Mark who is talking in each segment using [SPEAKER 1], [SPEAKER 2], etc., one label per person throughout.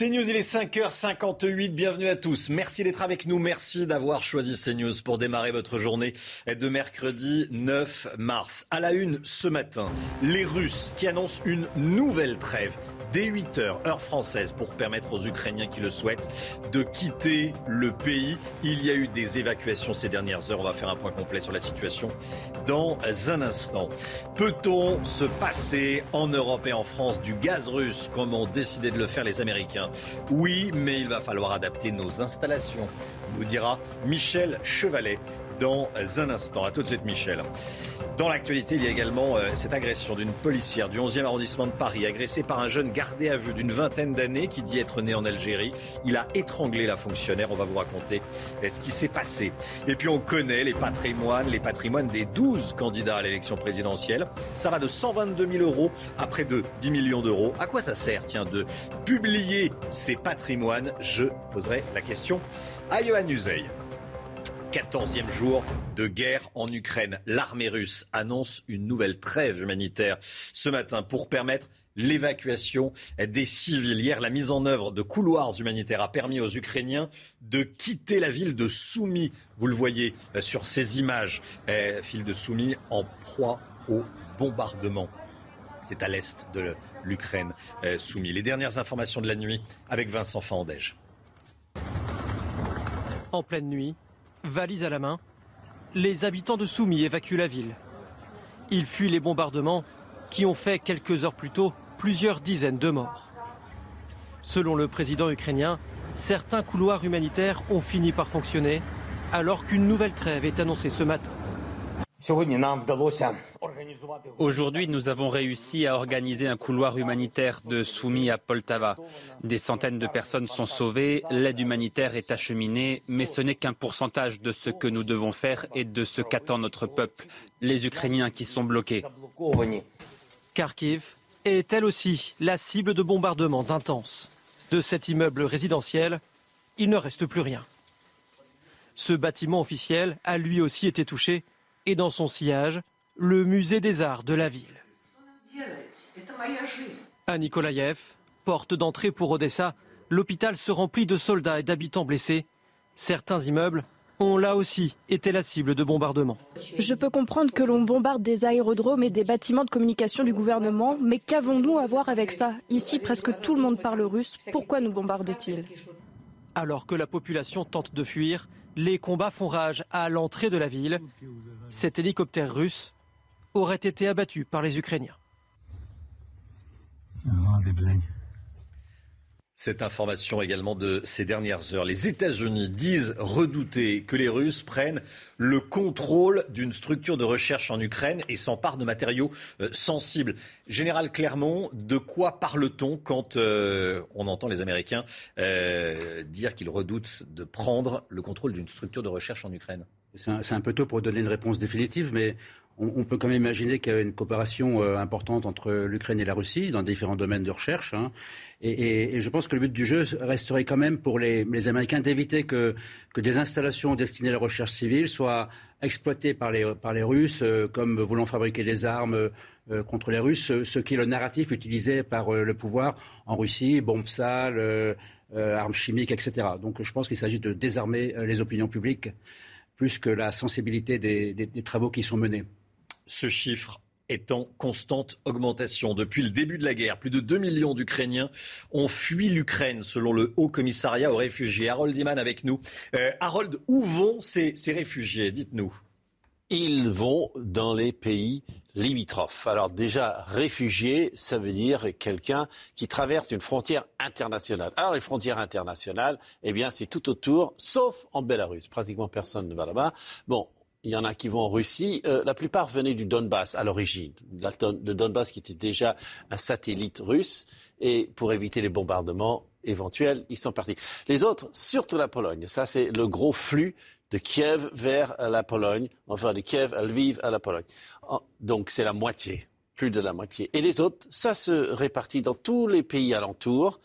[SPEAKER 1] CNews, il est 5h58. Bienvenue à tous. Merci d'être avec nous. Merci d'avoir choisi CNews pour démarrer votre journée de mercredi 9 mars. À la une ce matin, les Russes qui annoncent une nouvelle trêve dès 8 h heure française, pour permettre aux Ukrainiens qui le souhaitent de quitter le pays. Il y a eu des évacuations ces dernières heures. On va faire un point complet sur la situation dans un instant. Peut-on se passer en Europe et en France du gaz russe? Comme ont décidé de le faire les Américains? Oui, mais il va falloir adapter nos installations, nous dira Michel Chevalet dans un instant. A tout de suite, Michel. Dans l'actualité, il y a également euh, cette agression d'une policière du 11e arrondissement de Paris, agressée par un jeune gardé à vue d'une vingtaine d'années qui dit être né en Algérie. Il a étranglé la fonctionnaire. On va vous raconter euh, ce qui s'est passé. Et puis on connaît les patrimoines, les patrimoines des 12 candidats à l'élection présidentielle. Ça va de 122 000 euros à près de 10 millions d'euros. À quoi ça sert, tiens, de publier ces patrimoines? Je poserai la question à Johan Uzey. 14e jour de guerre en Ukraine. L'armée russe annonce une nouvelle trêve humanitaire ce matin pour permettre l'évacuation des civils. Hier, la mise en œuvre de couloirs humanitaires a permis aux Ukrainiens de quitter la ville de Soumy. Vous le voyez euh, sur ces images. Euh, ville de Soumy en proie au bombardement. C'est à l'est de l'Ukraine, euh, Soumy. Les dernières informations de la nuit avec Vincent Fandège.
[SPEAKER 2] En pleine nuit, valise à la main, les habitants de Soumy évacuent la ville. Ils fuient les bombardements qui ont fait quelques heures plus tôt plusieurs dizaines de morts. Selon le président ukrainien, certains couloirs humanitaires ont fini par fonctionner alors qu'une nouvelle trêve est annoncée ce matin.
[SPEAKER 3] Aujourd'hui, nous avons réussi à organiser un couloir humanitaire de Soumis à Poltava. Des centaines de personnes sont sauvées, l'aide humanitaire est acheminée, mais ce n'est qu'un pourcentage de ce que nous devons faire et de ce qu'attend notre peuple, les Ukrainiens qui sont bloqués.
[SPEAKER 2] Kharkiv est elle aussi la cible de bombardements intenses. De cet immeuble résidentiel, il ne reste plus rien. Ce bâtiment officiel a lui aussi été touché et dans son sillage, le musée des arts de la ville. À Nikolaïev, porte d'entrée pour Odessa, l'hôpital se remplit de soldats et d'habitants blessés. Certains immeubles ont là aussi été la cible de bombardements.
[SPEAKER 4] Je peux comprendre que l'on bombarde des aérodromes et des bâtiments de communication du gouvernement, mais qu'avons-nous à voir avec ça? Ici, presque tout le monde parle russe. Pourquoi nous bombarde-t-il?
[SPEAKER 2] Alors que la population tente de fuir, les combats font rage à l'entrée de la ville. Cet hélicoptère russe aurait été abattu par les Ukrainiens.
[SPEAKER 1] Cette information également de ces dernières heures. Les États-Unis disent redouter que les Russes prennent le contrôle d'une structure de recherche en Ukraine et s'emparent de matériaux euh, sensibles. Général Clermont, de quoi parle-t-on quand euh, on entend les Américains euh, dire qu'ils redoutent de prendre le contrôle d'une structure de recherche en Ukraine?
[SPEAKER 5] C'est un, peu tôt pour donner une réponse définitive, mais on, peut quand même imaginer qu'il y a une coopération importante entre l'Ukraine et la Russie dans différents domaines de recherche. Et, je pense que le but du jeu resterait quand même pour les, Américains d'éviter que, des installations destinées à la recherche civile soient exploitées par les, Russes euh, comme voulant fabriquer des armes euh, contre les Russes, ce, qui est le narratif utilisé par euh, le pouvoir en Russie, bombes sales, armes chimiques, etc. Donc je pense qu'il s'agit de désarmer les opinions publiques plus que la sensibilité des travaux qui sont menés.
[SPEAKER 1] Ce chiffre est en constante augmentation. Depuis le début de la guerre, plus de 2 millions d'Ukrainiens ont fui l'Ukraine, selon le Haut Commissariat aux réfugiés. Harold Iman avec nous. Euh, Harold, où vont ces, réfugiés? Dites-nous.
[SPEAKER 6] Ils vont dans les pays limitrophes. Alors déjà, réfugié, ça veut dire quelqu'un qui traverse une frontière internationale. Alors les frontières internationales, eh bien c'est tout autour, sauf en Bélarus. Pratiquement personne ne va là-bas. Bon, il y en a qui vont en Russie. Euh, la plupart venaient du Donbass à l'origine. Le Donbass qui était déjà un satellite russe. Et pour éviter les bombardements éventuels, ils sont partis. Les autres, surtout la Pologne. Ça, c'est le gros flux de Kiev vers la Pologne. Enfin, de Kiev à Lviv à la Pologne. Donc, c'est la moitié. Plus de la moitié. Et les autres, ça se répartit dans tous les pays alentours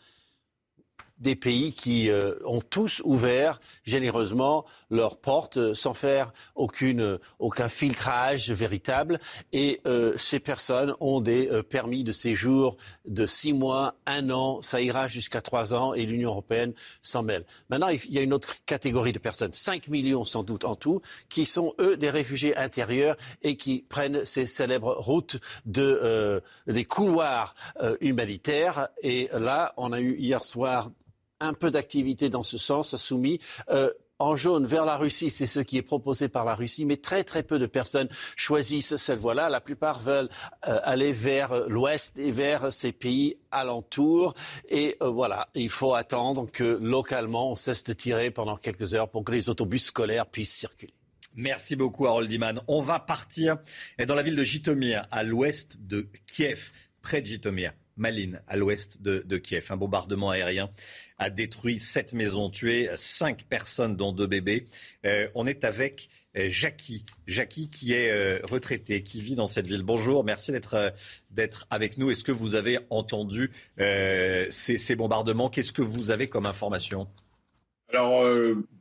[SPEAKER 6] des pays qui euh, ont tous ouvert généreusement leurs portes euh, sans faire aucune, euh, aucun filtrage véritable. Et ces personnes ont des permis de séjour de six mois, un an, ça ira jusqu'à trois ans et l'Union européenne s'en mêle. Maintenant, il y a une autre catégorie de personnes, 5 millions sans doute en tout, qui sont eux des réfugiés intérieurs et qui prennent ces célèbres routes de, des couloirs humanitaires. Et là, on a eu hier soir un peu d'activité dans ce sens, soumis. Euh, en jaune vers la Russie, c'est ce qui est proposé par la Russie, mais très très peu de personnes choisissent cette voie-là. La plupart veulent euh, aller vers l'ouest et vers ces pays alentours. Et euh, voilà, il faut attendre que localement on cesse de tirer pendant quelques heures pour que les autobus scolaires puissent circuler.
[SPEAKER 1] Merci beaucoup Harold Diman. On va partir dans la ville de Jitomir, à l'ouest de Kiev, près de Jitomir. Malines, à l'ouest de, Kiev. Un bombardement aérien a détruit sept maisons, tué cinq personnes, dont deux bébés. Euh, on est avec euh, Jackie. Jackie qui est euh, retraité, qui vit dans cette ville. Bonjour, merci d'être d'être avec nous. Est-ce que vous avez entendu ces, ces, bombardements? Qu'est-ce que vous avez comme information?
[SPEAKER 7] Alors,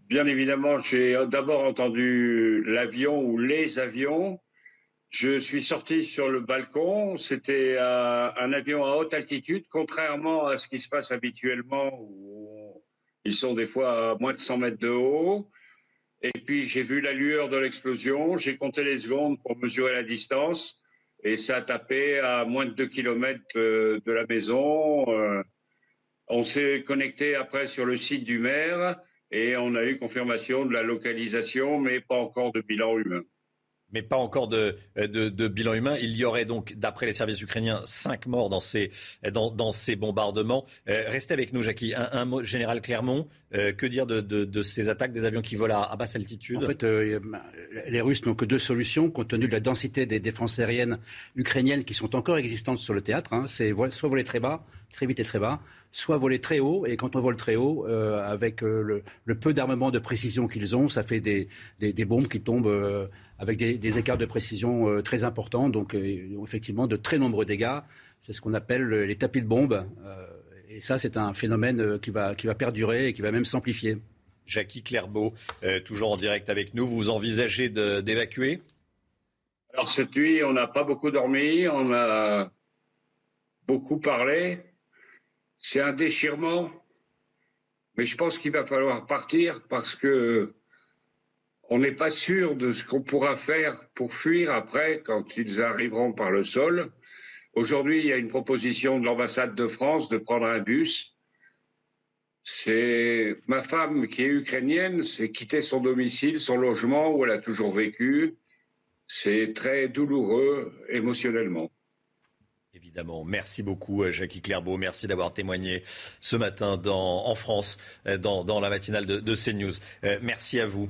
[SPEAKER 7] bien évidemment, j'ai d'abord entendu l'avion ou les avions. Je suis sorti sur le balcon. C'était un avion à haute altitude, contrairement à ce qui se passe habituellement où ils sont des fois à moins de 100 mètres de haut. Et puis j'ai vu la lueur de l'explosion. J'ai compté les secondes pour mesurer la distance. Et ça a tapé à moins de 2 km euh, de la maison. Euh, on s'est connecté après sur le site du maire et on a eu confirmation de la localisation, mais pas encore de bilan humain
[SPEAKER 1] mais pas encore de, de, bilan humain. Il y aurait donc, d'après les services ukrainiens, cinq morts dans ces, bombardements. Euh, restez avec nous, Jackie. Un, mot, général Clermont, euh, que dire de, ces attaques des avions qui volent à, basse altitude
[SPEAKER 5] En fait, euh, les Russes n'ont que deux solutions, compte tenu de la densité des défenses aériennes ukrainiennes qui sont encore existantes sur le théâtre. Hein. C'est soit voler très bas, très vite et très bas, soit voler très haut. Et quand on vole très haut, avec le, peu d'armement de précision qu'ils ont, ça fait des bombes qui tombent avec des, écarts de précision euh, très importants, donc euh, effectivement de très nombreux dégâts. C'est ce qu'on appelle les tapis de bombes. Euh, et ça, c'est un phénomène qui va, qui va perdurer et qui va même s'amplifier.
[SPEAKER 1] Jackie Clairbeau, toujours en direct avec nous. Vous envisagez d'évacuer?
[SPEAKER 7] Alors cette nuit, on n'a pas beaucoup dormi, on a beaucoup parlé. C'est un déchirement, mais je pense qu'il va falloir partir parce que on n'est pas sûr de ce qu'on pourra faire pour fuir après quand ils arriveront par le sol. Aujourd'hui, il y a une proposition de l'ambassade de France de prendre un bus. C'est ma femme qui est ukrainienne, c'est quitter son domicile, son logement où elle a toujours vécu. C'est très douloureux émotionnellement.
[SPEAKER 1] Évidemment. Merci beaucoup, euh, Jackie Clairbeau. Merci d'avoir témoigné ce matin en France, euh, dans, la matinale de, de CNews. Euh, merci à vous.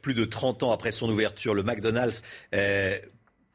[SPEAKER 1] plus de 30 ans après son ouverture, le McDonald's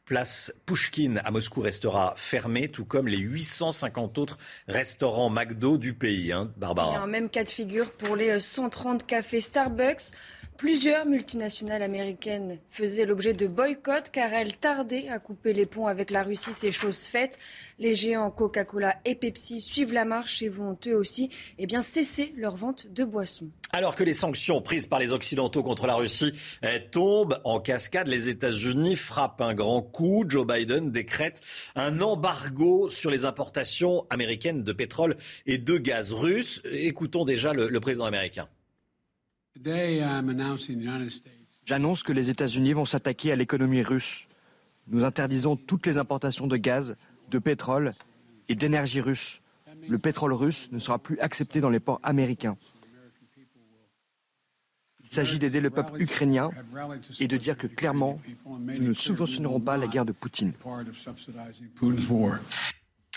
[SPEAKER 1] Place Pushkin à Moscou restera fermé, tout comme les 850 autres restaurants McDo du pays. Hein, Barbara.
[SPEAKER 4] Un même cas de figure pour les 130 cafés Starbucks. Plusieurs multinationales américaines faisaient l'objet de boycotts car elles tardaient à couper les ponts avec la Russie, c'est chose faite. Les géants Coca-Cola et Pepsi suivent la marche et vont eux aussi eh cesser leur vente de boissons.
[SPEAKER 1] Alors que les sanctions prises par les Occidentaux contre la Russie eh, tombent en cascade, les États-Unis frappent un grand coup. Joe Biden décrète un embargo sur les importations américaines de pétrole et de gaz russe. Écoutons déjà le président américain.
[SPEAKER 8] J'annonce que les États-Unis vont s'attaquer à l'économie russe. Nous interdisons toutes les importations de gaz, de pétrole et d'énergie russe. Le pétrole russe ne sera plus accepté dans les ports américains. Il s'agit d'aider le peuple ukrainien et de dire que clairement, nous ne subventionnerons pas la guerre de Poutine.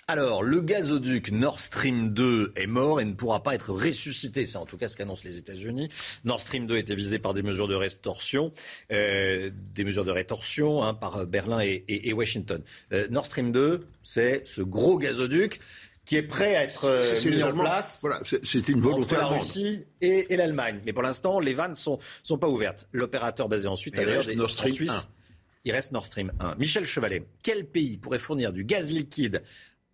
[SPEAKER 1] Alors, le gazoduc Nord Stream 2 est mort et ne pourra pas être ressuscité. C'est en tout cas ce qu'annoncent les États-Unis. Nord Stream 2 était visé par des mesures de rétorsion, euh, des mesures de rétorsion hein, par Berlin et, Washington. Euh, Nord Stream 2, c'est ce gros gazoduc qui est prêt à être euh, mis en place
[SPEAKER 9] voilà, c'est une volonté
[SPEAKER 1] entre la Russie et, l'Allemagne. Mais pour l'instant, les vannes sont, sont pas ouvertes. L'opérateur basé ensuite
[SPEAKER 9] d'ailleurs en Suisse.
[SPEAKER 1] Il reste Nord Stream 1. Michel Chevalet, quel pays pourrait fournir du gaz liquide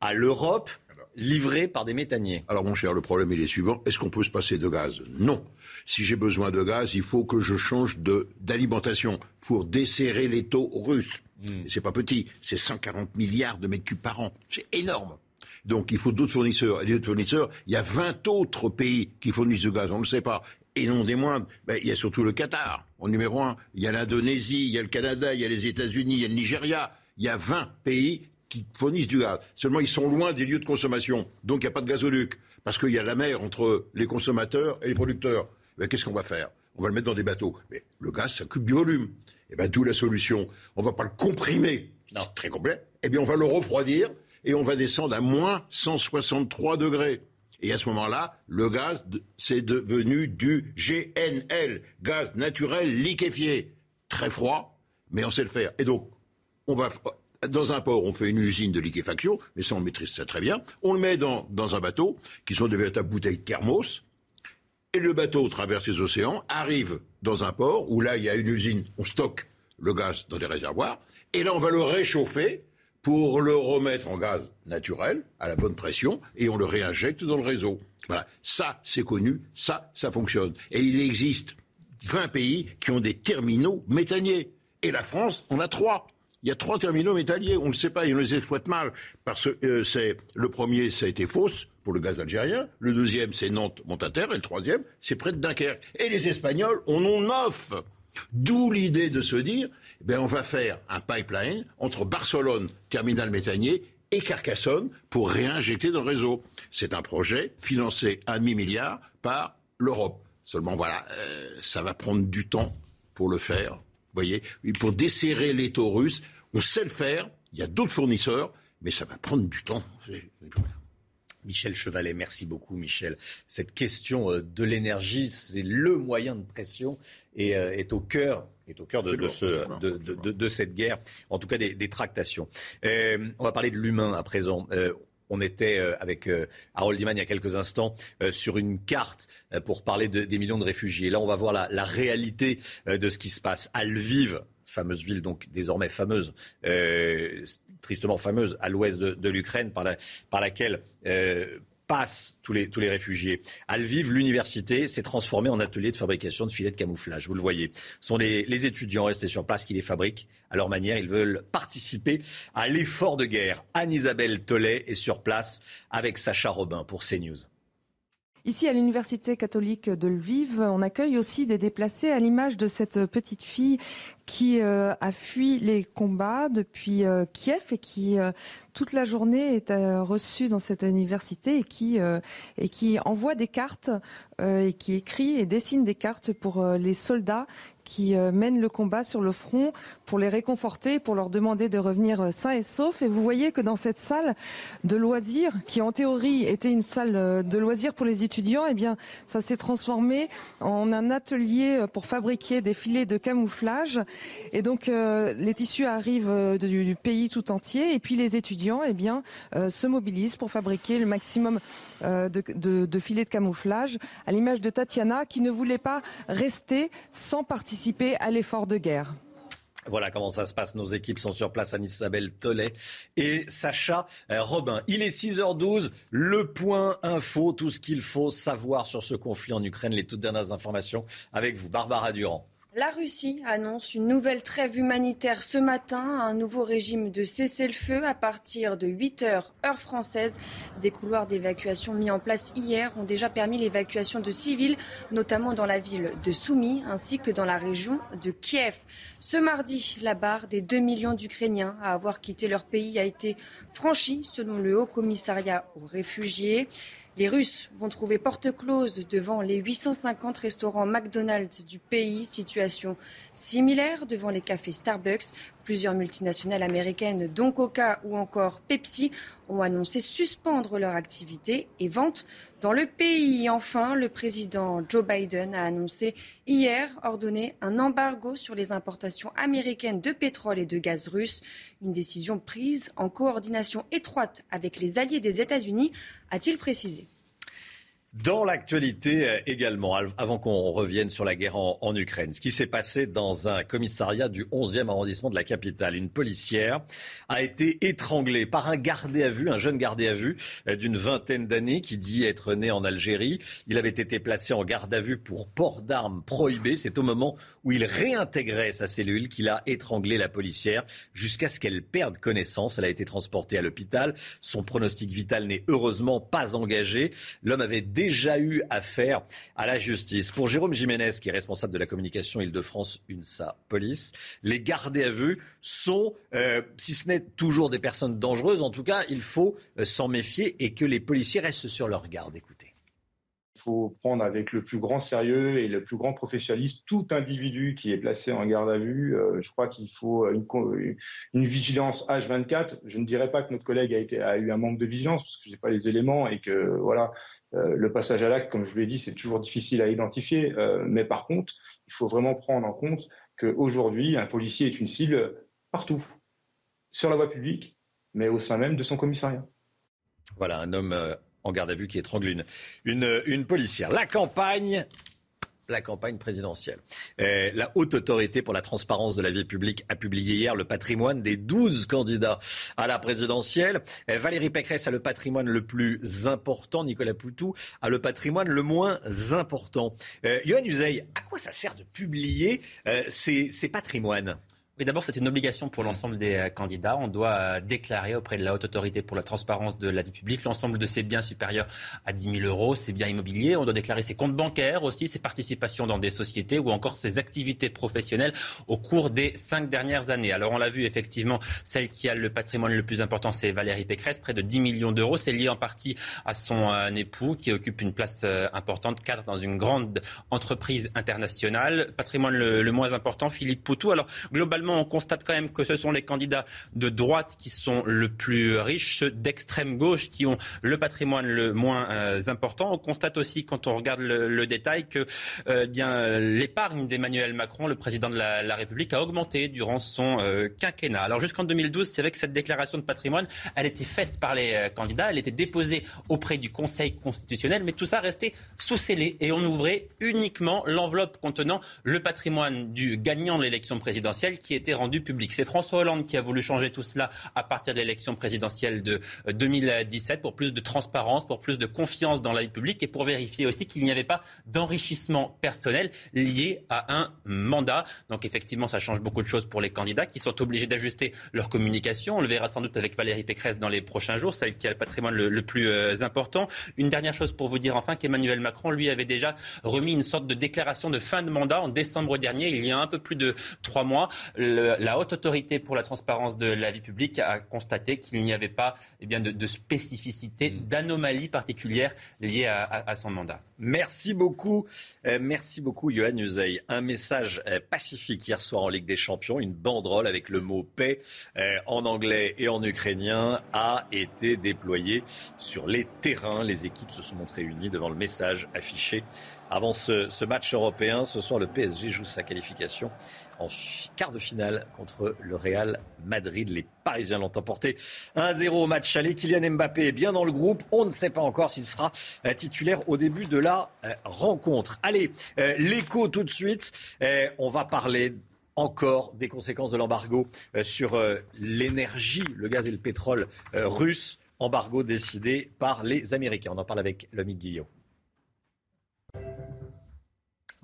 [SPEAKER 1] à l'Europe livré par des méthaniers
[SPEAKER 9] Alors mon cher, le problème il est suivant. Est-ce qu'on peut se passer de gaz? Non. Si j'ai besoin de gaz, il faut que je change d'alimentation pour desserrer les taux russes. Hmm. C'est pas petit, c'est 140 milliards de mètres cubes par an. C'est énorme. Donc il faut d'autres fournisseurs. Et fournisseurs, il y a 20 autres pays qui fournissent du gaz, on ne le sait pas. Et non des moindres, ben, il y a surtout le Qatar, en numéro un. Il y a l'Indonésie, il y a le Canada, il y a les États-Unis, il y a le Nigeria. Il y a 20 pays qui fournissent du gaz. Seulement, ils sont loin des lieux de consommation. Donc, il n'y a pas de gazoduc. Parce qu'il y a la mer entre les consommateurs et les producteurs. Mais qu'est-ce qu'on va faire? On va le mettre dans des bateaux. Mais le gaz, ça coupe du volume. Et eh bien, d'où la solution? On ne va pas le comprimer. Non. Très complet. Eh bien, on va le refroidir et on va descendre à moins 163 degrés. Et à ce moment-là, le gaz, c'est devenu du GNL, gaz naturel liquéfié. Très froid, mais on sait le faire. Et donc, on va dans un port, on fait une usine de liquéfaction, mais ça, on maîtrise ça très bien. On le met dans, un bateau, qui sont de véritables bouteilles thermos, et le bateau traverse les océans, arrive dans un port, où là, il y a une usine, on stocke le gaz dans des réservoirs, et là, on va le réchauffer pour le remettre en gaz naturel, à la bonne pression, et on le réinjecte dans le réseau. Voilà. Ça, c'est connu, ça, ça fonctionne. Et il existe 20 pays qui ont des terminaux méthaniers. Et la France en a trois il y a trois terminaux métalliers. On ne le sait pas, ils les exploitent mal. Parce que euh, c'est le premier, ça a été fausse pour le gaz algérien. Le deuxième, c'est Nantes-Montaterre. Et le troisième, c'est près de Dunkerque. Et les Espagnols en ont neuf. D'où l'idée de se dire, eh on va faire un pipeline entre Barcelone, terminal méthanier, et Carcassonne pour réinjecter dans le réseau. C'est un projet financé à demi-milliard par l'Europe. Seulement, voilà, euh, ça va prendre du temps pour le faire voyez, pour desserrer les taux russes. On sait le faire, il y a d'autres fournisseurs, mais ça va prendre du temps.
[SPEAKER 1] Michel Chevalet, merci beaucoup Michel. Cette question euh, de l'énergie, c'est le moyen de pression et euh, est au cœur est au cœur de, de, cette guerre, en tout cas des, tractations. Euh, on va parler de l'humain à présent. On était avec Harold Iman il y a quelques instants sur une carte pour parler des millions de réfugiés. Là, on va voir la, réalité de ce qui se passe. à Lviv, fameuse ville donc désormais fameuse, tristement fameuse, à l'ouest de, l'Ukraine, par, laquelle passent tous les, réfugiés. À Lviv, l'université s'est transformée en atelier de fabrication de filets de camouflage. Vous le voyez. Ce sont les, les étudiants restés sur place qui les fabriquent. À leur manière, ils veulent participer à l'effort de guerre. Anne-Isabelle Tollet est sur place avec Sacha Robin pour CNews.
[SPEAKER 10] Ici, à l'Université catholique de Lviv, on accueille aussi des déplacés à l'image de cette petite fille qui euh, a fui les combats depuis euh, Kiev et qui euh, toute la journée est reçue dans cette université et qui et qui envoie des cartes et qui écrit et dessine des cartes pour les soldats qui mènent le combat sur le front pour les réconforter, pour leur demander de revenir sains et saufs. Et vous voyez que dans cette salle de loisirs, qui en théorie était une salle de loisirs pour les étudiants, eh bien, ça s'est transformé en un atelier pour fabriquer des filets de camouflage et donc euh, les tissus arrivent euh, du, pays tout entier et puis les étudiants eh bien, euh, se mobilisent pour fabriquer le maximum de, filets de camouflage, à l'image de Tatiana qui ne voulait pas rester sans participer à l'effort de guerre.
[SPEAKER 1] Voilà comment ça se passe. Nos équipes sont sur place. Anne-Isabelle Tollet et Sacha Robin. Il est 6h12. Le point info. Tout ce qu'il faut savoir sur ce conflit en Ukraine. Les toutes dernières informations avec vous, Barbara Durand.
[SPEAKER 4] La Russie annonce une nouvelle trêve humanitaire ce matin, un nouveau régime de cessez-le-feu à partir de 8 heures heure française. Des couloirs d'évacuation mis en place hier ont déjà permis l'évacuation de civils, notamment dans la ville de Soumy ainsi que dans la région de Kiev. Ce mardi, la barre des 2 millions d'Ukrainiens à avoir quitté leur pays a été franchie selon le Haut Commissariat aux réfugiés. Les Russes vont trouver porte close devant les 850 restaurants McDonald's du pays. Situation similaire devant les cafés Starbucks. Plusieurs multinationales américaines, dont Coca ou encore Pepsi, ont annoncé suspendre leur activité et vente dans le pays. Enfin, le président Joe Biden a annoncé hier ordonner un embargo sur les importations américaines de pétrole et de gaz russe, une décision prise en coordination étroite avec les alliés des États-Unis, a-t-il précisé.
[SPEAKER 1] Dans l'actualité euh, également, avant qu'on revienne sur la guerre en, Ukraine, ce qui s'est passé dans un commissariat du 11e arrondissement de la capitale. Une policière a été étranglée par un gardé à vue, un jeune gardé à vue euh, d'une vingtaine d'années qui dit être né en Algérie. Il avait été placé en garde à vue pour port d'armes prohibé. C'est au moment où il réintégrait sa cellule qu'il a étranglé la policière jusqu'à ce qu'elle perde connaissance. Elle a été transportée à l'hôpital. Son pronostic vital n'est heureusement pas engagé. L'homme avait déjà eu affaire à la justice. Pour Jérôme Jiménez, qui est responsable de la communication Île-de-France UNSA Police, les gardés à vue sont, euh, si ce n'est toujours des personnes dangereuses, en tout cas, il faut euh, s'en méfier et que les policiers restent sur leur garde. Écoutez
[SPEAKER 11] Il faut prendre avec le plus grand sérieux et le plus grand professionnalisme tout individu qui est placé en garde à vue. Euh, je crois qu'il faut une, vigilance H24. Je ne dirais pas que notre collègue a, eu un manque de vigilance parce que j'ai pas les éléments et que voilà, euh, le passage à l'acte, comme je vous l'ai dit, c'est toujours difficile à identifier. Euh, mais par contre, il faut vraiment prendre en compte qu'aujourd'hui, un policier est une cible partout, sur la voie publique, mais au sein même de son commissariat.
[SPEAKER 1] Voilà, un homme euh, en garde à vue qui étrangle une, une, une policière. La campagne la campagne présidentielle. Euh, la haute autorité pour la transparence de la vie publique a publié hier le patrimoine des 12 candidats à la présidentielle. Euh, Valérie Pécresse a le patrimoine le plus important, Nicolas Poutou a le patrimoine le moins important. Euh, Yohann Uzey, à quoi ça sert de publier euh, ces patrimoines?
[SPEAKER 12] D'abord, c'est une obligation pour l'ensemble des euh, candidats. On doit euh, déclarer auprès de la haute autorité pour la transparence de la vie publique l'ensemble de ses biens supérieurs à 10 000 euros, ses biens immobiliers. On doit déclarer ses comptes bancaires aussi, ses participations dans des sociétés ou encore ses activités professionnelles au cours des cinq dernières années. Alors, on l'a vu effectivement, celle qui a le patrimoine le plus important, c'est Valérie Pécresse, près de 10 millions d'euros. C'est lié en partie à son euh, époux qui occupe une place importante, cadre dans une grande entreprise internationale. Patrimoine le, le moins important, Philippe Poutou. Alors, globalement, on constate quand même que ce sont les candidats de droite qui sont le plus riches, ceux d'extrême gauche qui ont le patrimoine le moins euh, important. On constate aussi, quand on regarde le, détail, que euh, bien l'épargne d'Emmanuel Macron, le président de la, République, a augmenté durant son euh, quinquennat. Alors jusqu'en 2012, c'est vrai que cette déclaration de patrimoine, elle était faite par les candidats, elle était déposée auprès du Conseil constitutionnel, mais tout ça restait sous scellé et on ouvrait uniquement l'enveloppe contenant le patrimoine du gagnant de l'élection présidentielle été rendu public. C'est François Hollande qui a voulu changer tout cela à partir de l'élection présidentielle de 2017 euh, pour plus de transparence, pour plus de confiance dans la vie publique et pour vérifier aussi qu'il n'y avait pas d'enrichissement personnel lié à un mandat. Donc effectivement, ça change beaucoup de choses pour les candidats qui sont obligés d'ajuster leur communication. On le verra sans doute avec Valérie Pécresse dans les prochains jours, celle qui a le patrimoine le, plus euh, important. Une dernière chose pour vous dire enfin qu'Emmanuel Macron, lui, avait déjà remis une sorte de déclaration de fin de mandat en décembre dernier, il y a un peu plus de trois mois la haute autorité pour la transparence de la vie publique a constaté qu'il n'y avait pas eh bien, de, de spécificité, mm. d'anomalie particulière liée à, son mandat.
[SPEAKER 1] Merci beaucoup. Euh, merci beaucoup, Johan Uzey. Un message euh, pacifique hier soir en Ligue des Champions, une banderole avec le mot paix euh, en anglais et en ukrainien a été déployée sur les terrains. Les équipes se sont montrées unies devant le message affiché avant ce, match européen. Ce soir, le PSG joue sa qualification en quart de finale contre le Real Madrid. Les Parisiens l'ont emporté 1-0 au match aller. Kylian Mbappé est bien dans le groupe. On ne sait pas encore s'il sera euh, titulaire au début de la euh, rencontre. Allez, euh, l'écho tout de suite. On va parler encore des conséquences de l'embargo sur l'énergie, le gaz et le pétrole russe. Embargo décidé par les Américains. On en parle avec Lomique Guillot.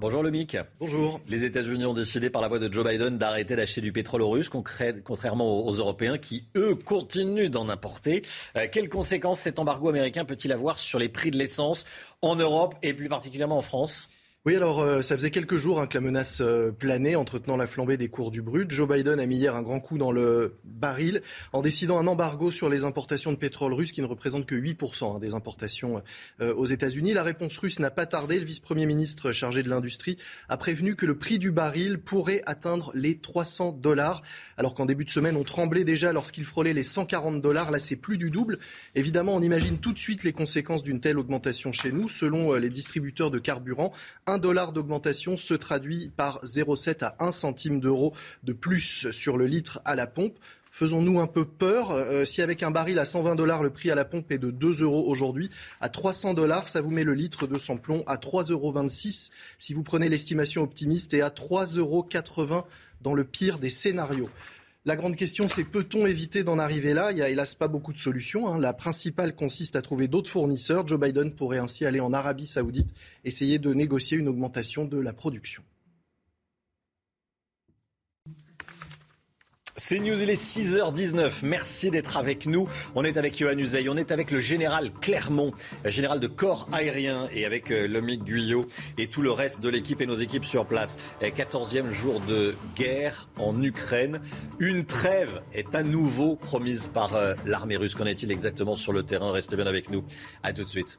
[SPEAKER 1] Bonjour le Mic.
[SPEAKER 13] Bonjour.
[SPEAKER 1] Les États-Unis ont décidé par la voix de Joe Biden d'arrêter d'acheter du pétrole aux Russes, contrairement aux Européens qui, eux, continuent d'en importer. Euh, quelles conséquences cet embargo américain peut-il avoir sur les prix de l'essence en Europe et plus particulièrement en France?
[SPEAKER 14] Oui, alors euh, ça faisait quelques jours hein, que la menace euh, planait, entretenant la flambée des cours du brut. Joe Biden a mis hier un grand coup dans le baril en décidant un embargo sur les importations de pétrole russe qui ne représente que 8% hein, des importations euh, aux États-Unis. La réponse russe n'a pas tardé. Le vice-premier ministre chargé de l'industrie a prévenu que le prix du baril pourrait atteindre les 300 dollars, alors qu'en début de semaine on tremblait déjà lorsqu'il frôlait les 140 dollars. Là, c'est plus du double. Évidemment, on imagine tout de suite les conséquences d'une telle augmentation chez nous. Selon les distributeurs de carburant, 1 dollar d'augmentation se traduit par 0,7 à 1 centime d'euro de plus sur le litre à la pompe. Faisons-nous un peu peur euh, Si avec un baril à 120 dollars, le prix à la pompe est de 2 euros aujourd'hui, à 300 dollars, ça vous met le litre de sans plomb à 3,26 euros si vous prenez l'estimation optimiste et à 3,80 euros dans le pire des scénarios. La grande question, c'est peut-on éviter d'en arriver là? Il n'y a hélas pas beaucoup de solutions. Hein. La principale consiste à trouver d'autres fournisseurs. Joe Biden pourrait ainsi aller en Arabie saoudite, essayer de négocier une augmentation de la production.
[SPEAKER 1] C'est News, il est 6h19. Merci d'être avec nous. On est avec Johan Uzey, on est avec le général Clermont, général de corps aérien, et avec euh, Lomic Guyot et tout le reste de l'équipe et nos équipes sur place. 14e jour de guerre en Ukraine. Une trêve est à nouveau promise par euh, l'armée russe. Qu'en est-il exactement sur le terrain? Restez bien avec nous. À tout de suite.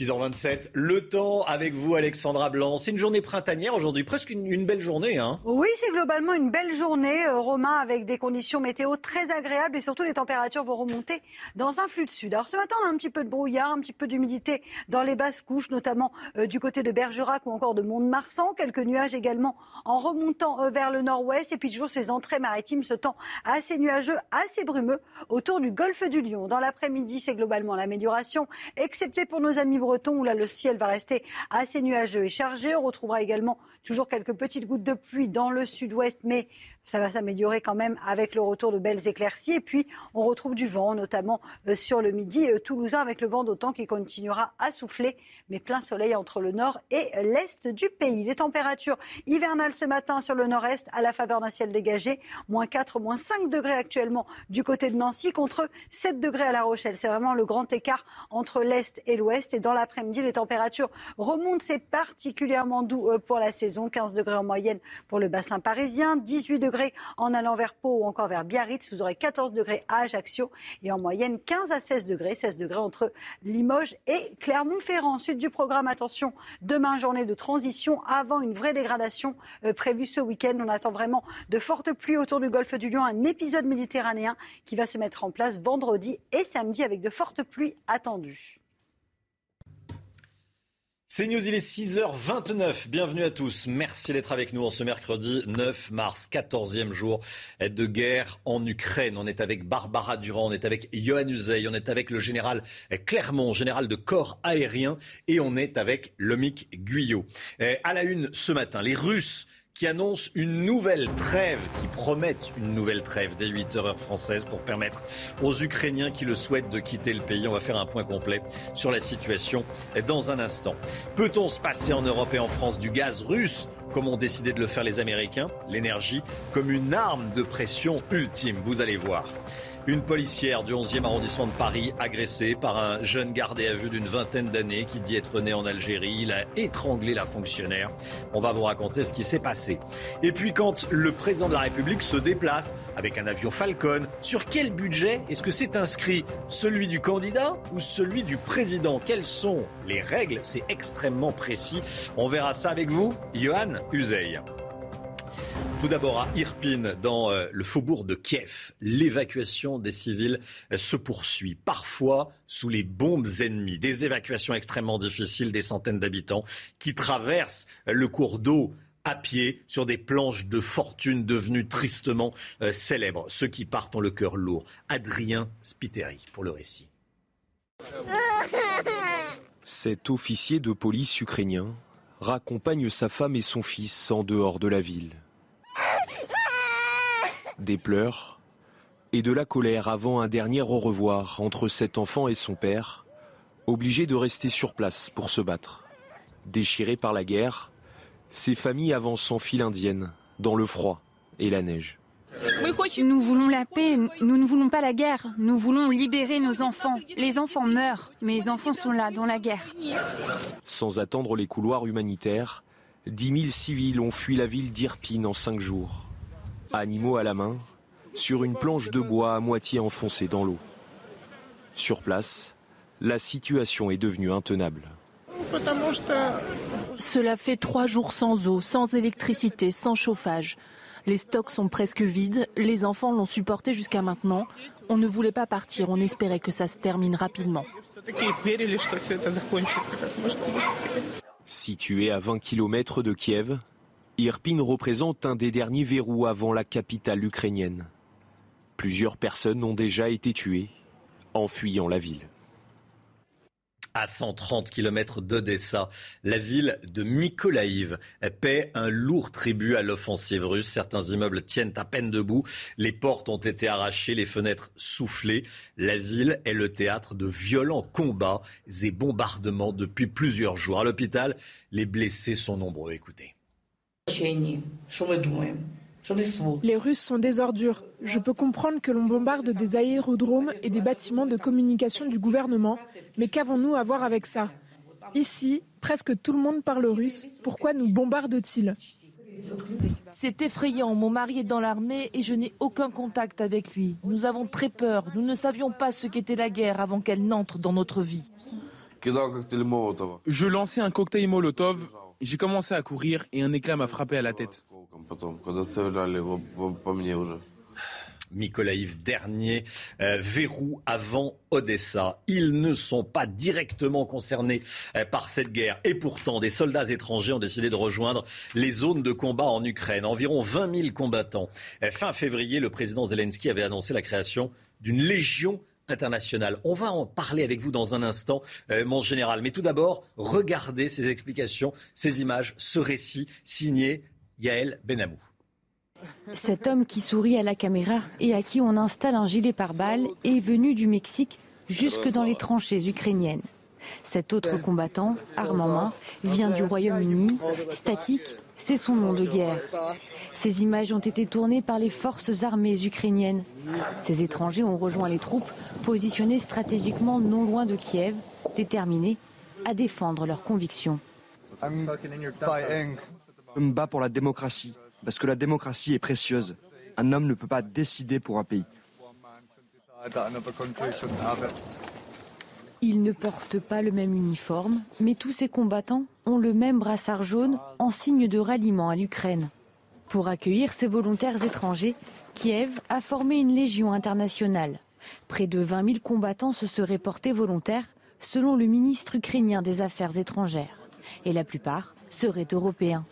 [SPEAKER 1] 6h27, le temps avec vous Alexandra Blanc. C'est une journée printanière aujourd'hui, presque une, belle journée. Hein
[SPEAKER 15] oui, c'est globalement une belle journée, euh, Romain, avec des conditions météo très agréables et surtout les températures vont remonter dans un flux de sud. Alors ce matin, on a un petit peu de brouillard, un petit peu d'humidité dans les basses couches, notamment euh, du côté de Bergerac ou encore de Mont-de-Marsan. Quelques nuages également en remontant euh, vers le nord-ouest et puis toujours ces entrées maritimes, ce temps assez nuageux, assez brumeux autour du golfe du Lion. Dans l'après-midi, c'est globalement l'amélioration, excepté pour nos amis où là le ciel va rester assez nuageux et chargé. On retrouvera également toujours quelques petites gouttes de pluie dans le sud-ouest, mais ça va s'améliorer quand même avec le retour de belles éclaircies. Et puis, on retrouve du vent, notamment euh, sur le midi euh, toulousain, avec le vent d'autant qui continuera à souffler, mais plein soleil entre le nord et l'est du pays. Les températures hivernales ce matin sur le nord-est, à la faveur d'un ciel dégagé, moins 4, moins 5 degrés actuellement du côté de Nancy, contre 7 degrés à La Rochelle. C'est vraiment le grand écart entre l'est et l'ouest. Et dans l'après-midi, les températures remontent. C'est particulièrement doux euh, pour la saison. 15 degrés en moyenne pour le bassin parisien, 18 degrés en allant vers Pau ou encore vers Biarritz. Vous aurez 14 degrés à Ajaccio et en moyenne 15 à 16 degrés, 16 degrés entre Limoges et Clermont-Ferrand. Ensuite du programme, attention, demain journée de transition avant une vraie dégradation euh, prévue ce week-end. On attend vraiment de fortes pluies autour du golfe du Lion, un épisode méditerranéen qui va se mettre en place vendredi et samedi avec de fortes pluies attendues.
[SPEAKER 1] C'est News, il est 6h29. Bienvenue à tous. Merci d'être avec nous en ce mercredi 9 mars, 14e jour de guerre en Ukraine. On est avec Barbara Durand, on est avec Johan Uzey, on est avec le général Clermont, général de corps aérien, et on est avec Lomik Guyot. Eh, à la une ce matin, les Russes qui annonce une nouvelle trêve, qui promettent une nouvelle trêve dès 8 heures française pour permettre aux Ukrainiens qui le souhaitent de quitter le pays. On va faire un point complet sur la situation dans un instant. Peut-on se passer en Europe et en France du gaz russe? Comme ont décidé de le faire les Américains L'énergie comme une arme de pression ultime, vous allez voir. Une policière du 11e arrondissement de Paris agressée par un jeune gardé à vue d'une vingtaine d'années qui dit être né en Algérie. Il a étranglé la fonctionnaire. On va vous raconter ce qui s'est passé. Et puis quand le président de la République se déplace avec un avion Falcon, sur quel budget est-ce que c'est inscrit? Celui du candidat ou celui du président? Quelles sont les règles? C'est extrêmement précis. On verra ça avec vous, Johan Uzey. Tout d'abord à Irpin, dans euh, le faubourg de Kiev, l'évacuation des civils euh, se poursuit, parfois sous les bombes ennemies. Des évacuations extrêmement difficiles, des centaines d'habitants qui traversent euh, le cours d'eau à pied sur des planches de fortune devenues tristement célèbres. Ceux qui partent ont le cœur lourd. Adrien Spiteri pour le récit.
[SPEAKER 16] Cet officier de police ukrainien raccompagne sa femme et son fils en dehors de la ville des pleurs et de la colère avant un dernier au revoir entre cet enfant et son père, obligés de rester sur place pour se battre. Déchirés par la guerre, ces familles avancent en file indienne, dans le froid,
[SPEAKER 17] et la neige.
[SPEAKER 18] Nous voulons la paix, nous ne voulons pas la guerre. Nous voulons libérer nos enfants. Les enfants meurent, mais les enfants sont là, dans la guerre.
[SPEAKER 17] Sans attendre les couloirs humanitaires, 10 000 civils ont fui la ville d'Irpine en cinq jours. Animaux à la main, sur une planche de bois à moitié enfoncée dans l'eau. Sur place, la situation est devenue intenable.
[SPEAKER 19] Cela fait trois jours sans eau, sans électricité, sans chauffage. Les stocks sont presque vides, les enfants l'ont supporté jusqu'à maintenant. On ne voulait pas partir, on espérait que ça se termine rapidement.
[SPEAKER 17] Situé à 20 km de Kiev, Irpin représente un des derniers verrous avant la capitale ukrainienne. Plusieurs personnes ont déjà été tuées en fuyant la ville.
[SPEAKER 1] À 130 km d'Odessa, la ville de Mykolaïv paie un lourd tribut à l'offensive russe. Certains immeubles tiennent à peine debout. Les portes ont été arrachées, les fenêtres soufflées. La ville est le théâtre de violents combats et bombardements depuis plusieurs jours. À l'hôpital, les blessés sont nombreux. Écoutez.
[SPEAKER 20] Les Russes sont des ordures. Je peux comprendre que l'on bombarde des aérodromes et des bâtiments de communication du gouvernement, mais qu'avons-nous à voir avec ça? Ici, presque tout le monde parle russe. Pourquoi nous bombarde-t-il?
[SPEAKER 21] C'est effrayant. Mon mari est dans l'armée et je n'ai aucun contact avec lui. Nous avons très peur. Nous ne savions pas ce qu'était la guerre avant qu'elle n'entre dans notre vie.
[SPEAKER 22] Je lançais un cocktail Molotov. J'ai commencé à courir et un éclat m'a frappé à la tête.
[SPEAKER 1] Mykolaïv, dernier euh, verrou avant Odessa. Ils ne sont pas directement concernés euh, par cette guerre. Et pourtant, des soldats étrangers ont décidé de rejoindre les zones de combat en Ukraine. Environ 20 000 combattants. Euh, fin février, le président Zelensky avait annoncé la création d'une légion internationale. On va en parler avec vous dans un instant, mon général. Mais tout d'abord, regardez ces explications, ces images, ce récit signé Yael Benamou.
[SPEAKER 23] Cet homme qui sourit à la caméra et à qui on installe un gilet pare-balles est venu du Mexique jusque dans les tranchées ukrainiennes. Cet autre combattant, arme en main, vient du Royaume-Uni. Statique, c'est son nom de guerre. Ces images ont été tournées par les forces armées ukrainiennes. Ces étrangers ont rejoint les troupes positionnées stratégiquement non loin de Kiev, déterminés à défendre leurs convictions.
[SPEAKER 8] Je me bats pour la démocratie, parce que la démocratie est précieuse. Un homme ne peut pas décider pour un pays.
[SPEAKER 23] Ils ne portent pas le même uniforme, mais tous ces combattants ont le même brassard jaune en signe de ralliement à l'Ukraine. Pour accueillir ces volontaires étrangers, Kiev a formé une légion internationale. Près de 20 000 combattants se seraient portés volontaires, selon le ministre ukrainien des Affaires étrangères. Et la plupart seraient européens.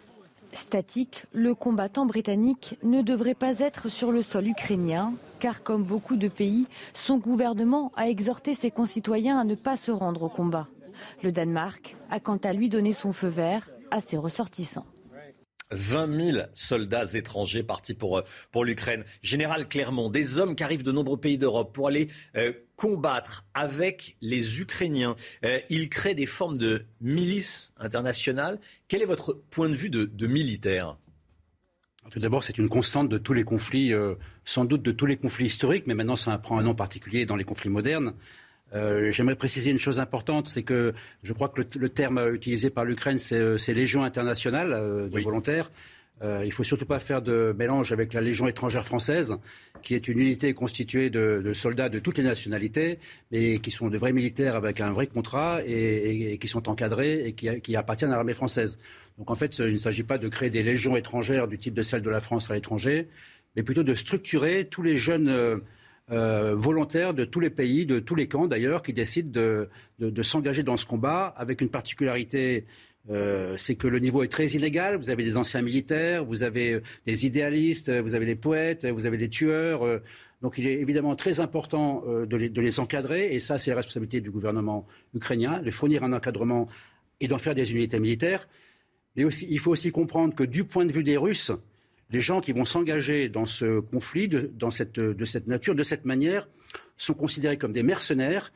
[SPEAKER 23] Statique, le combattant britannique ne devrait pas être sur le sol ukrainien, car comme beaucoup de pays, son gouvernement a exhorté ses concitoyens à ne pas se rendre au combat. Le Danemark a quant à lui donné son feu vert à ses ressortissants.
[SPEAKER 1] 20 000 soldats étrangers partis pour, euh, pour l'Ukraine. Général Clermont, des hommes qui arrivent de nombreux pays d'Europe pour aller euh, combattre avec les Ukrainiens. Euh, ils créent des formes de milices internationales. Quel est votre point de vue de, de militaire?
[SPEAKER 5] Tout d'abord, c'est une constante de tous les conflits, sans doute de tous les conflits historiques, mais maintenant ça prend un nom particulier dans les conflits modernes. Euh, j'aimerais préciser une chose importante, c'est que je crois que le, terme utilisé par l'Ukraine, c'est euh, Légion internationale euh, de volontaires. Il ne faut surtout pas faire de mélange avec la Légion étrangère française, qui est une unité constituée de, soldats de toutes les nationalités, mais qui sont de vrais militaires avec un vrai contrat et, qui sont encadrés et qui, appartiennent à l'armée française. Donc en fait, il ne s'agit pas de créer des légions étrangères du type de celle de la France à l'étranger, mais plutôt de structurer tous les jeunes euh, volontaires de tous les pays, de tous les camps d'ailleurs, qui décident de, s'engager dans ce combat avec une particularité. Euh, c'est que le niveau est très inégal. Vous avez des anciens militaires, vous avez des idéalistes, vous avez des poètes, vous avez des tueurs. Euh. donc il est évidemment très important de les, encadrer, et ça c'est la responsabilité du gouvernement ukrainien, de fournir un encadrement et d'en faire des unités militaires. Mais aussi, il faut aussi comprendre que du point de vue des Russes, les gens qui vont s'engager dans ce conflit de, cette, de cette nature, de cette manière, sont considérés comme des mercenaires.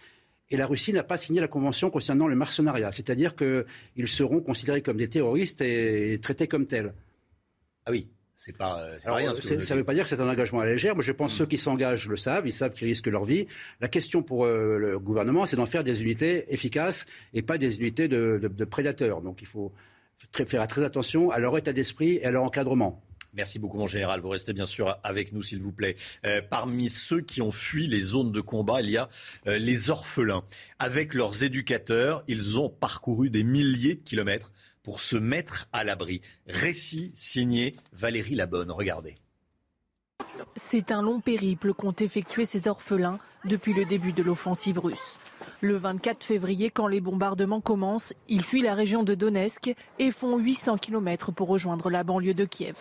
[SPEAKER 5] Et la Russie n'a pas signé la convention concernant le mercenariat. C'est-à-dire qu'ils seront considérés comme des terroristes et traités comme tels.
[SPEAKER 1] Ah oui, c'est pas, euh, pas rien.
[SPEAKER 5] ça ne veut pas dire que c'est un engagement à la légère. Moi, je pense que ceux qui s'engagent le savent. Ils savent qu'ils risquent leur vie. La question pour euh, le gouvernement, c'est d'en faire des unités efficaces et pas des unités de, de prédateurs. Donc, il faut faire très attention à leur état d'esprit et à leur encadrement.
[SPEAKER 1] Merci beaucoup, mon général. Vous restez bien sûr avec nous, s'il vous plaît. Euh, parmi ceux qui ont fui les zones de combat, il y a euh, les orphelins. Avec leurs éducateurs, ils ont parcouru des milliers de kilomètres pour se mettre à l'abri. Récit signé Valérie Labonne. Regardez.
[SPEAKER 19] C'est un long périple qu'ont effectué ces orphelins depuis le début de l'offensive russe. Le 24 février, quand les bombardements commencent, ils fuient la région de Donetsk et font 800 km pour rejoindre la banlieue de Kiev.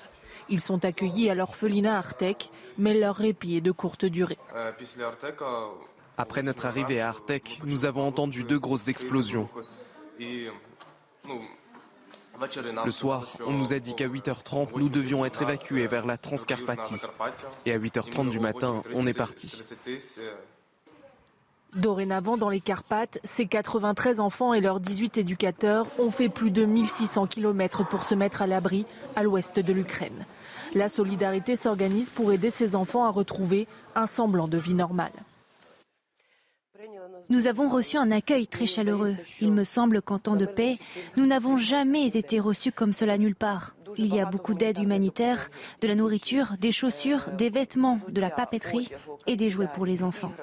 [SPEAKER 19] Ils sont accueillis à l'orphelinat Artek, mais leur répit est de courte durée.
[SPEAKER 17] Après notre arrivée à Artek, nous avons entendu deux grosses explosions. Le soir, on nous a dit qu'à 8h30, nous devions être évacués vers la Transcarpathie. Et à 8h30 du matin, on est parti.
[SPEAKER 19] Dorénavant, dans les Carpates, ces 93 enfants et leurs 18 éducateurs ont fait plus de 1600 km pour se mettre à l'abri à l'ouest de l'Ukraine. La solidarité s'organise pour aider ces enfants à retrouver un semblant de vie normale.
[SPEAKER 24] Nous avons reçu un accueil très chaleureux. Il me semble qu'en temps de paix, nous n'avons jamais été reçus comme cela nulle part. Il y a beaucoup d'aide humanitaire, de la nourriture, des chaussures, des vêtements, de la papeterie et des jouets pour les enfants.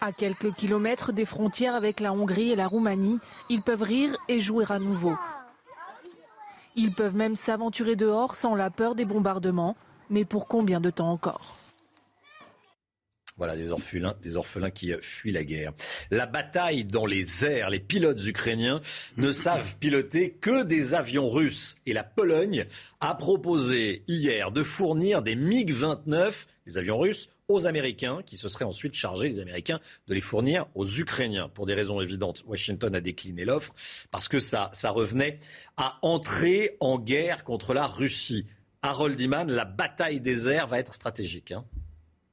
[SPEAKER 19] À quelques kilomètres des frontières avec la Hongrie et la Roumanie, ils peuvent rire et jouer à nouveau. Ils peuvent même s'aventurer dehors sans la peur des bombardements. Mais pour combien de temps encore?
[SPEAKER 1] Voilà, des orphelins, des orphelins qui fuient la guerre. La bataille dans les airs, les pilotes ukrainiens ne savent piloter que des avions russes. Et la Pologne a proposé hier de fournir des MiG-29, les avions russes, aux Américains, qui se seraient ensuite chargés, les Américains, de les fournir aux Ukrainiens. Pour des raisons évidentes, Washington a décliné l'offre parce que ça, ça revenait à entrer en guerre contre la Russie. Harold Iman, la bataille des airs va être stratégique. Hein.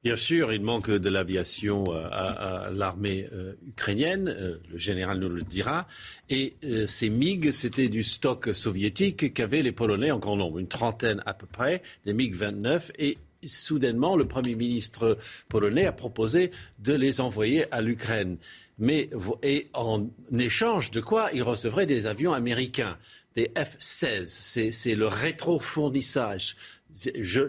[SPEAKER 6] Bien sûr, il manque de l'aviation euh, à, l'armée euh, ukrainienne, euh, le général nous le dira. Et ces MiG, c'était du stock soviétique qu'avaient les Polonais en grand nombre, une trentaine à peu près, des MiG 29. Et soudainement, le Premier ministre polonais a proposé de les envoyer à l'Ukraine. Mais et en échange de quoi il recevrait des avions américains, des F-16. C'est le rétrofournissage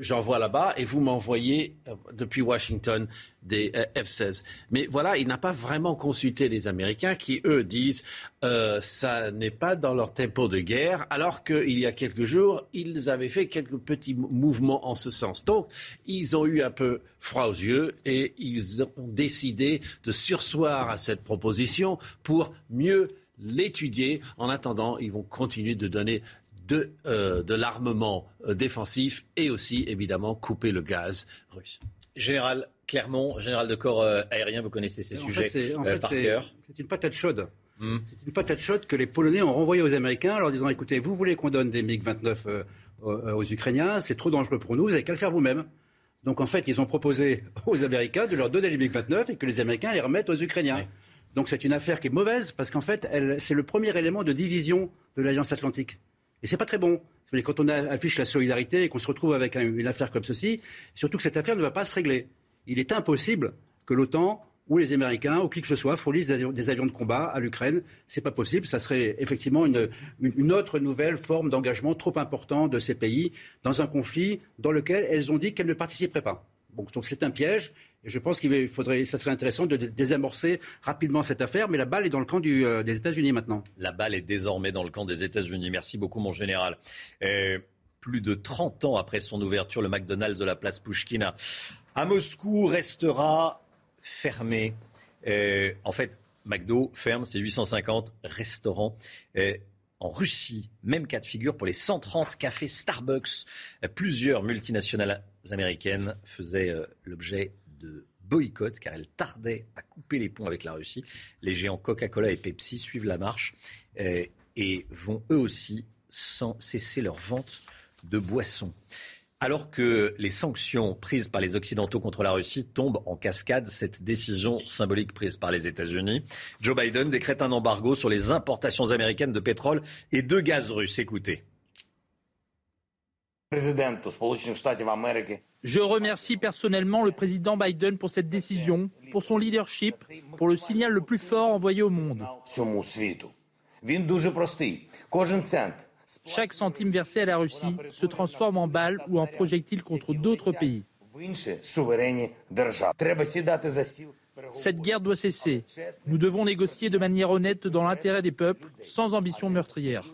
[SPEAKER 6] j'envoie là-bas et vous m'envoyez euh, depuis Washington des euh, F-16. Mais voilà, il n'a pas vraiment consulté les Américains qui, eux, disent euh, ça n'est pas dans leur tempo de guerre, alors qu'il y a quelques jours, ils avaient fait quelques petits mouvements en ce sens. Donc, ils ont eu un peu froid aux yeux et ils ont décidé de sursoir à cette proposition pour mieux l'étudier. En attendant, ils vont continuer de donner de, euh, de l'armement euh, défensif et aussi, évidemment, couper le gaz russe.
[SPEAKER 1] Général Clermont, général de corps euh, aérien, vous connaissez ces sujets par cœur.
[SPEAKER 5] C'est une patate chaude. Hmm. C'est une patate chaude que les Polonais ont renvoyée aux Américains en leur disant écoutez, vous voulez qu'on donne des MiG-29 aux Ukrainiens, c'est trop dangereux pour nous, vous n'avez qu'à le faire vous-même. Donc en fait, ils ont proposé aux Américains de leur donner les MiG-29 et que les Américains les remettent aux Ukrainiens. Donc c'est une affaire qui est mauvaise parce qu'en fait, c'est le premier élément de division de l'Alliance Atlantique. Et c'est pas très bon. Quand on affiche la solidarité et qu'on se retrouve avec une affaire comme ceci, surtout que cette affaire ne va pas se régler. Il est impossible que l'OTAN ou les Américains ou qui que ce soit fournissent des avions de combat à l'Ukraine. C'est pas possible. Ça serait effectivement une, une autre nouvelle forme d'engagement trop important de ces pays dans un conflit dans lequel elles ont dit qu'elles ne participeraient pas. Donc c'est un piège je pense qu'il faudrait, ça serait intéressant de désamorcer rapidement cette affaire, mais la balle est dans le camp euh, des États-Unis maintenant.
[SPEAKER 1] La balle est désormais dans le camp des États-Unis. Merci beaucoup, mon général. plus de 30 ans après son ouverture, le McDonald's de la place Pushkina à Moscou restera fermé. en fait, McDo ferme ses 850 restaurants. en Russie, même cas de figure pour les 130 cafés Starbucks. Plusieurs multinationales américaines faisaient euh, l'objet de boycott car elle tardait à couper les ponts avec la Russie. Les géants Coca-Cola et Pepsi suivent la marche euh, et vont eux aussi sans cesser leur vente de boissons. Alors que les sanctions prises par les Occidentaux contre la Russie tombent en cascade, cette décision symbolique prise par les États-Unis, Joe Biden décrète un embargo sur les importations américaines de pétrole et de gaz russe. Écoutez.
[SPEAKER 25] Je remercie personnellement le président Biden pour cette décision, pour son leadership, pour le signal le plus fort envoyé au monde. Chaque centime versé à la Russie se transforme en balle ou en projectile contre d'autres pays. Cette guerre doit cesser. Nous devons négocier de manière honnête dans l'intérêt des peuples, sans ambition meurtrière.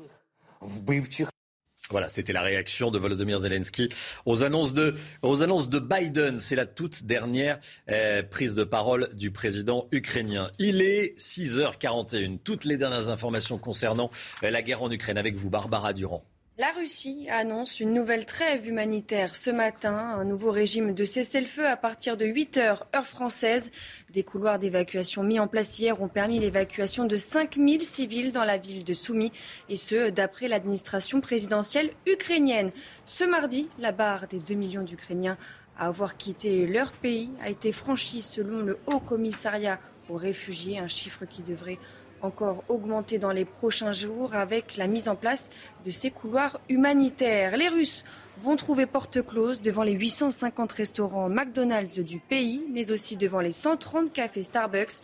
[SPEAKER 1] Voilà, c'était la réaction de Volodymyr Zelensky aux annonces de, aux annonces de Biden. C'est la toute dernière euh, prise de parole du président ukrainien. Il est 6h41. Toutes les dernières informations concernant euh, la guerre en Ukraine avec vous, Barbara Durand.
[SPEAKER 4] La Russie annonce une nouvelle trêve humanitaire ce matin, un nouveau régime de cessez-le-feu à partir de 8 heures, heure française. Des couloirs d'évacuation mis en place hier ont permis l'évacuation de 5000 civils dans la ville de Soumy, et ce, d'après l'administration présidentielle ukrainienne. Ce mardi, la barre des 2 millions d'Ukrainiens à avoir quitté leur pays a été franchie selon le Haut Commissariat aux réfugiés, un chiffre qui devrait encore augmenter dans les prochains jours avec la mise en place de ces couloirs humanitaires. Les Russes vont trouver porte close devant les 850 restaurants McDonald's du pays, mais aussi devant les 130 cafés Starbucks.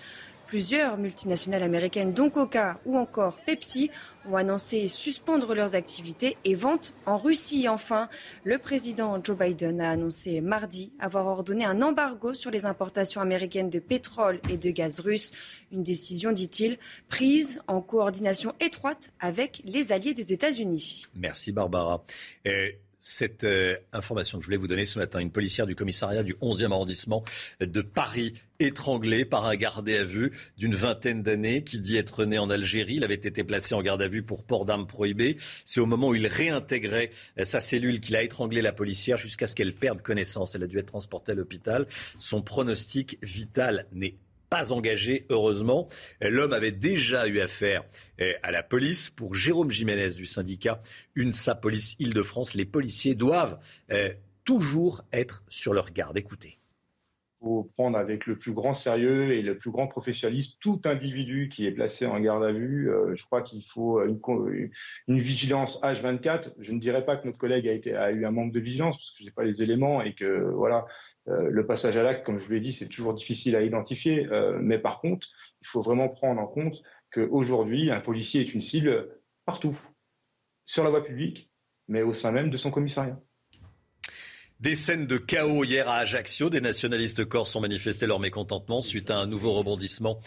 [SPEAKER 4] Plusieurs multinationales américaines, dont Coca ou encore Pepsi, ont annoncé suspendre leurs activités et ventes en Russie. Enfin, le président Joe Biden a annoncé mardi avoir ordonné un embargo sur les importations américaines de pétrole et de gaz russe. Une décision, dit-il, prise en coordination étroite avec les alliés des États-Unis.
[SPEAKER 1] Merci Barbara cette euh, information que je voulais vous donner ce matin. Une policière du commissariat du 11e arrondissement de Paris étranglée par un gardé à vue d'une vingtaine d'années qui dit être né en Algérie. Il avait été placé en garde à vue pour port d'armes prohibées. C'est au moment où il réintégrait euh, sa cellule qu'il a étranglé la policière jusqu'à ce qu'elle perde connaissance. Elle a dû être transportée à l'hôpital. Son pronostic vital n'est pas engagé, heureusement. L'homme avait déjà eu affaire eh, à la police. Pour Jérôme Jiménez du syndicat UNSA Police Île-de-France, les policiers doivent eh, toujours être sur leur garde. Écoutez.
[SPEAKER 11] Il faut prendre avec le plus grand sérieux et le plus grand professionnalisme tout individu qui est placé en garde à vue. Euh, je crois qu'il faut une, vigilance H24. Je ne dirais pas que notre collègue a, a eu un manque de vigilance parce que je n'ai pas les éléments et que voilà, le passage à l'acte, comme je vous l'ai dit, c'est toujours difficile à identifier. Euh, mais par contre, il faut vraiment prendre en compte qu'aujourd'hui, un policier est une cible partout, sur la voie publique, mais au sein même de son commissariat.
[SPEAKER 1] Des scènes de chaos hier à Ajaccio. Des nationalistes corses ont manifesté leur mécontentement suite à un nouveau rebondissement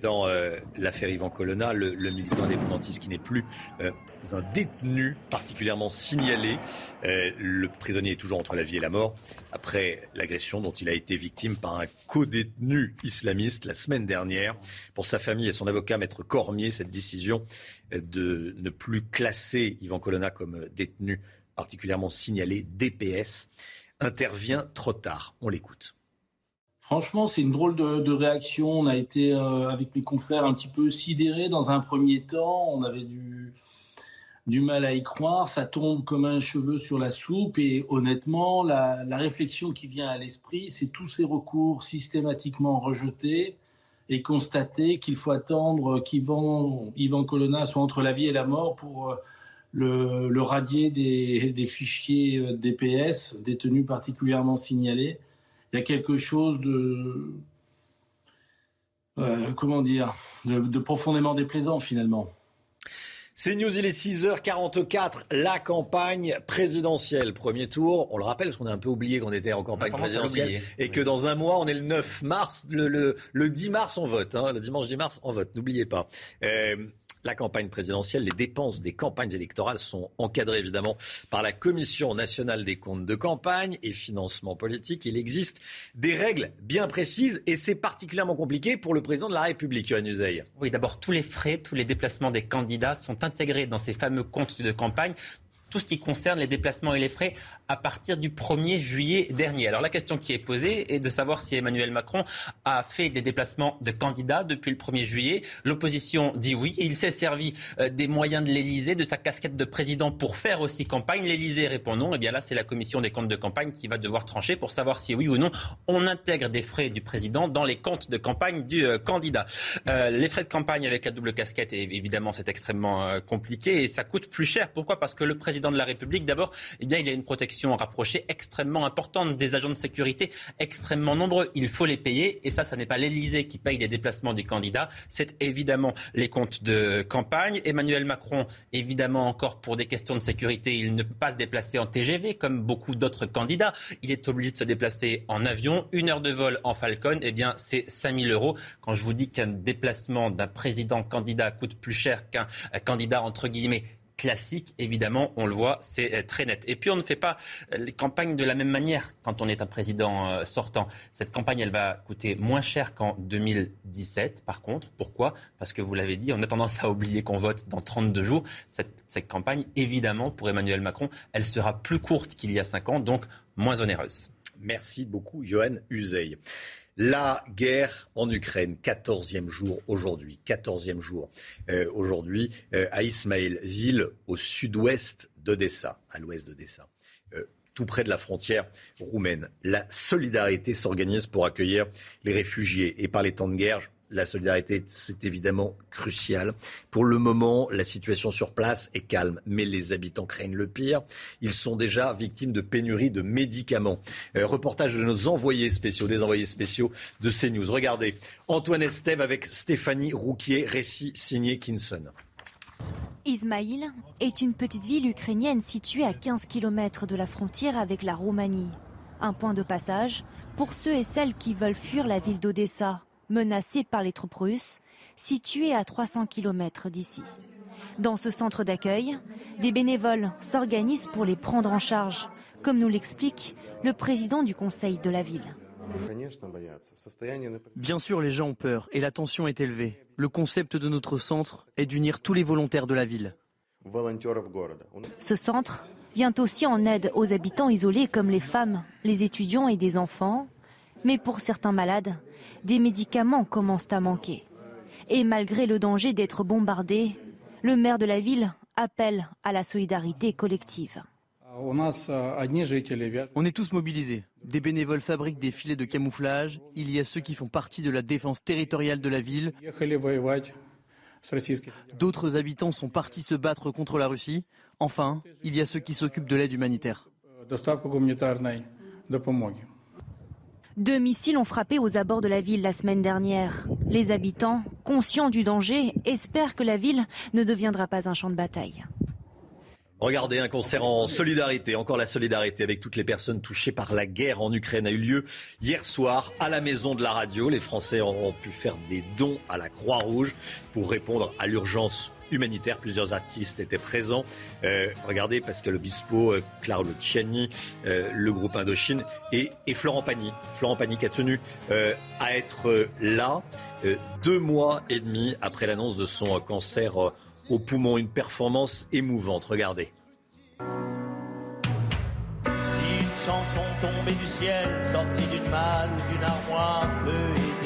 [SPEAKER 1] dans euh, l'affaire Ivan Colonna, le, militant indépendantiste qui n'est plus euh, un détenu particulièrement signalé. Euh, le prisonnier est toujours entre la vie et la mort après l'agression dont il a été victime par un co-détenu islamiste la semaine dernière. Pour sa famille et son avocat, Maître Cormier, cette décision de ne plus classer Ivan Colonna comme détenu particulièrement signalé, DPS, intervient trop tard. On l'écoute.
[SPEAKER 26] Franchement, c'est une drôle de, réaction. On a été, euh, avec mes confrères, un petit peu sidérés dans un premier temps. On avait du, du mal à y croire. Ça tombe comme un cheveu sur la soupe. Et honnêtement, la, réflexion qui vient à l'esprit, c'est tous ces recours systématiquement rejetés et constater qu'il faut attendre qu'Ivan Ivan Colonna soit entre la vie et la mort pour le, radier des, fichiers euh, DPS, détenus particulièrement signalés. Il y a quelque chose de, euh, comment dire, de, profondément déplaisant finalement.
[SPEAKER 1] C'est News, il est 6h44, la campagne présidentielle. Premier tour, on le rappelle parce qu'on a un peu oublié qu'on était en campagne présidentielle et que dans un mois, on est le 9 mars, le, 10 mars, on vote. Hein, le dimanche 10 mars, on vote, n'oubliez pas. Euh, la campagne présidentielle, les dépenses des campagnes électorales sont encadrées évidemment par la Commission nationale des comptes de campagne et financement politique. Il existe des règles bien précises et c'est particulièrement compliqué pour le président de la République, Yohann Uzeil.
[SPEAKER 12] Oui, d'abord, tous les frais, tous les déplacements des candidats sont intégrés dans ces fameux comptes de campagne tout ce qui concerne les déplacements et les frais à partir du 1er juillet dernier. Alors la question qui est posée est de savoir si Emmanuel Macron a fait des déplacements de candidats depuis le 1er juillet. L'opposition dit oui. Il s'est servi euh, des moyens de l'Elysée, de sa casquette de président pour faire aussi campagne. L'Elysée répond non. Et eh bien là, c'est la commission des comptes de campagne qui va devoir trancher pour savoir si oui ou non on intègre des frais du président dans les comptes de campagne du euh, candidat. Euh, les frais de campagne avec la double casquette, évidemment, c'est extrêmement compliqué et ça coûte plus cher. Pourquoi? Parce que le président président de la République, d'abord, eh bien, il a une protection rapprochée extrêmement importante, des agents de sécurité extrêmement nombreux. Il faut les payer, et ça, ça n'est pas l'Élysée qui paye les déplacements des candidats, c'est évidemment les comptes de campagne. Emmanuel Macron, évidemment, encore pour des questions de sécurité, il ne peut pas se déplacer en TGV comme beaucoup d'autres candidats. Il est obligé de se déplacer en avion. Une heure de vol en Falcon, eh bien, c'est 5000 euros. Quand je vous dis qu'un déplacement d'un président candidat coûte plus cher qu'un candidat, entre guillemets, classique, évidemment, on le voit, c'est euh, très net. Et puis on ne fait pas euh, les campagnes de la même manière quand on est un président euh, sortant. Cette campagne, elle va coûter moins cher qu'en 2017, par contre. Pourquoi? Parce que vous l'avez dit, on a tendance à oublier qu'on vote dans 32 jours. Cette, cette campagne, évidemment, pour Emmanuel Macron, elle sera plus courte qu'il y a 5 ans, donc moins onéreuse.
[SPEAKER 1] Merci beaucoup, Johan Uzey. La guerre en Ukraine, 14e jour aujourd'hui, 14e jour euh, aujourd'hui euh, à Ismaël, ville au sud-ouest d'Odessa, à l'ouest d'Odessa, euh, tout près de la frontière roumaine. La solidarité s'organise pour accueillir les réfugiés et par les temps de guerre, la solidarité, c'est évidemment crucial. Pour le moment, la situation sur place est calme, mais les habitants craignent le pire. Ils sont déjà victimes de pénurie de médicaments. Euh, reportage de nos envoyés spéciaux, des envoyés spéciaux de CNews. Regardez, Antoine Estève avec Stéphanie Rouquier, récit signé Kinson.
[SPEAKER 24] Ismaïl est une petite ville ukrainienne située à 15 km de la frontière avec la Roumanie. Un point de passage pour ceux et celles qui veulent fuir la ville d'Odessa menacée par les troupes russes, située à 300 km d'ici. Dans ce centre d'accueil, des bénévoles s'organisent pour les prendre en charge, comme nous l'explique le président du conseil de la ville.
[SPEAKER 27] Bien sûr, les gens ont peur et la tension est élevée. Le concept de notre centre est d'unir tous les volontaires de la ville.
[SPEAKER 24] Ce centre vient aussi en aide aux habitants isolés comme les femmes, les étudiants et des enfants. Mais pour certains malades, des médicaments commencent à manquer. Et malgré le danger d'être bombardé, le maire de la ville appelle à la solidarité collective.
[SPEAKER 27] On est tous mobilisés. Des bénévoles fabriquent des filets de camouflage. Il y a ceux qui font partie de la défense territoriale de la ville. D'autres habitants sont partis se battre contre la Russie. Enfin, il y a ceux qui s'occupent de l'aide humanitaire.
[SPEAKER 24] Deux missiles ont frappé aux abords de la ville la semaine dernière. Les habitants, conscients du danger, espèrent que la ville ne deviendra pas un champ de bataille.
[SPEAKER 1] Regardez, un concert en solidarité, encore la solidarité avec toutes les personnes touchées par la guerre en Ukraine a eu lieu hier soir à la maison de la radio. Les Français ont pu faire des dons à la Croix-Rouge pour répondre à l'urgence humanitaire. Plusieurs artistes étaient présents. Euh, regardez, Pascal Obispo, euh, Claire Luciani, euh, le groupe Indochine et, et, Florent Pagny. Florent Pagny qui a tenu euh, à être là deux mois et demi après l'annonce de son cancer au poumon. Une performance émouvante. Regardez.
[SPEAKER 28] Si une chanson tombée du ciel, sortie d'une ou d'une armoire peut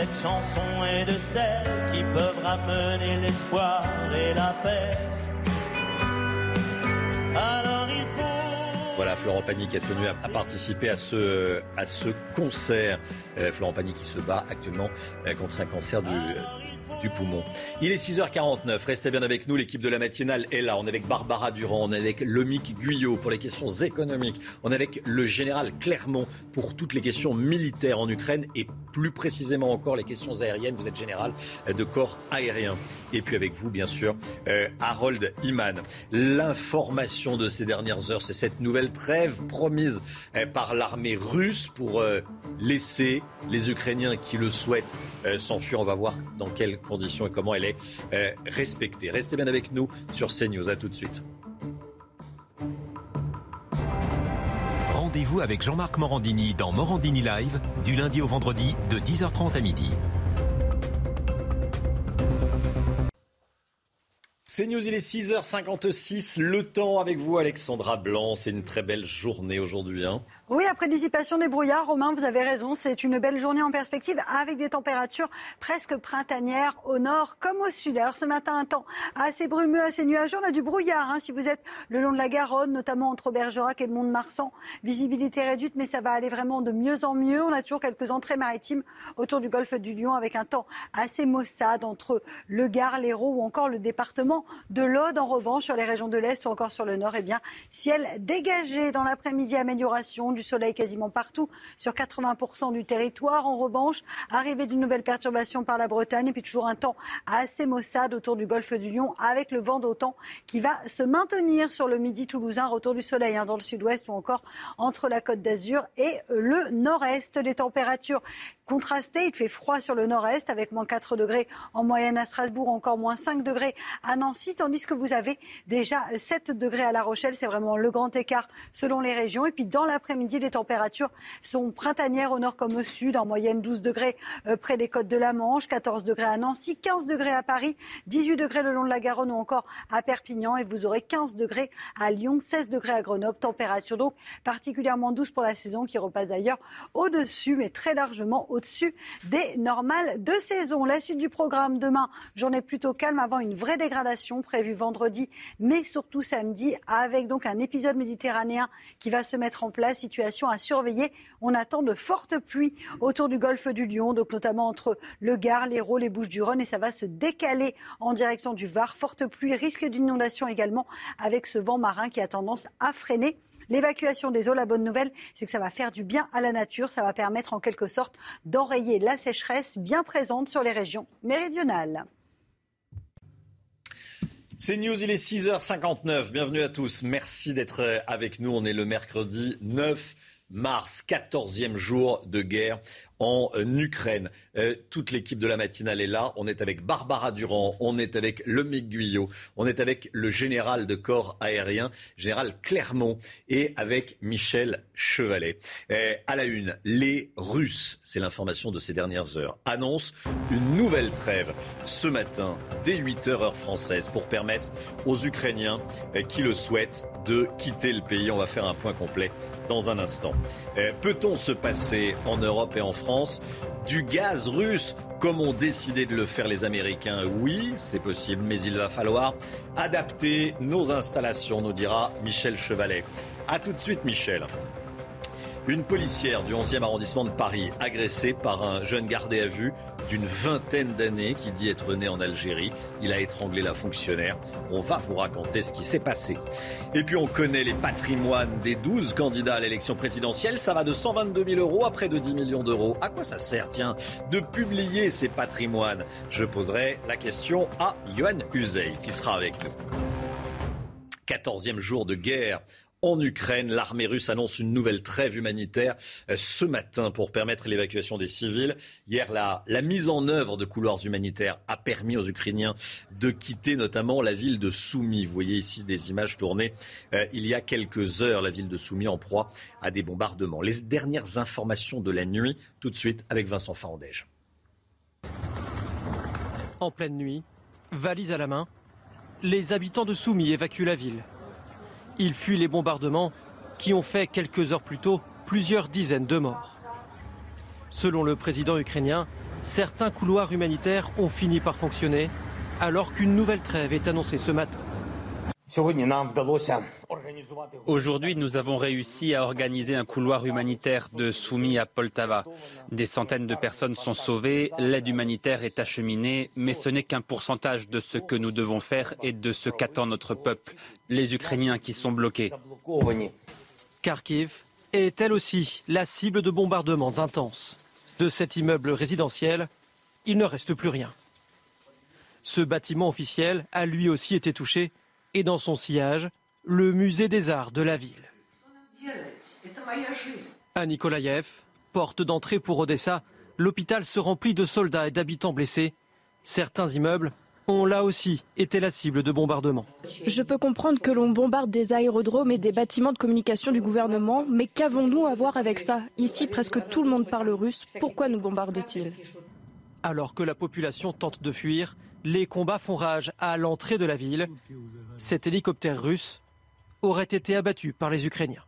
[SPEAKER 28] cette chanson est de celles qui peuvent ramener l'espoir et la paix, alors il faut
[SPEAKER 1] voilà, Florent Pagny qui a tenu à, à participer à ce, à ce concert. Euh, Florent Pagny qui se bat actuellement euh, contre un cancer du, Il est 6h49, restez bien avec nous, l'équipe de la matinale est là. On est avec Barbara Durand, on est avec Lomic Guyot pour les questions économiques, on est avec le général Clermont pour toutes les questions militaires en Ukraine et plus précisément encore les questions aériennes. Vous êtes général de corps aérien. Et puis avec vous, bien sûr, euh, Harold Iman. L'information de ces dernières heures, c'est cette nouvelle trêve promise euh, par l'armée russe pour euh, laisser les Ukrainiens qui le souhaitent s'enfuir. On va voir dans quelles conditions et comment elle est euh, respectée. Restez bien avec nous sur CNews. À tout de suite.
[SPEAKER 29] Rendez-vous avec Jean-Marc Morandini dans Morandini Live du lundi au vendredi de 10h30 à midi.
[SPEAKER 1] C'est News, il est 6h56. Le temps avec vous, Alexandra Blanc. C'est une très belle journée aujourd'hui. Hein.
[SPEAKER 15] Oui, après dissipation des brouillards, Romain, vous avez raison, c'est une belle journée en perspective avec des températures presque printanières au nord comme au sud. Alors ce matin, un temps assez brumeux, assez nuageux. On a du brouillard hein, si vous êtes le long de la Garonne, notamment entre Bergerac et Mont-de-Marsan. Visibilité réduite, mais ça va aller vraiment de mieux en mieux. On a toujours quelques entrées maritimes autour du golfe du Lion avec un temps assez maussade entre le Gard, l'Hérault ou encore le département de l'Aude. En revanche, sur les régions de l'Est ou encore sur le Nord, eh bien, ciel dégagé dans l'après-midi, amélioration soleil quasiment partout sur 80% du territoire. En revanche, arrivée d'une nouvelle perturbation par la Bretagne et puis toujours un temps assez maussade autour du golfe du Lion avec le vent d'autant qui va se maintenir sur le midi toulousain. Retour du soleil hein, dans le sud-ouest ou encore entre la côte d'Azur et le nord-est. Les températures contrastées. Il fait froid sur le nord-est avec moins 4 degrés en moyenne à Strasbourg, encore moins 5 degrés à Nancy, tandis que vous avez déjà 7 degrés à La Rochelle. C'est vraiment le grand écart selon les régions. Et puis dans l'après-midi, les températures sont printanières au nord comme au sud, en moyenne 12 degrés euh, près des côtes de la Manche, 14 degrés à Nancy, 15 degrés à Paris, 18 degrés le long de la Garonne ou encore à Perpignan et vous aurez 15 degrés à Lyon, 16 degrés à Grenoble. Température donc particulièrement douce pour la saison qui repasse d'ailleurs au-dessus, mais très largement au-dessus des normales de saison. La suite du programme demain, journée plutôt calme avant une vraie dégradation prévue vendredi, mais surtout samedi, avec donc un épisode méditerranéen qui va se mettre en place, à surveiller. On attend de fortes pluies autour du golfe du Lion, donc notamment entre le Gard, l'Hérault, les Bouches-du-Rhône, et ça va se décaler en direction du Var. Forte pluie, risque d'inondation également avec ce vent marin qui a tendance à freiner l'évacuation des eaux. La bonne nouvelle, c'est que ça va faire du bien à la nature. Ça va permettre en quelque sorte d'enrayer la sécheresse bien présente sur les régions méridionales.
[SPEAKER 1] C'est News, il est 6h59. Bienvenue à tous. Merci d'être avec nous. On est le mercredi 9 mars, 14e jour de guerre en Ukraine. Euh, toute l'équipe de la matinale est là. On est avec Barbara Durand, on est avec Lomic Guyot, on est avec le général de corps aérien, général Clermont, et avec Michel Chevalet. Euh, à la une, les Russes, c'est l'information de ces dernières heures, annoncent une nouvelle trêve ce matin, dès 8 heures heure française, pour permettre aux Ukrainiens euh, qui le souhaitent de quitter le pays. On va faire un point complet dans un instant. Peut-on se passer en Europe et en France? Du gaz russe, comme ont décidé de le faire les Américains? Oui, c'est possible, mais il va falloir adapter nos installations, nous dira Michel Chevalet. A tout de suite, Michel. Une policière du 11e arrondissement de Paris, agressée par un jeune gardé à vue d'une vingtaine d'années qui dit être né en Algérie. Il a étranglé la fonctionnaire. On va vous raconter ce qui s'est passé. Et puis on connaît les patrimoines des 12 candidats à l'élection présidentielle. Ça va de 122 000 euros à près de 10 millions d'euros. À quoi ça sert, tiens, de publier ces patrimoines? Je poserai la question à Johan Uzey qui sera avec nous. 14e jour de guerre en Ukraine. L'armée russe annonce une nouvelle trêve humanitaire euh, ce matin pour permettre l'évacuation des civils. Hier, la, mise en œuvre de couloirs humanitaires a permis aux Ukrainiens de quitter notamment la ville de Soumy. Vous voyez ici des images tournées euh, il y a quelques heures, la ville de Soumy en proie à des bombardements. Les dernières informations de la nuit, tout de suite avec Vincent Farandège.
[SPEAKER 2] En pleine nuit, valise à la main, les habitants de Soumy évacuent la ville. Ils fuient les bombardements qui ont fait quelques heures plus tôt plusieurs dizaines de morts. Selon le président ukrainien, certains couloirs humanitaires ont fini par fonctionner alors qu'une nouvelle trêve est annoncée ce matin.
[SPEAKER 12] Aujourd'hui, nous avons réussi à organiser un couloir humanitaire de Soumis à Poltava. Des centaines de personnes sont sauvées, l'aide humanitaire est acheminée, mais ce n'est qu'un pourcentage de ce que nous devons faire et de ce qu'attend notre peuple, les Ukrainiens qui sont bloqués.
[SPEAKER 2] Kharkiv est elle aussi la cible de bombardements intenses. De cet immeuble résidentiel, il ne reste plus rien. Ce bâtiment officiel a lui aussi été touché et dans son sillage, le musée des arts de la ville. À Nikolaïev, porte d'entrée pour Odessa, l'hôpital se remplit de soldats et d'habitants blessés. Certains immeubles ont là aussi été la cible de bombardements.
[SPEAKER 30] Je peux comprendre que l'on bombarde des aérodromes et des bâtiments de communication du gouvernement, mais qu'avons-nous à voir avec ça? Ici, presque tout le monde parle russe. Pourquoi nous bombarde-t-il?
[SPEAKER 2] Alors que la population tente de fuir,
[SPEAKER 31] Les combats font rage à l'entrée de la ville. Cet hélicoptère russe aurait été abattu par les Ukrainiens.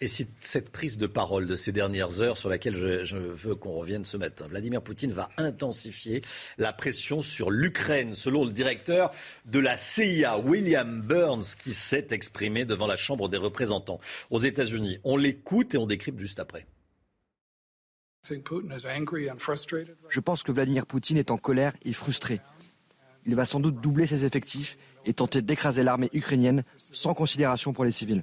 [SPEAKER 1] Et c'est cette prise de parole de ces dernières heures sur laquelle je, je veux qu'on revienne ce matin. Vladimir Poutine va intensifier la pression sur l'Ukraine, selon le directeur de la CIA, William Burns, qui s'est exprimé devant la Chambre des représentants aux États-Unis. On l'écoute et on décrypte juste après.
[SPEAKER 8] Je pense que Vladimir Poutine est en colère et frustré. Il va sans doute doubler ses effectifs et tenter d'écraser l'armée ukrainienne sans considération pour les civils.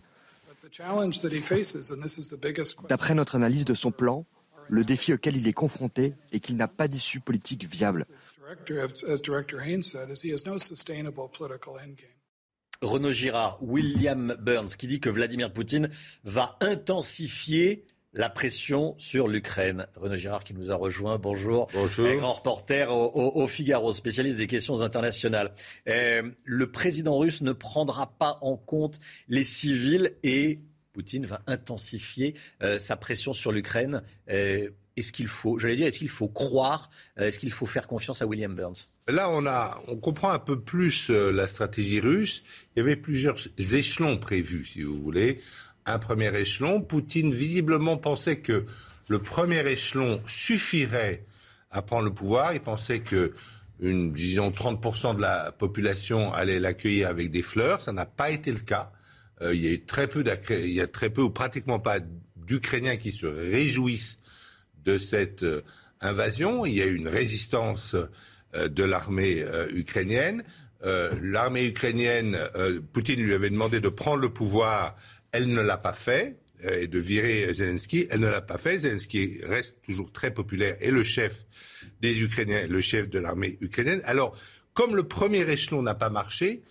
[SPEAKER 8] D'après notre analyse de son plan, le défi auquel il est confronté est qu'il n'a pas d'issue politique viable.
[SPEAKER 1] Renaud Girard, William Burns, qui dit que Vladimir Poutine va intensifier la pression sur l'Ukraine. Renaud Girard qui nous a rejoint. Bonjour.
[SPEAKER 32] Bonjour.
[SPEAKER 1] Un grand reporter au, au, au, Figaro, spécialiste des questions internationales. Euh, le président russe ne prendra pas en compte les civils et Poutine va intensifier euh, sa pression sur l'Ukraine. Euh, est-ce qu'il faut, j'allais dire, est-ce qu'il faut croire, est-ce qu'il faut faire confiance à William Burns?
[SPEAKER 32] Là, on, a, on comprend un peu plus la stratégie russe. Il y avait plusieurs échelons prévus, si vous voulez un premier échelon. Poutine visiblement pensait que le premier échelon suffirait à prendre le pouvoir. Il pensait que une, disons, 30% de la population allait l'accueillir avec des fleurs. Ça n'a pas été le cas. Euh, il y a eu très peu ou pratiquement pas d'Ukrainiens qui se réjouissent de cette euh, invasion. Il y a eu une résistance euh, de l'armée ukrainienne. l'armée ukrainienne, Poutine lui avait demandé de prendre le pouvoir elle ne l'a pas fait et de virer Zelensky. Elle ne l'a pas fait. Zelensky reste toujours très populaire et le chef des Ukrainiens, le chef de l'armée ukrainienne. Alors, comme le premier échelon n'a pas marché,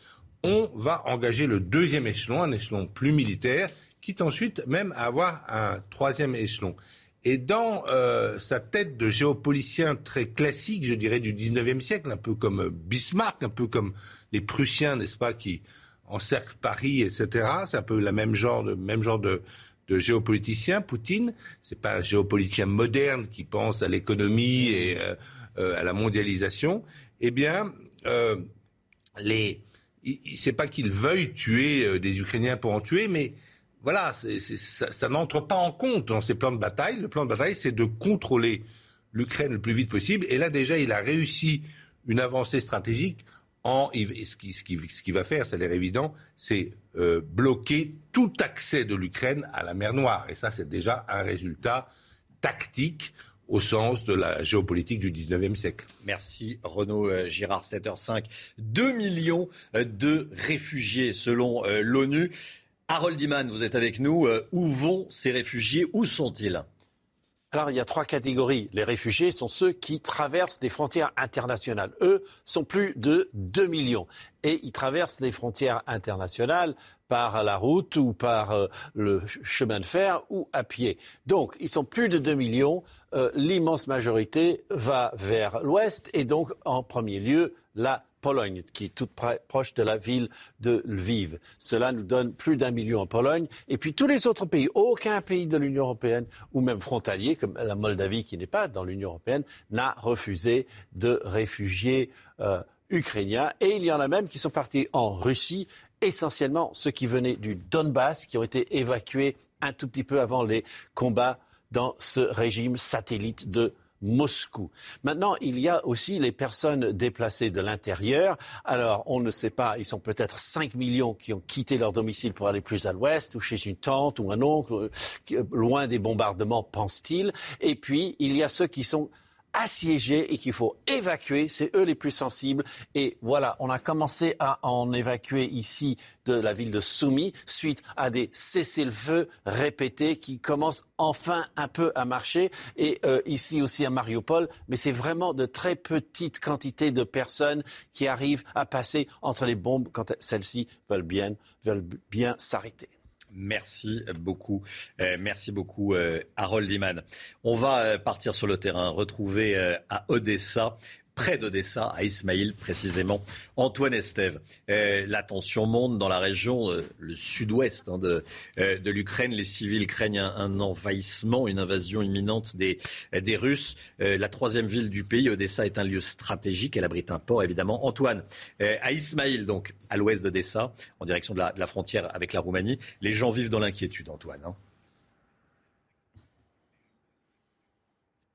[SPEAKER 32] on va engager le deuxième échelon, un échelon plus militaire, quitte ensuite même à avoir un troisième échelon. Et dans euh, sa tête de géopolicien très classique, je dirais, du 19e siècle, un peu comme Bismarck, un peu comme les Prussiens, n'est-ce pas, qui encercle Paris, etc. C'est un peu le même genre de, même genre de, géopoliticien. Poutine, c'est pas un géopoliticien moderne qui pense à l'économie et euh, euh, à la mondialisation. Eh bien, euh, les, c'est pas qu'il veuille tuer euh, des Ukrainiens pour en tuer, mais voilà, ça, ça n'entre pas en compte dans ses plans de bataille. Le plan de bataille, c'est de contrôler l'Ukraine le plus vite possible. Et là, déjà, il a réussi une avancée stratégique ce qui, va faire, ça a l'air évident, c'est euh, bloquer tout accès de l'Ukraine à la mer Noire. Et ça, c'est déjà un résultat tactique au sens de la géopolitique du 19e siècle.
[SPEAKER 1] Merci Renaud euh, Girard, 7h05. 2 millions euh, de réfugiés selon l'ONU. Harold Iman, vous êtes avec nous. Où vont ces réfugiés? Où sont-ils?
[SPEAKER 6] Alors, il y a trois catégories. Les réfugiés sont ceux qui traversent des frontières internationales. Eux sont plus de 2 millions. Et ils traversent les frontières internationales par la route ou par euh, le chemin de fer ou à pied. Donc, ils sont plus de 2 millions. Euh, L'immense majorité va vers l'ouest et donc, en premier lieu, la Pologne, qui est toute proche de la ville de Lviv. Cela nous donne plus d'un million en Pologne. Et puis tous les autres pays, aucun pays de l'Union européenne, ou même frontalier, comme la Moldavie, qui n'est pas dans l'Union européenne, n'a refusé de réfugiés euh, ukrainiens. Et il y en a même qui sont partis en Russie, essentiellement ceux qui venaient du Donbass, qui ont été évacués un tout petit peu avant les combats dans ce régime satellite de Moscou. Maintenant, il y a aussi les personnes déplacées de l'intérieur. Alors, on ne sait pas, ils sont peut-être 5 millions qui ont quitté leur domicile pour aller plus à l'ouest, ou chez une tante ou un oncle, loin des bombardements, pense-t-il. Et puis, il y a ceux qui sont assiégés et qu'il faut évacuer. C'est eux les plus sensibles. Et voilà, on a commencé à en évacuer ici de la ville de Soumy suite à des cessez-le-feu répétés qui commencent enfin un peu à marcher. Et euh, ici aussi à Mariupol. Mais c'est vraiment de très petites quantités de personnes qui arrivent à passer entre les bombes quand celles-ci veulent bien, veulent bien s'arrêter.
[SPEAKER 1] Merci beaucoup. Euh, merci beaucoup, euh, Harold Iman. On va euh, partir sur le terrain, retrouver à Odessa près d'Odessa, à Ismaïl précisément. Antoine Estève, euh, la tension monte dans la région, euh, le sud-ouest hein, de, euh, de l'Ukraine. Les civils craignent un, envahissement, une invasion imminente des, des Russes. la troisième ville du pays, Odessa, est un lieu stratégique. Elle abrite un port, évidemment. Antoine, à Ismaïl, donc à l'ouest d'Odessa, en direction de la, de la, frontière avec la Roumanie, les gens vivent dans l'inquiétude, Antoine. Hein.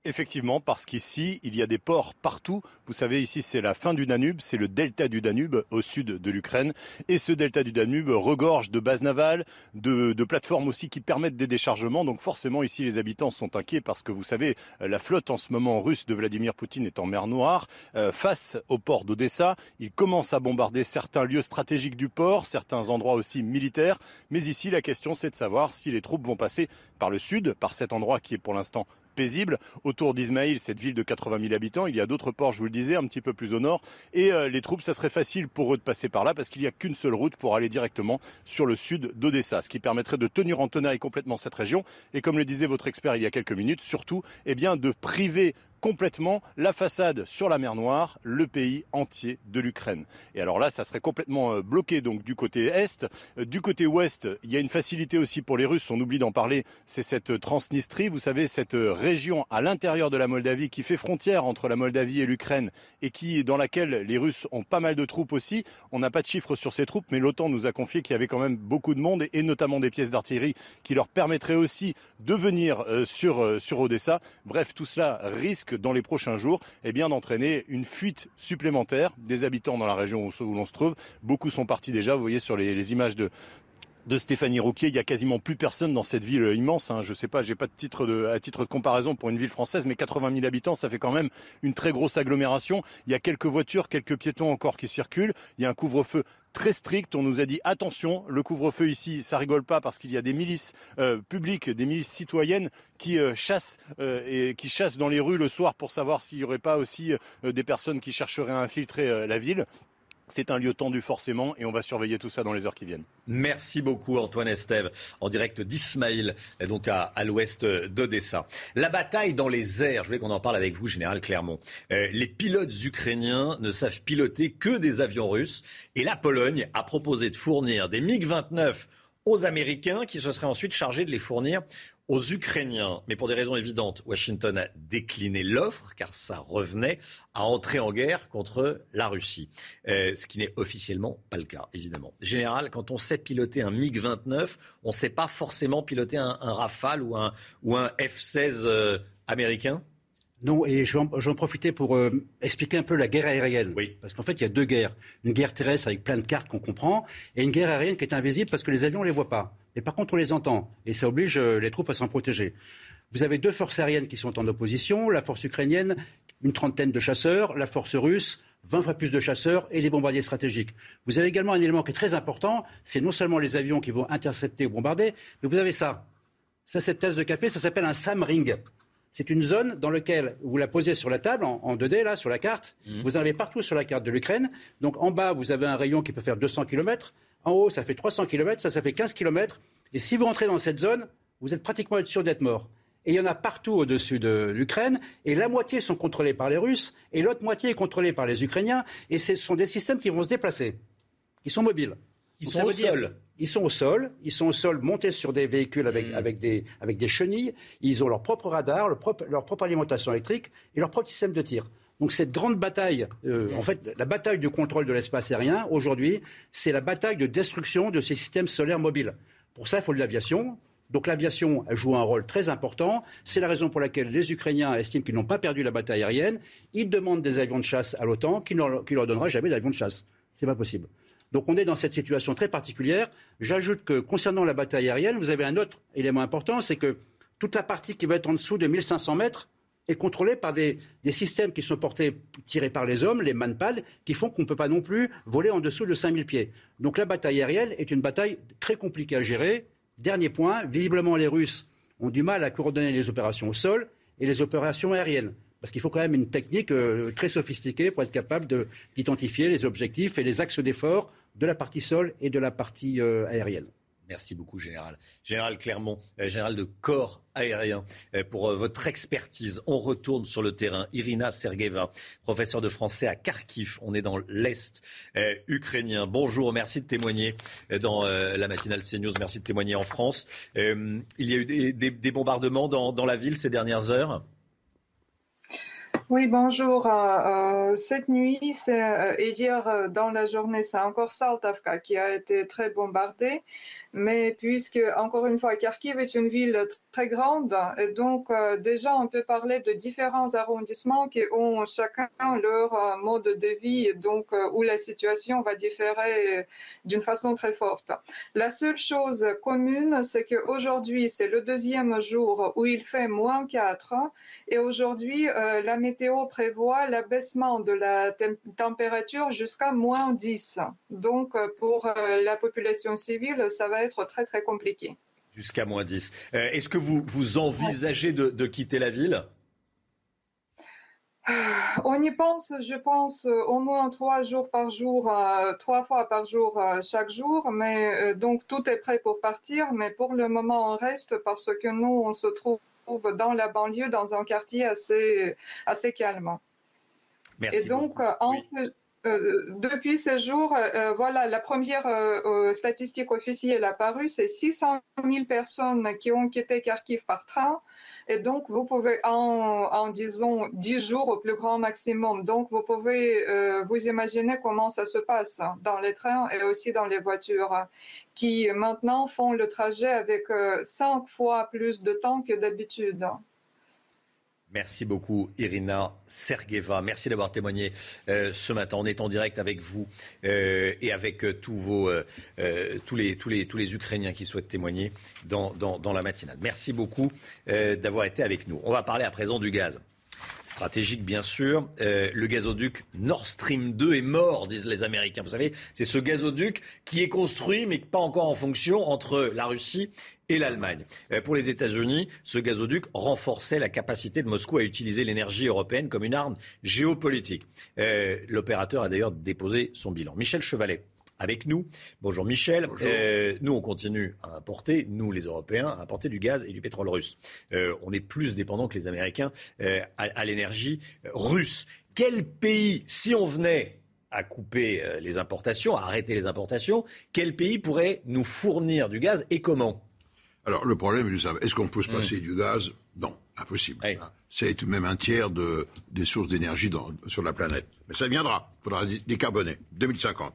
[SPEAKER 33] Effectivement, parce qu'ici, il y a des ports partout. Vous savez, ici, c'est la fin du Danube, c'est le delta du Danube au sud de l'Ukraine. Et ce delta du Danube regorge de bases navales, de, plateformes aussi qui permettent des déchargements. Donc forcément, ici, les habitants sont inquiets parce que vous savez, la flotte en ce moment russe de Vladimir Poutine est en mer Noire. Euh, face au port d'Odessa, il commence à bombarder certains lieux stratégiques du port, certains endroits aussi militaires. Mais ici, la question, c'est de savoir si les troupes vont passer par le sud, par cet endroit qui est pour l'instant paisible. Autour d'Ismaïl, cette ville de 80 000 habitants, il y a d'autres ports, je vous le disais, un petit peu plus au nord. Et euh, les troupes, ça serait facile pour eux de passer par là parce qu'il n'y a qu'une seule route pour aller directement sur le sud d'Odessa, ce qui permettrait de tenir en tenaille complètement cette région. Et comme le disait votre expert il y a quelques minutes, surtout, eh bien, de priver complètement la façade sur la mer Noire, le pays entier de l'Ukraine. Et alors là, ça serait complètement euh, bloqué donc du côté est. Euh, du côté ouest, il y a une facilité aussi pour les Russes, on oublie d'en parler, c'est cette Transnistrie, vous savez, cette euh, région à l'intérieur de la Moldavie qui fait frontière entre la Moldavie et l'Ukraine et qui dans laquelle les Russes ont pas mal de troupes aussi. On n'a pas de chiffres sur ces troupes, mais l'OTAN nous a confié qu'il y avait quand même beaucoup de monde et notamment des pièces d'artillerie qui leur permettraient aussi de venir sur Odessa. Bref, tout cela risque dans les prochains jours eh bien, d'entraîner une fuite supplémentaire des habitants dans la région où, l'on se trouve. Beaucoup sont partis déjà, vous voyez sur les, images de, de Stéphanie Rouquier. Il y a quasiment plus personne dans cette ville immense. Hein. Je sais pas, j'ai pas de titre de, à titre de comparaison pour une ville française, mais 80 000 habitants, ça fait quand même une très grosse agglomération. Il y a quelques voitures, quelques piétons encore qui circulent. Il y a un couvre-feu très strict. On nous a dit attention, le couvre-feu ici, ça rigole pas parce qu'il y a des milices euh, publiques, des milices citoyennes qui euh, chassent euh, et qui chassent dans les rues le soir pour savoir s'il n'y aurait pas aussi des personnes qui chercheraient à infiltrer la ville. C'est un lieu tendu forcément et on va surveiller tout ça dans les heures qui viennent.
[SPEAKER 1] Merci beaucoup Antoine Estève en direct d'Ismaïl, donc à, l'ouest d'Odessa. La bataille dans les airs, je voulais qu'on en parle avec vous, général Clermont. Euh, les pilotes ukrainiens ne savent piloter que des avions russes et la Pologne a proposé de fournir des MiG-29 aux Américains qui se seraient ensuite chargés de les fournir aux Ukrainiens. Mais pour des raisons évidentes, Washington a décliné l'offre car ça revenait à entrer en guerre contre la Russie. Euh, ce qui n'est officiellement pas le cas, évidemment. Général, quand on sait piloter un MiG-29, on ne sait pas forcément piloter un, Rafale ou un, ou un F-16 euh, américain?
[SPEAKER 5] Non, et je vais en, profiter pour euh, expliquer un peu la guerre aérienne.
[SPEAKER 1] Oui.
[SPEAKER 5] Parce qu'en fait, il y a deux guerres. Une guerre terrestre avec plein de cartes qu'on comprend, et une guerre aérienne qui est invisible parce que les avions, on ne les voit pas. Mais par contre, on les entend, et ça oblige euh, les troupes à s'en protéger. Vous avez deux forces aériennes qui sont en opposition. La force ukrainienne, une trentaine de chasseurs. La force russe, 20 fois plus de chasseurs et des bombardiers stratégiques. Vous avez également un élément qui est très important, c'est non seulement les avions qui vont intercepter ou bombarder, mais vous avez ça. Ça, cette tasse de café, ça s'appelle un SAM Ring. C'est une zone dans laquelle vous la posez sur la table, en, 2D, là, sur la carte. Mmh. Vous en avez partout sur la carte de l'Ukraine. Donc en bas, vous avez un rayon qui peut faire 200 km. En haut, ça fait 300 km. Ça, ça fait 15 km. Et si vous rentrez dans cette zone, vous êtes pratiquement sûr d'être mort. Et il y en a partout au-dessus de l'Ukraine. Et la moitié sont contrôlés par les Russes. Et l'autre moitié est contrôlée par les Ukrainiens. Et ce sont des systèmes qui vont se déplacer, qui sont mobiles.
[SPEAKER 1] Ils sont au sol.
[SPEAKER 5] Ils sont au sol, ils sont au sol montés sur des véhicules avec, hmm. avec, des, avec des chenilles, ils ont leur propre radar, leur propre, leur propre alimentation électrique et leur propre système de tir. Donc cette grande bataille, euh, en fait, la bataille de contrôle de l'espace aérien, aujourd'hui, c'est la bataille de destruction de ces systèmes solaires mobiles. Pour ça, il faut de l'aviation. Donc l'aviation joue un rôle très important. C'est la raison pour laquelle les Ukrainiens estiment qu'ils n'ont pas perdu la bataille aérienne. Ils demandent des avions de chasse à l'OTAN qui ne leur, donnera jamais d'avions de chasse. C'est pas possible. Donc on est dans cette situation très particulière. J'ajoute que concernant la bataille aérienne, vous avez un autre élément important, c'est que toute la partie qui va être en dessous de 1500 mètres est contrôlée par des, systèmes qui sont portés, tirés par les hommes, les manpads, qui font qu'on ne peut pas non plus voler en dessous de 5000 pieds. Donc la bataille aérienne est une bataille très compliquée à gérer. Dernier point, visiblement les Russes ont du mal à coordonner les opérations au sol et les opérations aériennes. Parce qu'il faut quand même une technique euh, très sophistiquée pour être capable d'identifier les objectifs et les axes d'effort de la partie sol et de la partie euh, aérienne.
[SPEAKER 1] Merci beaucoup, Général. Général Clermont, euh, Général de corps aérien, euh, pour euh, votre expertise. On retourne sur le terrain. Irina Sergeva, professeure de français à Kharkiv. On est dans l'Est ukrainien. Bonjour, merci de témoigner dans la matinale CNews. Merci de témoigner en France. il y a eu des, bombardements dans la ville ces dernières heures
[SPEAKER 34] oui, bonjour. Euh, euh, cette nuit euh, et hier dans la journée, c'est encore Saltavka qui a été très bombardée. Mais puisque, encore une fois, Kharkiv est une ville très grande, et donc déjà on peut parler de différents arrondissements qui ont chacun leur mode de vie, donc où la situation va différer d'une façon très forte. La seule chose commune, c'est qu'aujourd'hui, c'est le deuxième jour où il fait moins 4, et aujourd'hui, la prévoit l'abaissement de la température jusqu'à moins 10. Donc, euh, pour euh, la population civile, ça va être très, très compliqué.
[SPEAKER 1] Jusqu'à moins 10. Euh, est-ce que vous, vous envisagez de, quitter la ville?
[SPEAKER 34] On y pense, je pense, au moins trois jours par jour, trois fois par jour, chaque jour. Mais donc tout est prêt pour partir, mais pour le moment on reste parce que nous on se trouve dans la banlieue, dans un quartier assez, assez calme.
[SPEAKER 1] Merci
[SPEAKER 34] Et donc, euh, depuis ce jour, euh, voilà, la première euh, statistique officielle apparue, c'est 600 000 personnes qui ont quitté Kharkiv par train. Et donc, vous pouvez, en, disons, 10 jours au plus grand maximum, donc vous pouvez vous imaginer comment ça se passe dans les trains et aussi dans les voitures qui maintenant font le trajet avec 5 fois plus de temps que d'habitude.
[SPEAKER 1] Merci beaucoup, Irina Sergeva. Merci d'avoir témoigné euh, ce matin. On est en direct avec vous euh, et avec euh, tous, vos, tous, les, tous, les, tous les Ukrainiens qui souhaitent témoigner dans, dans la matinale. Merci beaucoup d'avoir été avec nous. On va parler à présent du gaz stratégique bien sûr. le gazoduc Nord Stream 2 est mort, disent les Américains. Vous savez, c'est ce gazoduc qui est construit mais pas encore en fonction entre la Russie et l'Allemagne. Euh, pour les États-Unis, ce gazoduc renforçait la capacité de Moscou à utiliser l'énergie européenne comme une arme géopolitique. Euh, l'opérateur a d'ailleurs déposé son bilan. Michel Chevalet avec nous. Bonjour Michel. Euh, nous, on continue à importer, nous les Européens, à importer du gaz et du pétrole russe. on est plus dépendant que les Américains à, l'énergie russe. Quel pays, si on venait à couper les importations, à arrêter les importations, quel pays pourrait nous fournir du gaz et comment?
[SPEAKER 9] Alors, le problème, est-ce qu'on peut se passer mm. du gaz? Non, impossible. C'est même un tiers de, des sources d'énergie sur la planète. Mais ça viendra. Il faudra décarboner. 2050.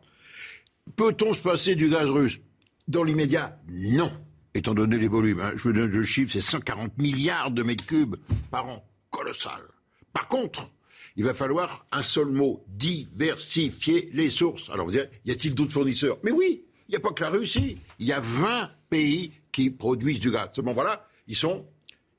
[SPEAKER 9] Peut-on se passer du gaz russe? Dans l'immédiat, non. Étant donné les volumes. Hein. Je vous donne le chiffre, c'est 140 milliards de mètres cubes par an. Colossal. Par contre, il va falloir un seul mot, diversifier les sources. Alors vous direz, y a-t-il d'autres fournisseurs? Mais oui, il n'y a pas que la Russie. Il y a 20 pays qui produisent du gaz. Seulement voilà, ils sont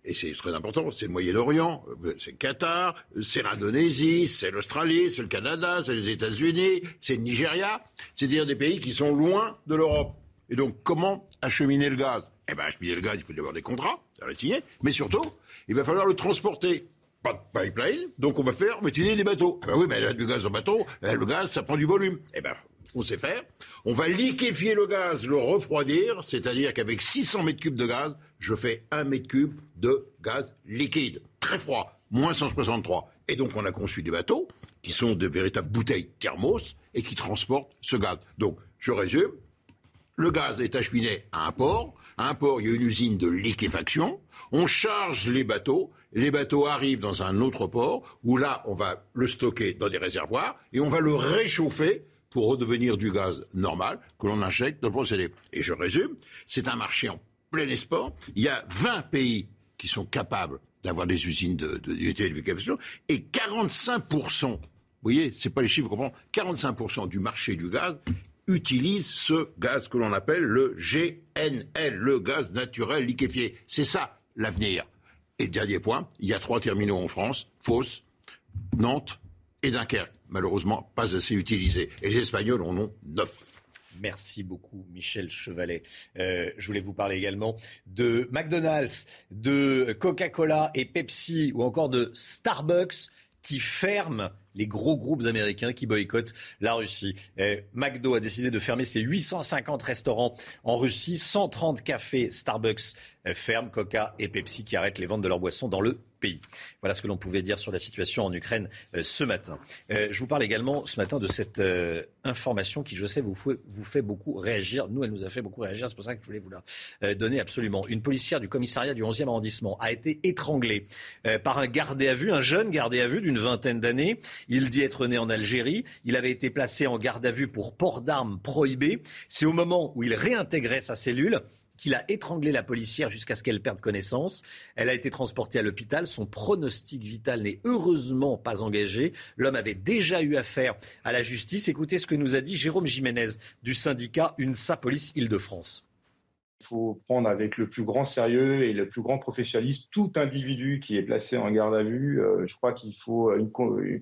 [SPEAKER 9] et c'est très important, c'est le Moyen-Orient, c'est le Qatar, c'est l'Indonésie, c'est l'Australie, c'est le Canada, c'est les États-Unis, c'est le Nigeria, c'est-à-dire des pays qui sont loin de l'Europe. Et donc, comment acheminer le gaz? Eh bien, acheminer le gaz, il faut avoir des contrats, ça va signer, mais surtout, il va falloir le transporter. Pas de pipeline, donc on va faire utiliser des bateaux. Ah ben oui, mais a du gaz en bateau, le gaz, ça prend du volume. Eh ben, on sait faire. On va liquéfier le gaz, le refroidir, c'est-à-dire qu'avec 600 mètres cubes de gaz, je fais 1 mètre cube de gaz liquide, très froid, moins 163. Et donc on a conçu des bateaux qui sont de véritables bouteilles thermos et qui transportent ce gaz. Donc, je résume, le gaz est acheminé à un port. À un port, il y a une usine de liquéfaction. On charge les bateaux. Les bateaux arrivent dans un autre port où là, on va le stocker dans des réservoirs et on va le réchauffer pour redevenir du gaz normal que l'on injecte dans le procédé. Et je résume, c'est un marché en plein espoir. Il y a 20 pays qui sont capables d'avoir des usines de, de, et 45%, vous voyez, c'est pas les chiffres qu'on 45% du marché du gaz utilise ce gaz que l'on appelle le GNL, le gaz naturel liquéfié. C'est ça l'avenir. Et dernier point, il y a trois terminaux en France, Fos, Nantes et Dunkerque malheureusement pas assez utilisés. Et les Espagnols en ont neuf.
[SPEAKER 1] Merci beaucoup, Michel Chevalet. Euh, je voulais vous parler également de McDonald's, de Coca-Cola et Pepsi, ou encore de Starbucks qui ferment les gros groupes américains qui boycottent la Russie. McDo a décidé de fermer ses 850 restaurants en Russie, 130 cafés Starbucks ferment, Coca et Pepsi qui arrêtent les ventes de leurs boissons dans le pays. Voilà ce que l'on pouvait dire sur la situation en Ukraine euh, ce matin. Euh, je vous parle également ce matin de cette euh, information qui, je sais, vous fait, beaucoup réagir. Nous, elle nous a fait beaucoup réagir. C'est pour ça que je voulais vous la donner absolument. Une policière du commissariat du 11e arrondissement a été étranglée par un gardé à vue, un jeune gardé à vue d'une vingtaine d'années. Il dit être né en Algérie. Il avait été placé en garde à vue pour port d'armes prohibé. C'est au moment où il réintégrait sa cellule qu'il a étranglé la policière jusqu'à ce qu'elle perde connaissance. Elle a été transportée à l'hôpital. Son pronostic vital n'est heureusement pas engagé. L'homme avait déjà eu affaire à la justice. Écoutez ce que nous a dit Jérôme Jiménez du syndicat UNSA Police Île-de-France.
[SPEAKER 11] Il faut prendre avec le plus grand sérieux et le plus grand professionnalisme tout individu qui est placé en garde à vue. Euh, je crois qu'il faut une,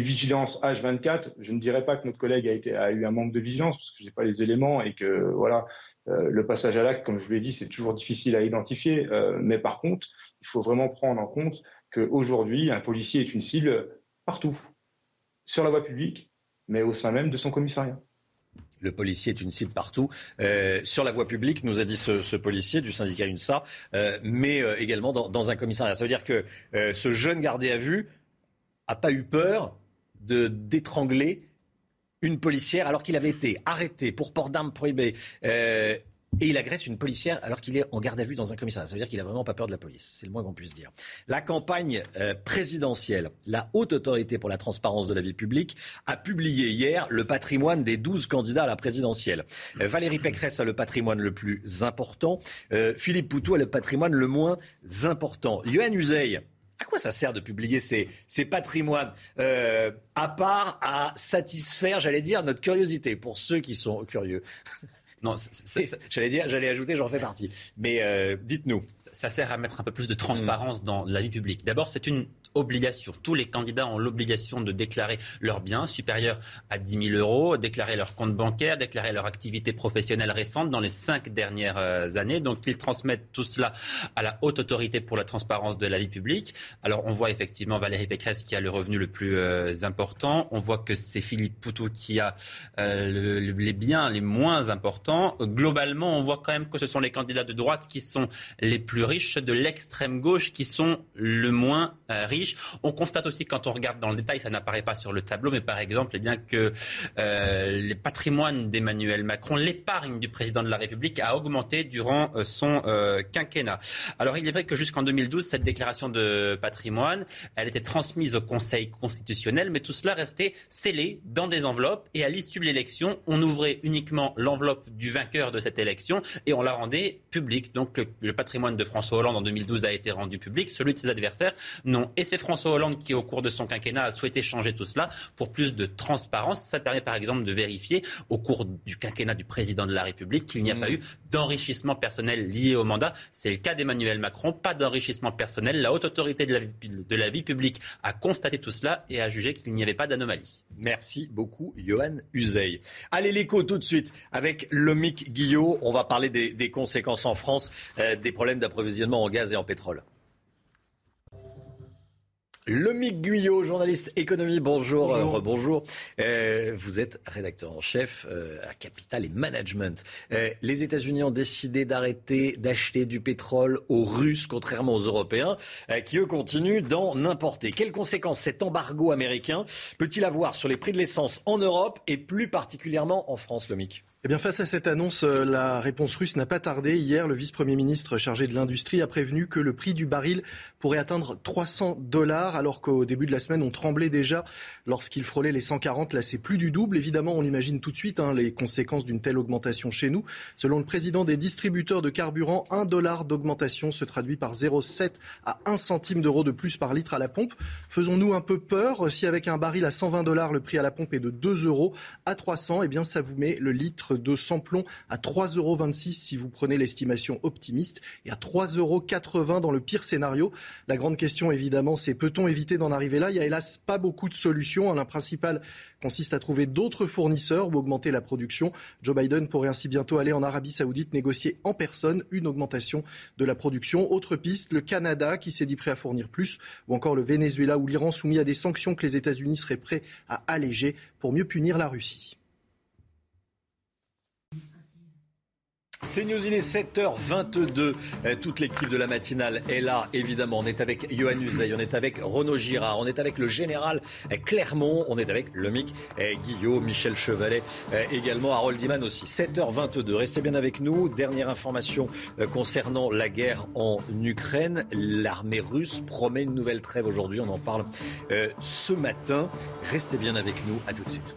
[SPEAKER 11] vigilance H24. Je ne dirais pas que notre collègue a, a eu un manque de vigilance parce que j'ai pas les éléments et que voilà, le passage à l'acte, comme je vous l'ai dit, c'est toujours difficile à identifier. Euh, mais par contre, il faut vraiment prendre en compte qu'aujourd'hui, un policier est une cible partout, sur la voie publique, mais au sein même de son commissariat.
[SPEAKER 1] Le policier est une cible partout. Euh, sur la voie publique, nous a dit ce, policier du syndicat UNSA, mais également dans, un commissariat. Ça veut dire que ce jeune gardé à vue n'a pas eu peur d'étrangler une policière alors qu'il avait été arrêté pour port d'armes prohibées. Euh, et il agresse une policière alors qu'il est en garde à vue dans un commissariat. Ça veut dire qu'il n'a vraiment pas peur de la police. C'est le moins qu'on puisse dire. La campagne euh, présidentielle, la haute autorité pour la transparence de la vie publique, a publié hier le patrimoine des 12 candidats à la présidentielle. Euh, Valérie Pécresse a le patrimoine le plus important. Philippe Poutou a le patrimoine le moins important. Yohann Uzey, à quoi ça sert de publier ces, patrimoines euh, À part à satisfaire, j'allais dire, notre curiosité, pour ceux qui sont curieux. Non, j'allais dire, j'allais ajouter, j'en fais partie. Mais euh, dites-nous.
[SPEAKER 12] Ça, sert à mettre un peu plus de transparence dans la vie publique. D'abord, c'est une obligation. Tous les candidats ont l'obligation de déclarer leurs biens supérieurs à 10 000 euros, déclarer leur compte bancaire, déclarer leur activité professionnelle récente dans les cinq dernières euh, années. Donc, ils transmettent tout cela à la haute autorité pour la transparence de la vie publique. Alors, on voit effectivement Valérie Pécresse qui a le revenu le plus euh, important. On voit que c'est Philippe Poutou qui a euh, les biens les moins importants. Globalement, on voit quand même que ce sont les candidats de droite qui sont les plus riches, de l'extrême gauche qui sont le moins riches. On constate aussi quand on regarde dans le détail, ça n'apparaît pas sur le tableau, mais par exemple, eh bien que euh, les patrimoines d'Emmanuel Macron, l'épargne du président de la République a augmenté durant euh, son euh, quinquennat. Alors il est vrai que jusqu'en 2012, cette déclaration de patrimoine, elle était transmise au Conseil constitutionnel, mais tout cela restait scellé dans des enveloppes et à l'issue de l'élection, on ouvrait uniquement l'enveloppe du vainqueur de cette élection et on la rendait publique. Donc le, patrimoine de François Hollande en 2012 a été rendu public, celui de ses adversaires non. C'est François Hollande qui, au cours de son quinquennat, a souhaité changer tout cela pour plus de transparence. Ça permet par exemple de vérifier, au cours du quinquennat du président de la République, qu'il n'y a pas mm. eu d'enrichissement personnel lié au mandat. C'est le cas d'Emmanuel Macron. Pas d'enrichissement personnel. La haute autorité de la, de la vie publique a constaté tout cela et a jugé qu'il n'y avait pas d'anomalie.
[SPEAKER 1] Merci beaucoup, Johan Uzey. Allez, l'écho tout de suite avec Lomic Guillot. On va parler des, conséquences en France euh, des problèmes d'approvisionnement en gaz et en pétrole. Lomic Guyot, journaliste économie, bonjour. Bonjour. bonjour. Euh, vous êtes rédacteur en chef euh, à Capital et Management. Euh, les États-Unis ont décidé d'arrêter d'acheter du pétrole aux Russes, contrairement aux Européens, qui eux continuent d'en importer. Quelles conséquences cet embargo américain peut-il avoir sur les prix de l'essence en Europe et plus particulièrement en France, Lomic
[SPEAKER 35] eh bien, face à cette annonce, euh, la réponse russe n'a pas tardé. Hier, le vice-premier ministre chargé de l'industrie a prévenu que le prix du baril pourrait atteindre 300 dollars, alors qu'au début de la semaine, on tremblait déjà lorsqu'il frôlait les 140. Là, c'est plus du double. Évidemment, on imagine tout de suite hein, les conséquences d'une telle augmentation chez nous. Selon le président des distributeurs de carburant, un dollar d'augmentation se traduit par 0,7 à 1 centime d'euro de plus par litre à la pompe. Faisons-nous un peu peur? Si avec un baril à 120 dollars, le prix à la pompe est de 2 euros à 300, eh bien, ça vous met le litre litre de sans-plomb à 3,26 euros si vous prenez l'estimation optimiste et à 3,80 euros dans le pire scénario. La grande question évidemment c'est peut-on éviter d'en arriver là? Il n'y a hélas pas beaucoup de solutions. Un principal consiste à trouver d'autres fournisseurs ou augmenter la production. Joe Biden pourrait ainsi bientôt aller en Arabie saoudite négocier en personne une augmentation de la production. Autre piste, le Canada qui s'est dit prêt à fournir plus, ou encore le Venezuela ou l'Iran soumis à des sanctions que les États-Unis seraient prêts à alléger pour mieux punir la Russie.
[SPEAKER 1] C'est News, il est 7h22. Euh, toute l'équipe de la matinale est là, évidemment. On est avec Johan Uzey, on est avec Renaud Girard, on est avec le général Clermont, on est avec le MIC Guillaume, Michel Chevalet, euh, également Harold Diman aussi. 7h22. Restez bien avec nous. Dernière information euh, concernant la guerre en Ukraine. L'armée russe promet une nouvelle trêve aujourd'hui. On en parle ce matin. Restez bien avec nous. À tout de suite.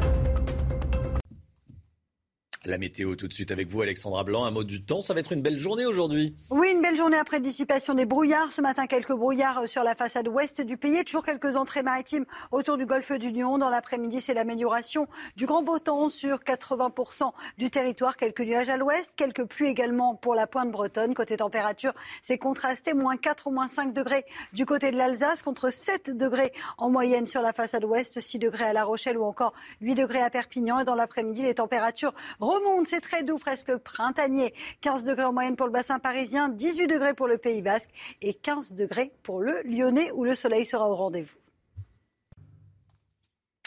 [SPEAKER 1] La météo tout de suite avec vous, Alexandra Blanc. Un mot du temps, ça va être une belle journée aujourd'hui.
[SPEAKER 15] Oui, une belle journée après dissipation des brouillards. Ce matin, quelques brouillards sur la façade ouest du pays. Toujours quelques entrées maritimes autour du golfe du Lion. Dans l'après-midi, c'est l'amélioration du grand beau temps sur 80% du territoire. Quelques nuages à l'ouest, quelques pluies également pour la pointe bretonne. Côté température, c'est contrasté. Moins 4 ou moins 5 degrés du côté de l'Alsace, contre 7 degrés en moyenne sur la façade ouest, 6 degrés à La Rochelle ou encore 8 degrés à Perpignan. Et dans l'après-midi, les températures remonte. C'est très doux, presque printanier. 15 degrés en moyenne pour le bassin parisien, 18 degrés pour le Pays basque et 15 degrés pour le Lyonnais où le soleil sera au rendez-vous.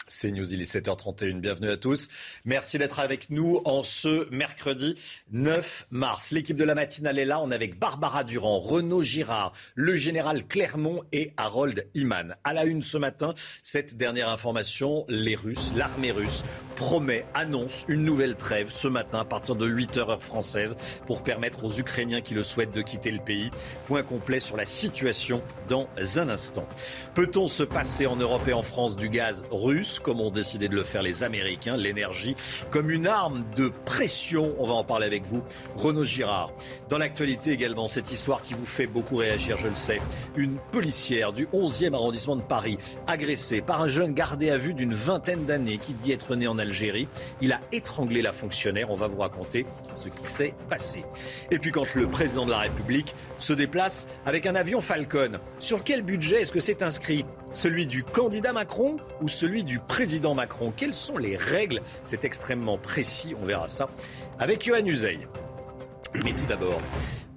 [SPEAKER 1] C'est News, il est 7h31. Bienvenue à tous. Merci d'être avec nous en ce mercredi 9 mars. L'équipe de la matinale est là. On est avec Barbara Durand, Renaud Girard, le général Clermont et Harold Iman. À la une ce matin, cette dernière information, les Russes, l'armée russe promet, annonce une nouvelle trêve ce matin à partir de 8h heure française pour permettre aux Ukrainiens qui le souhaitent de quitter le pays. Point complet sur la situation dans un instant. Peut-on se passer en Europe et en France du gaz russe? Comme ont décidé de le faire les Américains, l'énergie comme une arme de pression. On va en parler avec vous, Renaud Girard. Dans l'actualité également, cette histoire qui vous fait beaucoup réagir, je le sais. Une policière du 11e arrondissement de Paris, agressée par un jeune gardé à vue d'une vingtaine d'années qui dit être né en Algérie. Il a étranglé la fonctionnaire. On va vous raconter ce qui s'est passé. Et puis quand le président de la République se déplace avec un avion Falcon, sur quel budget est-ce que c'est inscrit? Celui du candidat Macron ou celui du président Macron? Quelles sont les règles? C'est extrêmement précis, on verra ça avec Johan Uzey. Mais tout d'abord,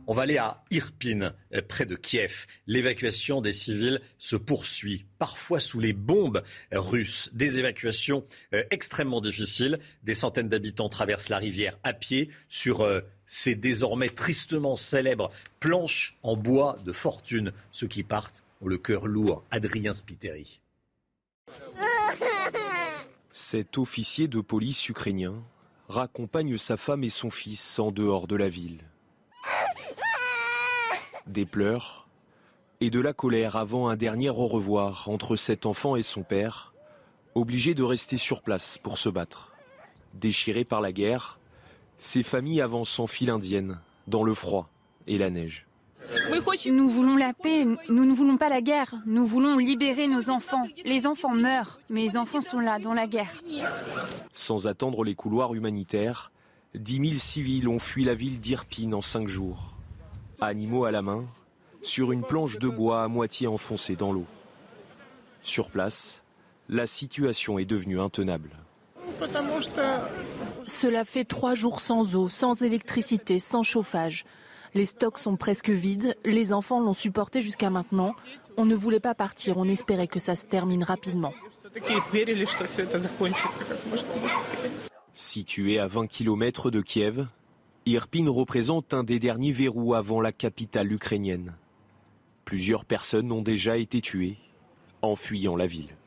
[SPEAKER 1] on va aller à Irpin, euh, près de Kiev. L'évacuation des civils se poursuit, parfois sous les bombes russes. Des évacuations euh, extrêmement difficiles. Des centaines d'habitants traversent la rivière à pied sur euh, ces désormais tristement célèbres planches en bois de fortune. Ceux qui partent le cœur lourd, Adrien Spiteri.
[SPEAKER 16] Cet officier de police ukrainien raccompagne sa femme et son fils en dehors de la ville. Des pleurs et de la colère avant un dernier au revoir entre cet enfant et son père, obligés de rester sur place pour se battre. Déchirés par la guerre, ces familles avancent en file indienne, dans le froid et la neige.
[SPEAKER 36] Nous voulons la paix, nous ne voulons pas la guerre. Nous voulons libérer nos enfants. Les enfants meurent, mais les enfants sont là, dans la guerre.
[SPEAKER 16] Sans attendre les couloirs humanitaires, 10 000 civils ont fui la ville d'Irpine en cinq jours. Animaux à la main, sur une planche de bois à moitié enfoncée dans l'eau. Sur place, la situation est devenue intenable.
[SPEAKER 37] Cela fait trois jours sans eau, sans électricité, sans chauffage. Les stocks sont presque vides, les enfants l'ont supporté jusqu'à maintenant. On ne voulait pas partir, on espérait que ça se termine rapidement.
[SPEAKER 16] Situé à 20 km de Kiev, Irpin représente un des derniers verrous avant la capitale ukrainienne. Plusieurs personnes ont déjà été tuées en fuyant la ville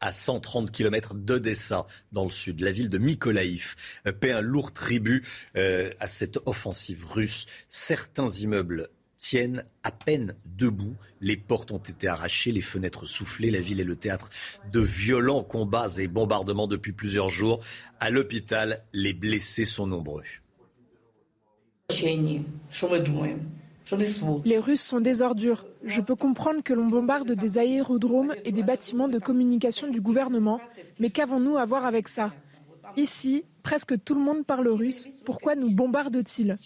[SPEAKER 1] à 130 km d'Odessa, dans le sud. La ville de Mykolaïv euh, paie un lourd tribut euh, à cette offensive russe. Certains immeubles tiennent à peine debout. Les portes ont été arrachées, les fenêtres soufflées. La ville est le théâtre de violents combats et bombardements depuis plusieurs jours. À l'hôpital, les blessés sont nombreux.
[SPEAKER 20] Les Russes sont des ordures. Je peux comprendre que l'on bombarde des aérodromes et des bâtiments de communication du gouvernement, mais qu'avons-nous à voir avec ça? Ici, presque tout le monde parle russe. Pourquoi nous bombarde-t-il?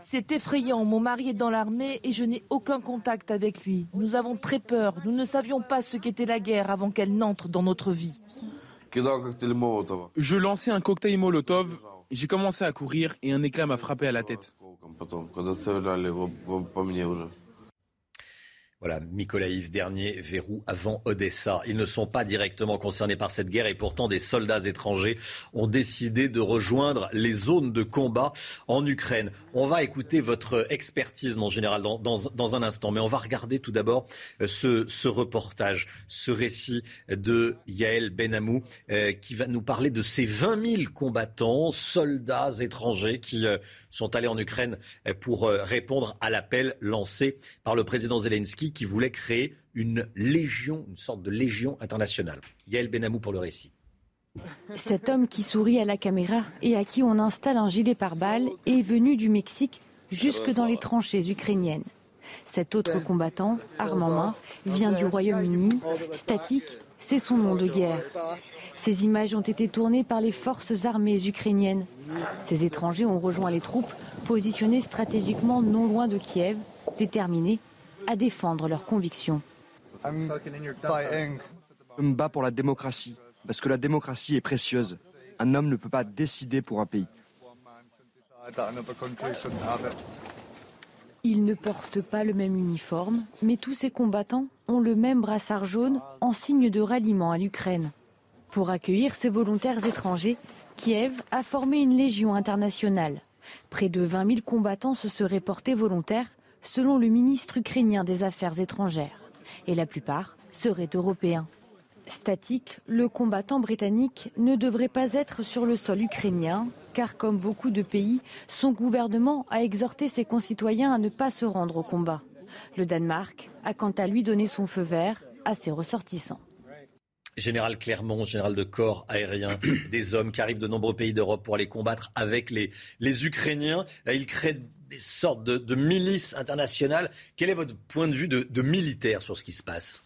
[SPEAKER 21] C'est effrayant. Mon mari est dans l'armée et je n'ai aucun contact avec lui. Nous avons très peur. Nous ne savions pas ce qu'était la guerre avant qu'elle n'entre dans notre vie.
[SPEAKER 38] Je lançais un cocktail Molotov. J'ai commencé à courir et un éclat m'a frappé à la tête. Потом, когда собирали стреляли по мне уже.
[SPEAKER 1] Voilà, Mykolaïv, dernier verrou avant Odessa. Ils ne sont pas directement concernés par cette guerre et pourtant des soldats étrangers ont décidé de rejoindre les zones de combat en Ukraine. On va écouter votre expertise, mon général, dans, un instant. Mais on va regarder tout d'abord euh, ce, ce, reportage, ce récit de Yael Benamou, euh, qui va nous parler de ces 20 000 combattants, soldats étrangers qui euh, sont allés en Ukraine pour répondre à l'appel lancé par le président Zelensky qui voulait créer une légion, une sorte de légion internationale. Yael Benamou pour le récit.
[SPEAKER 23] Cet homme qui sourit à la caméra et à qui on installe un gilet pare-balles est venu du Mexique jusque dans les tranchées ukrainiennes. Cet autre combattant, arme en main, vient du Royaume-Uni. Statique, c'est son nom de guerre. Ces images ont été tournées par les forces armées ukrainiennes. Ces étrangers ont rejoint les troupes positionnées stratégiquement non loin de Kiev, déterminés à défendre leurs convictions.
[SPEAKER 8] Je me bats pour la démocratie, parce que la démocratie est précieuse. Un homme ne peut pas décider pour un pays.
[SPEAKER 23] Ils ne portent pas le même uniforme, mais tous ces combattants ont le même brassard jaune en signe de ralliement à l'Ukraine. Pour accueillir ces volontaires étrangers, Kiev a formé une légion internationale. Près de 20 000 combattants se seraient portés volontaires selon le ministre ukrainien des Affaires étrangères. Et la plupart seraient européens. Statique, le combattant britannique ne devrait pas être sur le sol ukrainien, car comme beaucoup de pays, son gouvernement a exhorté ses concitoyens à ne pas se rendre au combat. Le Danemark a quant à lui donné son feu vert à ses ressortissants.
[SPEAKER 1] Général Clermont, général de corps aérien, des hommes qui arrivent de nombreux pays d'Europe pour aller combattre avec les, Ukrainiens. Ils créent des sortes de, milices internationales. Quel est votre point de vue de, militaire sur ce qui se passe?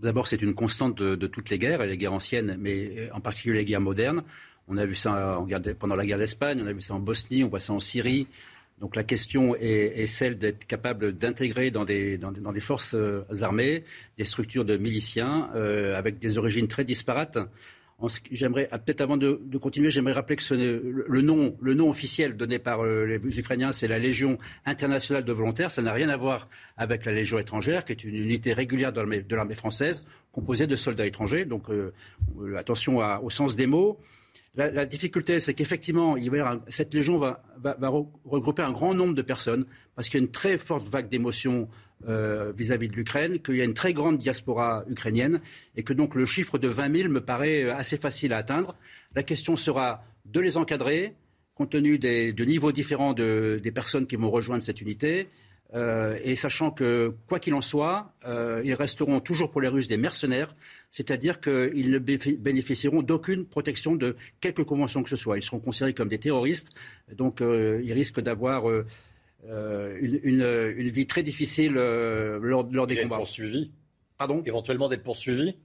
[SPEAKER 5] D'abord, c'est une constante de, toutes les guerres, les guerres anciennes, mais euh, en particulier les guerres modernes. On a vu ça pendant la guerre d'Espagne, on a vu ça en Bosnie, on voit ça en Syrie. Donc la question est, celle d'être capable d'intégrer dans des, forces euh, armées des structures de miliciens euh, avec des origines très disparates J'aimerais, ah, peut-être avant de, continuer, j'aimerais rappeler que le, nom, officiel donné par euh, les Ukrainiens, c'est la Légion internationale de volontaires. Ça n'a rien à voir avec la Légion étrangère, qui est une unité régulière de l'armée française, composée de soldats étrangers. Donc, euh, euh, attention au sens des mots. La, difficulté, c'est qu'effectivement, cette légion va, regrouper un grand nombre de personnes, parce qu'il y a une très forte vague d'émotions euh, vis-à-vis de l'Ukraine, qu'il y a une très grande diaspora ukrainienne, et que donc le chiffre de 20 000 me paraît euh, assez facile à atteindre. La question sera de les encadrer, compte tenu des, de niveaux différents des personnes qui vont rejoindre cette unité, euh, et sachant que, quoi qu'il en soit, ils resteront toujours pour les Russes des mercenaires, c'est-à-dire qu'ils ne bénéficieront d'aucune protection de quelque convention que ce soit. Ils seront considérés comme des terroristes, donc ils risquent d'avoir une, vie très difficile lors, des combats.
[SPEAKER 1] poursuivis
[SPEAKER 5] Pardon?
[SPEAKER 1] Éventuellement d'être poursuivis?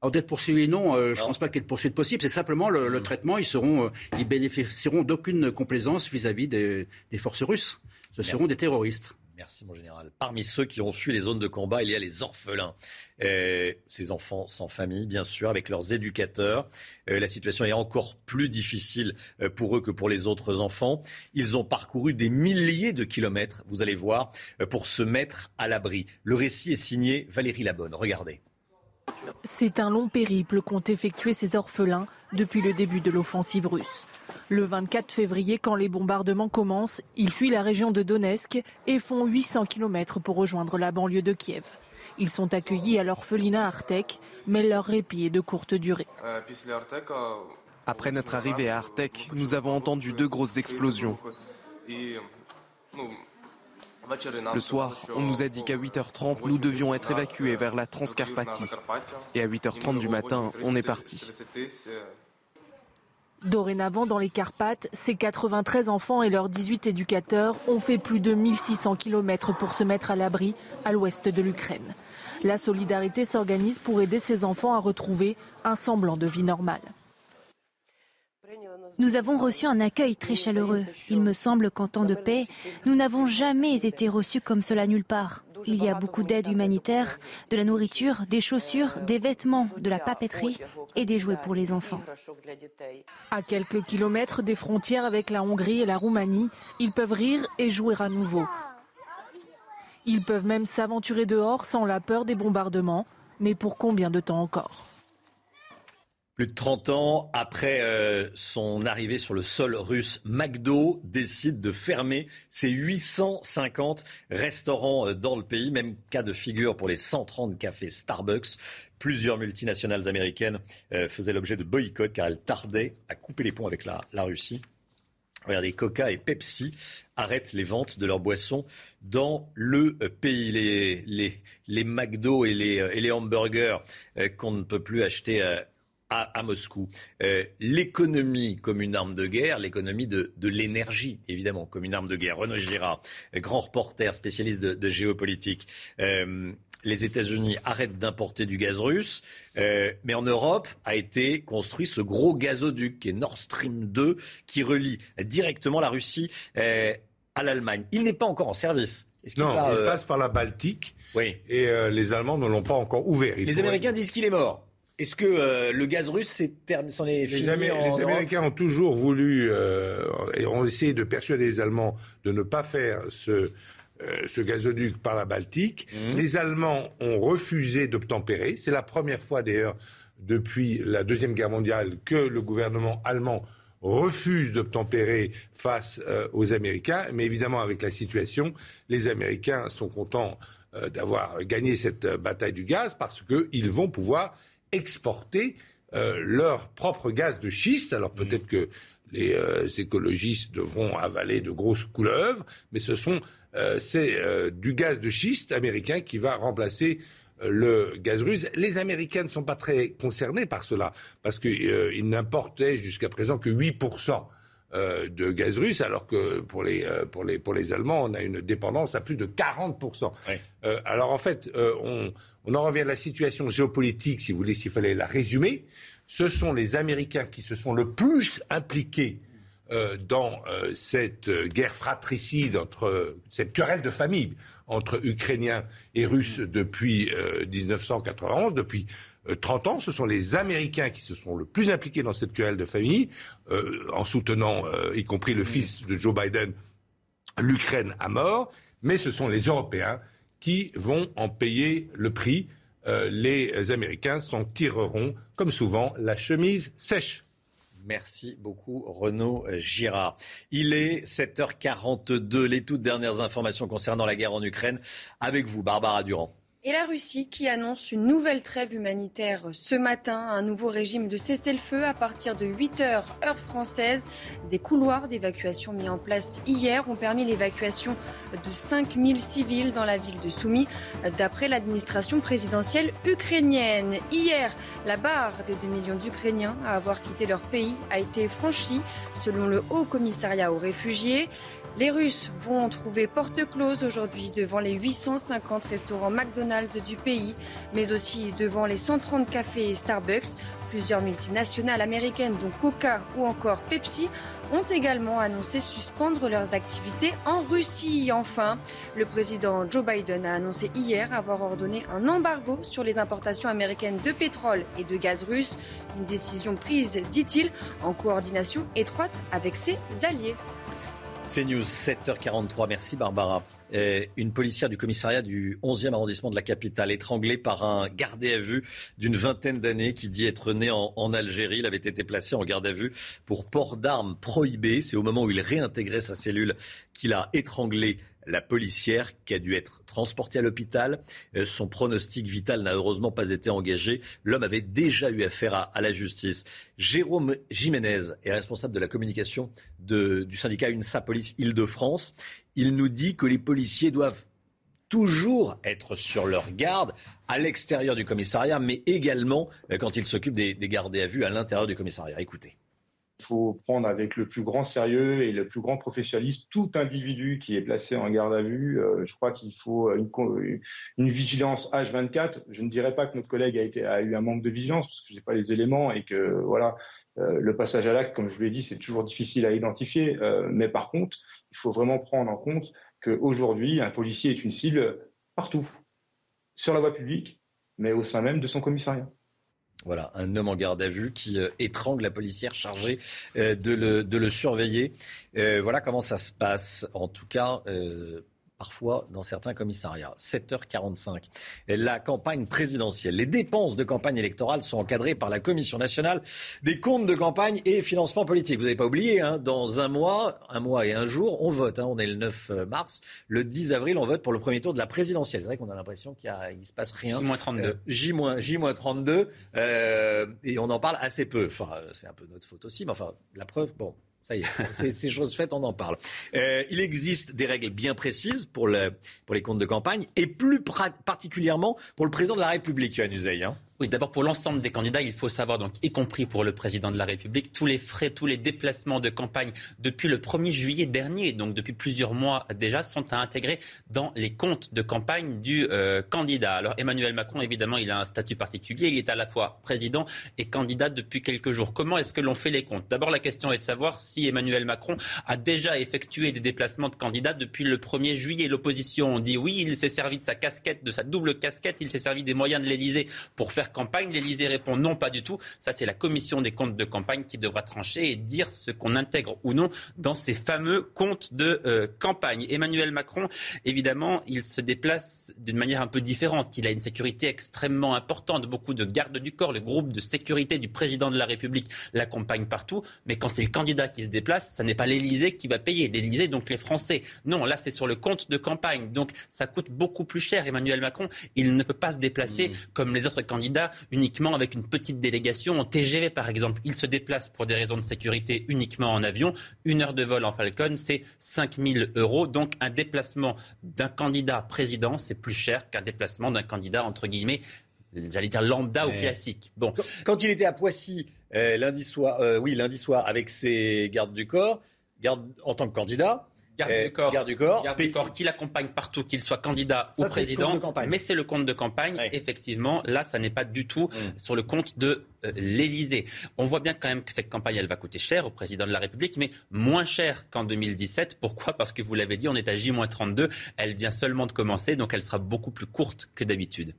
[SPEAKER 5] Alors d'être poursuivis, non, je ne pense pas qu'il y ait de poursuite possible. C'est simplement le, hmm. traitement. Ils seront, ils bénéficieront d'aucune complaisance vis-à-vis des, forces russes. Ce seront des terroristes.
[SPEAKER 1] Merci mon général. Parmi ceux qui ont fui les zones de combat, il y a les orphelins. Euh, ces enfants sans famille, bien sûr, avec leurs éducateurs. Euh, la situation est encore plus difficile euh, pour eux que pour les autres enfants. Ils ont parcouru des milliers de kilomètres, vous allez voir, pour se mettre à l'abri. Le récit est signé Valérie Labonne. Regardez.
[SPEAKER 37] C'est un long périple qu'ont effectué ces orphelins depuis le début de l'offensive russe. Le 24 février, quand les bombardements commencent, ils fuient la région de Donetsk et font 800 km pour rejoindre la banlieue de Kiev. Ils sont accueillis à l'orphelinat Artek, mais leur répit est de courte durée.
[SPEAKER 38] Après notre arrivée à Artek, nous avons entendu deux grosses explosions. Le soir, on nous a dit qu'à 8h30, nous devions être évacués vers la Transcarpathie. Et à 8h30 du matin, on est parti.
[SPEAKER 37] Dorénavant, dans les Carpates, ces 93 enfants et leurs 18 éducateurs ont fait plus de 1600 km pour se mettre à l'abri à l'ouest de l'Ukraine. La solidarité s'organise pour aider ces enfants à retrouver un semblant de vie normale.
[SPEAKER 24] Nous avons reçu un accueil très chaleureux. Il me semble qu'en temps de paix, nous n'avons jamais été reçus comme cela nulle part. Il y a beaucoup d'aide humanitaire, de la nourriture, des chaussures, des vêtements, de la papeterie et des jouets pour les enfants.
[SPEAKER 37] À quelques kilomètres des frontières avec la Hongrie et la Roumanie, ils peuvent rire et jouer à nouveau. Ils peuvent même s'aventurer dehors sans la peur des bombardements. Mais pour combien de temps encore?
[SPEAKER 1] Plus de 30 ans après euh, son arrivée sur le sol russe, McDo décide de fermer ses 850 restaurants euh, dans le pays. Même cas de figure pour les 130 cafés Starbucks. Plusieurs multinationales américaines euh, faisaient l'objet de boycotts car elles tardaient à couper les ponts avec la, Russie. Regardez, Coca et Pepsi arrêtent les ventes de leurs boissons dans le pays. Les, les, les McDo et les, et les hamburgers qu'on ne peut plus acheter à, Moscou. Euh, l'économie comme une arme de guerre, l'économie de, l'énergie, évidemment, comme une arme de guerre. Renaud Girard, grand reporter, spécialiste de, géopolitique. Euh, les États-Unis arrêtent d'importer du gaz russe, euh, mais en Europe a été construit ce gros gazoduc qui est Nord Stream 2, qui relie directement la Russie à l'Allemagne. Il n'est pas encore en service.
[SPEAKER 32] non, il passe par la Baltique. Oui. Et les Allemands ne l'ont pas encore ouvert.
[SPEAKER 1] les Américains disent qu'il est mort. Est-ce que euh, le gaz russe s'en est, fini
[SPEAKER 32] les, les Américains ont toujours voulu euh, et ont essayé de persuader les Allemands de ne pas faire ce, euh, ce gazoduc par la Baltique. Mmh. Les Allemands ont refusé d'obtempérer. C'est la première fois d'ailleurs depuis la Deuxième Guerre mondiale que le gouvernement allemand refuse d'obtempérer face aux Américains. Mais évidemment, avec la situation, les Américains sont contents d'avoir gagné cette bataille du gaz parce qu'ils vont pouvoir exporter euh, leur propre gaz de schiste. Alors peut-être que les euh, écologistes devront avaler de grosses couleuvres, mais ce sont euh, c'est du gaz de schiste américain qui va remplacer le gaz russe. Les Américains ne sont pas très concernés par cela, parce qu'ils n'importaient jusqu'à présent que 8% euh, de gaz russe, alors que pour les, euh, pour, les, pour les Allemands, on a une dépendance à plus de 40%. Euh, alors en fait, on, on en revient à la situation géopolitique, si vous voulez, s'il fallait la résumer. Ce sont les Américains qui se sont le plus impliqués dans cette guerre fratricide, entre, cette querelle de famille entre Ukrainiens et Russes depuis 1991, depuis 30 euh, ans. Ce sont les Américains qui se sont le plus impliqués dans cette querelle de famille, euh, en soutenant, euh, y compris le fils de Joe Biden, l'Ukraine à mort. Mais ce sont les Européens qui vont en payer le prix. les Américains s'en tireront, comme souvent, la chemise sèche.
[SPEAKER 1] Merci beaucoup Renaud Girard. Il est 7h42, les toutes dernières informations concernant la guerre en Ukraine avec vous, Barbara Durand.
[SPEAKER 4] Et la Russie qui annonce une nouvelle trêve humanitaire ce matin, un nouveau régime de cessez-le-feu à partir de 8 heures heure française. Des couloirs d'évacuation mis en place hier ont permis l'évacuation de 5000 civils dans la ville de Soumy, d'après l'administration présidentielle ukrainienne. Hier, la barre des 2 millions d'Ukrainiens à avoir quitté leur pays a été franchie, selon le Haut Commissariat aux réfugiés. Les Russes vont trouver porte close aujourd'hui devant les 850 restaurants McDonald's du pays, mais aussi devant les 130 cafés Starbucks. Plusieurs multinationales américaines, dont Coca ou encore Pepsi, ont également annoncé suspendre leurs activités en Russie. Enfin, le président Joe Biden a annoncé hier avoir ordonné un embargo sur les importations américaines de pétrole et de gaz russe. Une décision prise, dit-il, en coordination étroite avec ses alliés.
[SPEAKER 1] C'est News, 7h43. Merci Barbara. Euh, une policière du commissariat du 11e arrondissement de la capitale, étranglée par un gardé à vue d'une vingtaine d'années qui dit être né en, en, Algérie. Il avait été placé en garde à vue pour port d'armes prohibé. C'est au moment où il réintégrait sa cellule qu'il a étranglé la policière qui a dû être transportée à l'hôpital. Euh, son pronostic vital n'a heureusement pas été engagé. L'homme avait déjà eu affaire à, la justice. Jérôme Jiménez est responsable de la communication du syndicat UNSA Police Île-de-France. Il nous dit que les policiers doivent toujours être sur leur garde à l'extérieur du commissariat, mais également euh, quand ils s'occupent des, des gardés à vue à l'intérieur du commissariat. Écoutez.
[SPEAKER 11] Il faut prendre avec le plus grand sérieux et le plus grand professionnalisme tout individu qui est placé en garde à vue. Euh, je crois qu'il faut une, vigilance H24. Je ne dirais pas que notre collègue a, été, a eu un manque de vigilance parce que j'ai pas les éléments et que voilà euh, le passage à l'acte, comme je vous l'ai dit, c'est toujours difficile à identifier. Euh, mais par contre, il faut vraiment prendre en compte qu'aujourd'hui, un policier est une cible partout, sur la voie publique, mais au sein même de son commissariat.
[SPEAKER 1] Voilà, un homme en garde à vue qui euh, étrangle la policière chargée de, le, surveiller. voilà comment ça se passe. En tout cas, parfois dans certains commissariats. 7h45. La campagne présidentielle. Les dépenses de campagne électorale sont encadrées par la Commission nationale des comptes de campagne et financement politique. Vous n'avez pas oublié, hein, dans un mois, un mois et un jour, on vote. Hein. on est le 9 mars. Le 10 avril, on vote pour le premier tour de la présidentielle. C'est vrai qu'on a l'impression qu'il ne se passe rien.
[SPEAKER 12] J-32.
[SPEAKER 1] J-32. Euh, et on en parle assez peu. Enfin, c'est un peu notre faute aussi. Mais enfin, la preuve, bon, ça y est, c'est chose faite, on en parle. Euh, il existe des règles bien précises pour, le, pour les comptes de campagne et plus particulièrement pour le président de la République, Yohann Usaï. Hein.
[SPEAKER 12] Oui, d'abord pour l'ensemble des candidats, il faut savoir, donc, y compris pour le président de la République, tous les frais, tous les déplacements de campagne depuis le 1er juillet dernier, donc depuis plusieurs mois déjà, sont à intégrer dans les comptes de campagne du euh, candidat. Alors Emmanuel Macron, évidemment, il a un statut particulier. Il est à la fois président et candidat depuis quelques jours. Comment est-ce que l'on fait les comptes? D'abord, la question est de savoir si Emmanuel Macron a déjà effectué des déplacements de candidats depuis le 1er juillet. L'opposition dit oui, il s'est servi de sa casquette, de sa double casquette, il s'est servi des moyens de l'Élysée pour faire campagne. L'Élysée répond non, pas du tout. Ça, c'est la commission des comptes de campagne qui devra trancher et dire ce qu'on intègre ou non dans ces fameux comptes de euh, campagne. Emmanuel Macron, évidemment, il se déplace d'une manière un peu différente. Il a une sécurité extrêmement importante, beaucoup de gardes du corps. Le groupe de sécurité du président de la République l'accompagne partout. Mais quand c'est le candidat qui se déplace, ça n'est pas l'Élysée qui va payer. L'Élysée, donc les Français. Non, là, c'est sur le compte de campagne. Donc, ça coûte beaucoup plus cher. Emmanuel Macron, il ne peut pas se déplacer mmh. comme les autres candidats uniquement avec une petite délégation en TGV par exemple. Il se déplace pour des raisons de sécurité uniquement en avion. Une heure de vol en Falcon, c'est 5000 euros. Donc un déplacement d'un candidat président, c'est plus cher qu'un déplacement d'un candidat entre guillemets j'allais dire lambda ou classique.
[SPEAKER 1] Bon. Quand, il était à Poissy euh, lundi soir, euh, oui lundi soir avec ses gardes du corps, garde, en tant que candidat,
[SPEAKER 12] garde du corps, garde du corps, garde du corps qui l'accompagne partout, qu'il soit candidat ou président. Mais c'est le compte de campagne. Effectivement, là, ça n'est pas du tout mm. sur le compte de euh, l'Élysée. On voit bien quand même que cette campagne, elle va coûter cher au président de la République, mais moins cher qu'en 2017. Pourquoi? Parce que vous l'avez dit, on est à J-32. Elle vient seulement de commencer, donc elle sera beaucoup plus courte que d'habitude.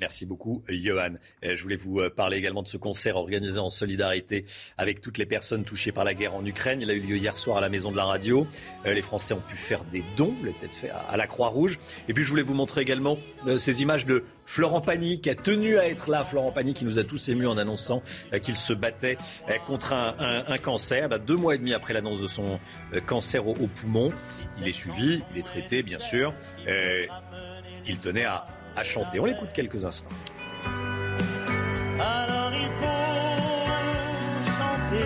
[SPEAKER 1] Merci beaucoup, Johan. Euh, je voulais vous euh, parler également de ce concert organisé en solidarité avec toutes les personnes touchées par la guerre en Ukraine. Il a eu lieu hier soir à la Maison de la Radio. Euh, les Français ont pu faire des dons, vous l'avez peut-être fait à la Croix-Rouge. Et puis je voulais vous montrer également ces images de Florent Pagny qui a tenu à être là. Florent Pagny qui nous a tous émus en annonçant qu'il se battait contre un, cancer. Bah, deux mois et demi après l'annonce de son cancer au, au, poumon, il est suivi, il est traité bien sûr. il tenait à à chanter. On l'écoute quelques instants. Alors il faut chanter.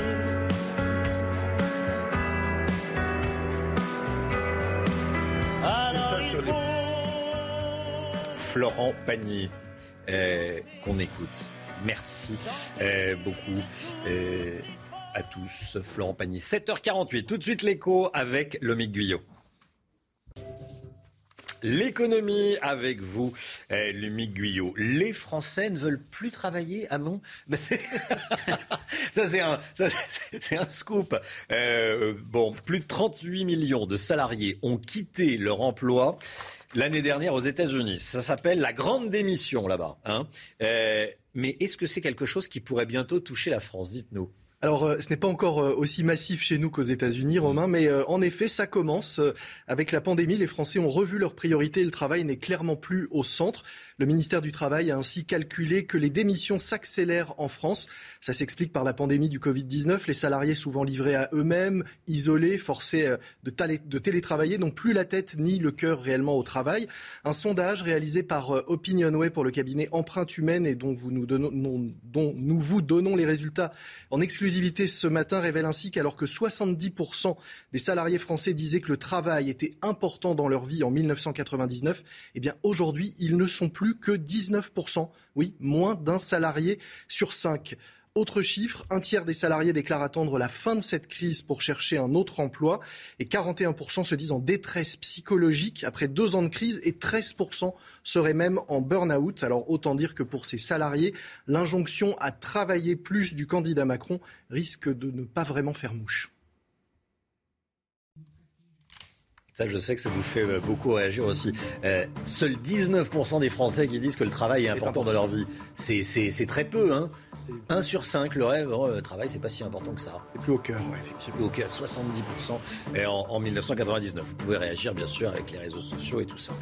[SPEAKER 1] Alors il faut... Florent Pagny, euh, qu'on écoute. Merci euh, beaucoup. Euh, à tous, Florent Pagny. 7h48, tout de suite l'écho avec Lomique Guyot. L'économie avec vous, eh, Lumic Guyot. Les Français ne veulent plus travailler Ah bon? Ça, c'est un, un, scoop. Euh, bon, plus de 38 millions de salariés ont quitté leur emploi l'année dernière aux États-Unis. Ça s'appelle la grande démission là-bas. Hein. Euh, mais est-ce que c'est quelque chose qui pourrait bientôt toucher la France? Dites-nous.
[SPEAKER 35] Alors, euh, ce n'est pas encore euh, aussi massif chez nous qu'aux États-Unis, Romain, mais euh, en effet, ça commence. Avec la pandémie, les Français ont revu leurs priorités et le travail n'est clairement plus au centre. Le ministère du Travail a ainsi calculé que les démissions s'accélèrent en France. Ça s'explique par la pandémie du Covid-19. Les salariés, souvent livrés à eux-mêmes, isolés, forcés de, télétravailler, n'ont plus la tête ni le cœur réellement au travail. Un sondage réalisé par Opinionway pour le cabinet Empreinte Humaine et dont, nous dont nous vous donnons les résultats en exclusivité ce matin révèle ainsi qu'alors que 70% des salariés français disaient que le travail était important dans leur vie en 1999, eh bien aujourd'hui, ils ne sont plus que 19%. Oui, moins d'un salarié sur cinq.
[SPEAKER 14] Autre chiffre, un tiers des salariés déclarent attendre la fin de cette crise pour chercher un autre emploi et 41% se disent en détresse psychologique après deux ans de crise et 13% seraient même en burn-out. Alors autant dire que pour ces salariés, l'injonction à travailler plus du candidat Macron risque de ne pas vraiment faire mouche.
[SPEAKER 1] Ça, je sais que ça vous fait euh, beaucoup réagir aussi. Euh, seuls 19% des Français qui disent que le travail est important dans leur vie. C'est très peu, hein 1 sur 5, le rêve, oh, le travail, c'est pas si important que ça.
[SPEAKER 14] C'est plus au cœur, ouais, effectivement. Plus
[SPEAKER 1] au cœur, 70% et en, en, 1999. Vous pouvez réagir, bien sûr, avec les réseaux sociaux et tout ça.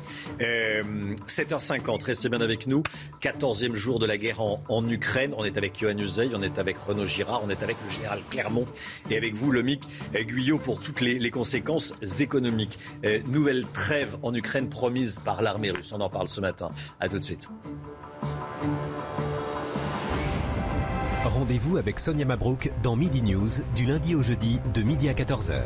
[SPEAKER 1] Euh, 7h50, restez bien avec nous. 14e jour de la guerre en, en Ukraine. On est avec Johan Uzey, on est avec Renaud Girard, on est avec le général Clermont et avec vous, le MIC Guyot, pour toutes les, les conséquences économiques. Nouvelle trêve en Ukraine promise par l'armée russe. On en parle ce matin. À tout de suite.
[SPEAKER 29] Rendez-vous avec Sonia Mabrouk dans Midi News du lundi au jeudi de midi à 14h.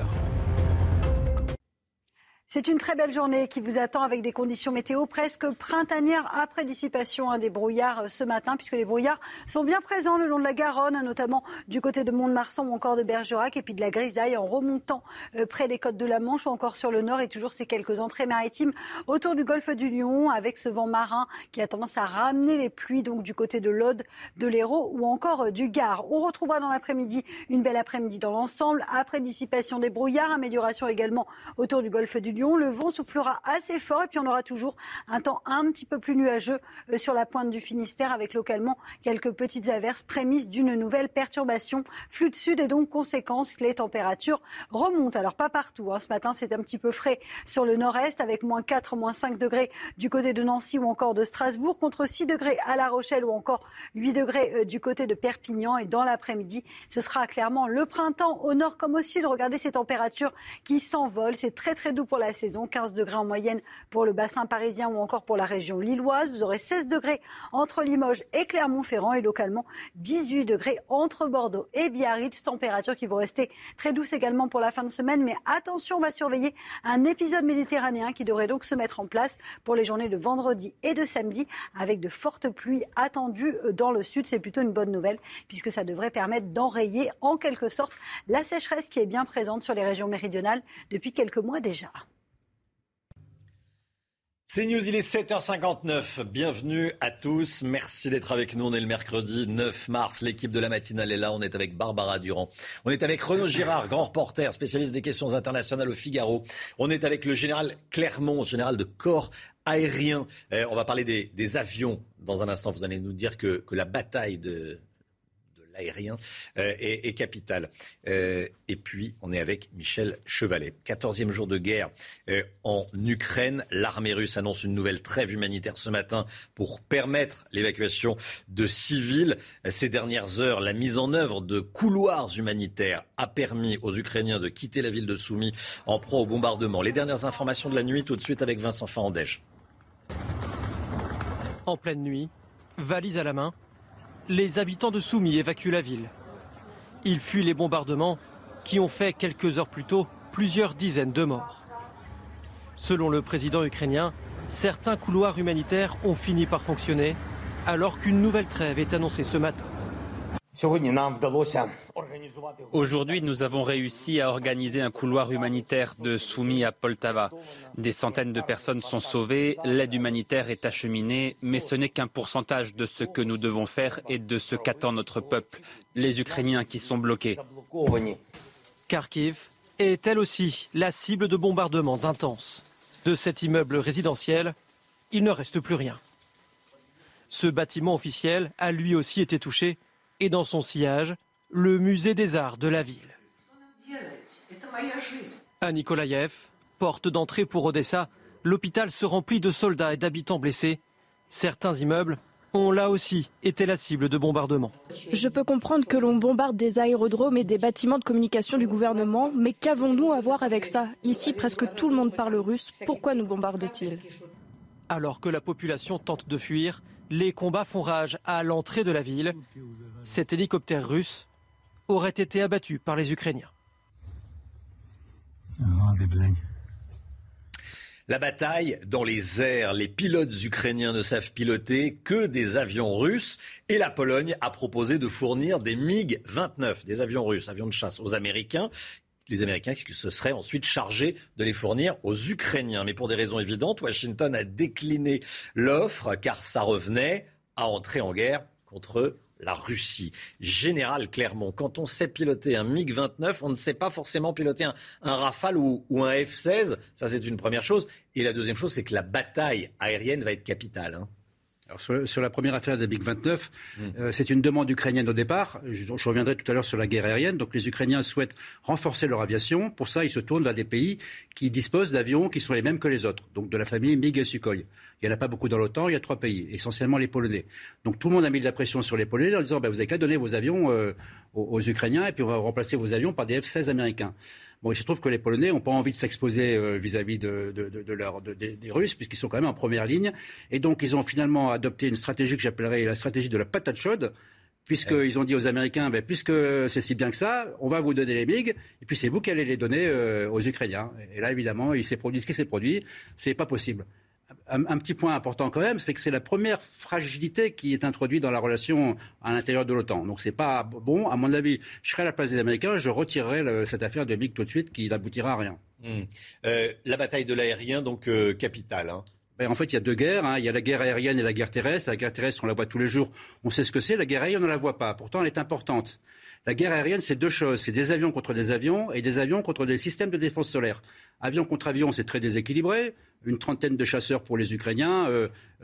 [SPEAKER 15] C'est une très belle journée qui vous attend avec des conditions météo presque printanières après dissipation hein, des brouillards euh, ce matin, puisque les brouillards sont bien présents le long de la Garonne, notamment du côté de Mont-de-Marsan ou encore de Bergerac, et puis de la grisaille en remontant euh, près des côtes de la Manche ou encore sur le nord, et toujours ces quelques entrées maritimes autour du golfe du Lion, avec ce vent marin qui a tendance à ramener les pluies donc du côté de l'Aude, de l'Hérault ou encore euh, du Gard. On retrouvera dans l'après-midi une belle après-midi dans l'ensemble, après dissipation des brouillards, amélioration également autour du golfe du le vent soufflera assez fort et puis on aura toujours un temps un petit peu plus nuageux euh, sur la pointe du Finistère avec localement quelques petites averses prémices d'une nouvelle perturbation. Flux de sud et donc conséquence, les températures remontent. Alors pas partout. Hein. Ce matin, c'est un petit peu frais sur le nord-est avec moins 4, moins 5 degrés du côté de Nancy ou encore de Strasbourg contre 6 degrés à La Rochelle ou encore 8 degrés euh, du côté de Perpignan. Et dans l'après-midi, ce sera clairement le printemps au nord comme au sud. Regardez ces températures qui s'envolent. C'est très très doux pour la la saison. 15 degrés en moyenne pour le bassin parisien ou encore pour la région lilloise. Vous aurez 16 degrés entre Limoges et Clermont-Ferrand et localement 18 degrés entre Bordeaux et Biarritz. Température qui vont rester très douce également pour la fin de semaine. Mais attention, on va surveiller un épisode méditerranéen qui devrait donc se mettre en place pour les journées de vendredi et de samedi avec de fortes pluies attendues dans le sud. C'est plutôt une bonne nouvelle puisque ça devrait permettre d'enrayer en quelque sorte la sécheresse qui est bien présente sur les régions méridionales depuis quelques mois déjà.
[SPEAKER 1] C'est News, il est 7h59. Bienvenue à tous. Merci d'être avec nous. On est le mercredi 9 mars. L'équipe de la matinale est là. On est avec Barbara Durand. On est avec Renaud Girard, grand reporter, spécialiste des questions internationales au Figaro. On est avec le général Clermont, général de corps aérien. Euh, on va parler des, avions dans un instant. Vous allez nous dire que la bataille de, aérien euh, est, capital. Euh, et puis, on est avec Michel Chevalet. 14e jour de guerre euh, en Ukraine. L'armée russe annonce une nouvelle trêve humanitaire ce matin pour permettre l'évacuation de civils. Ces dernières heures, la mise en œuvre de couloirs humanitaires a permis aux Ukrainiens de quitter la ville de Soumy en proie au bombardement. Les dernières informations de la nuit, tout de suite avec Vincent Fandège.
[SPEAKER 2] En pleine nuit, valise à la main, les habitants de Soumy évacuent la ville. Ils fuient les bombardements qui ont fait quelques heures plus tôt plusieurs dizaines de morts. Selon le président ukrainien, certains couloirs humanitaires ont fini par fonctionner alors qu'une nouvelle trêve est annoncée ce matin.
[SPEAKER 12] Aujourd'hui, nous avons réussi à organiser un couloir humanitaire de Soumy à Poltava. Des centaines de personnes sont sauvées, l'aide humanitaire est acheminée, mais ce n'est qu'un pourcentage de ce que nous devons faire et de ce qu'attend notre peuple, les Ukrainiens qui sont bloqués.
[SPEAKER 2] Kharkiv est elle aussi la cible de bombardements intenses. De cet immeuble résidentiel, il ne reste plus rien. Ce bâtiment officiel a lui aussi été touché et dans son sillage, le musée des arts de la ville. À Nikolaïev, porte d'entrée pour Odessa, l'hôpital se remplit de soldats et d'habitants blessés. Certains immeubles ont là aussi été la cible de bombardements.
[SPEAKER 30] Je peux comprendre que l'on bombarde des aérodromes et des bâtiments de communication du gouvernement, mais qu'avons-nous à voir avec ça? Ici, presque tout le monde parle russe. Pourquoi nous bombarde-t-il?
[SPEAKER 2] Alors que la population tente de fuir, les combats font rage à l'entrée de la ville. Cet hélicoptère russe aurait été abattu par les Ukrainiens.
[SPEAKER 1] La bataille dans les airs. Les pilotes ukrainiens ne savent piloter que des avions russes et la Pologne a proposé de fournir des MiG-29, des avions russes, avions de chasse aux Américains les Américains qui se seraient ensuite chargés de les fournir aux Ukrainiens. Mais pour des raisons évidentes, Washington a décliné l'offre car ça revenait à entrer en guerre contre la Russie. Général Clermont, quand on sait piloter un MiG-29, on ne sait pas forcément piloter un, Rafale ou, un F-16. Ça, c'est une première chose. Et la deuxième chose, c'est que la bataille aérienne va être capitale. Hein.
[SPEAKER 5] Alors sur, la première affaire des MiG-29, hmm. euh, c'est une demande ukrainienne au départ. Je, je, reviendrai tout à l'heure sur la guerre aérienne. Donc les Ukrainiens souhaitent renforcer leur aviation. Pour ça, ils se tournent vers des pays qui disposent d'avions qui sont les mêmes que les autres, donc de la famille MiG et Sukhoi. Il n'y en a pas beaucoup dans l'OTAN, il y a trois pays, essentiellement les Polonais. Donc tout le monde a mis de la pression sur les Polonais en disant ben, vous n'avez qu'à donner vos avions euh, aux, Ukrainiens et puis on va remplacer vos avions par des F-16 américains. Bon, il se trouve que les Polonais n'ont pas envie de s'exposer euh, vis-à-vis de, des Russes, puisqu'ils sont quand même en première ligne. Et donc, ils ont finalement adopté une stratégie que j'appellerais la stratégie de la patate chaude, puisqu'ils ont dit aux Américains, ben, puisque c'est si bien que ça, on va vous donner les MiG, et puis c'est vous qui allez les donner euh, aux Ukrainiens. Et là, évidemment, il s'est produit ce qui s'est produit. C'est pas possible un, petit point important quand même, c'est que c'est la première fragilité qui est introduite dans la relation à l'intérieur de l'OTAN. Donc c'est pas bon. À mon avis, je serais à la place des Américains, je retirerais cette affaire de MiG tout de suite, qui n'aboutira à rien.
[SPEAKER 1] Hmm. Euh, la bataille de l'aérien, donc euh, capitale. Hein.
[SPEAKER 5] Ben, en fait, il y a deux guerres. Hein. Il y a la guerre aérienne et la guerre terrestre. La guerre terrestre, on la voit tous les jours. On sait ce que c'est. La guerre aérienne, on ne la voit pas. Pourtant, elle est importante. La guerre aérienne, c'est deux choses. C'est des avions contre des avions et des avions contre des systèmes de défense solaire. Avion contre avion, c'est très déséquilibré. Une trentaine de chasseurs pour les Ukrainiens,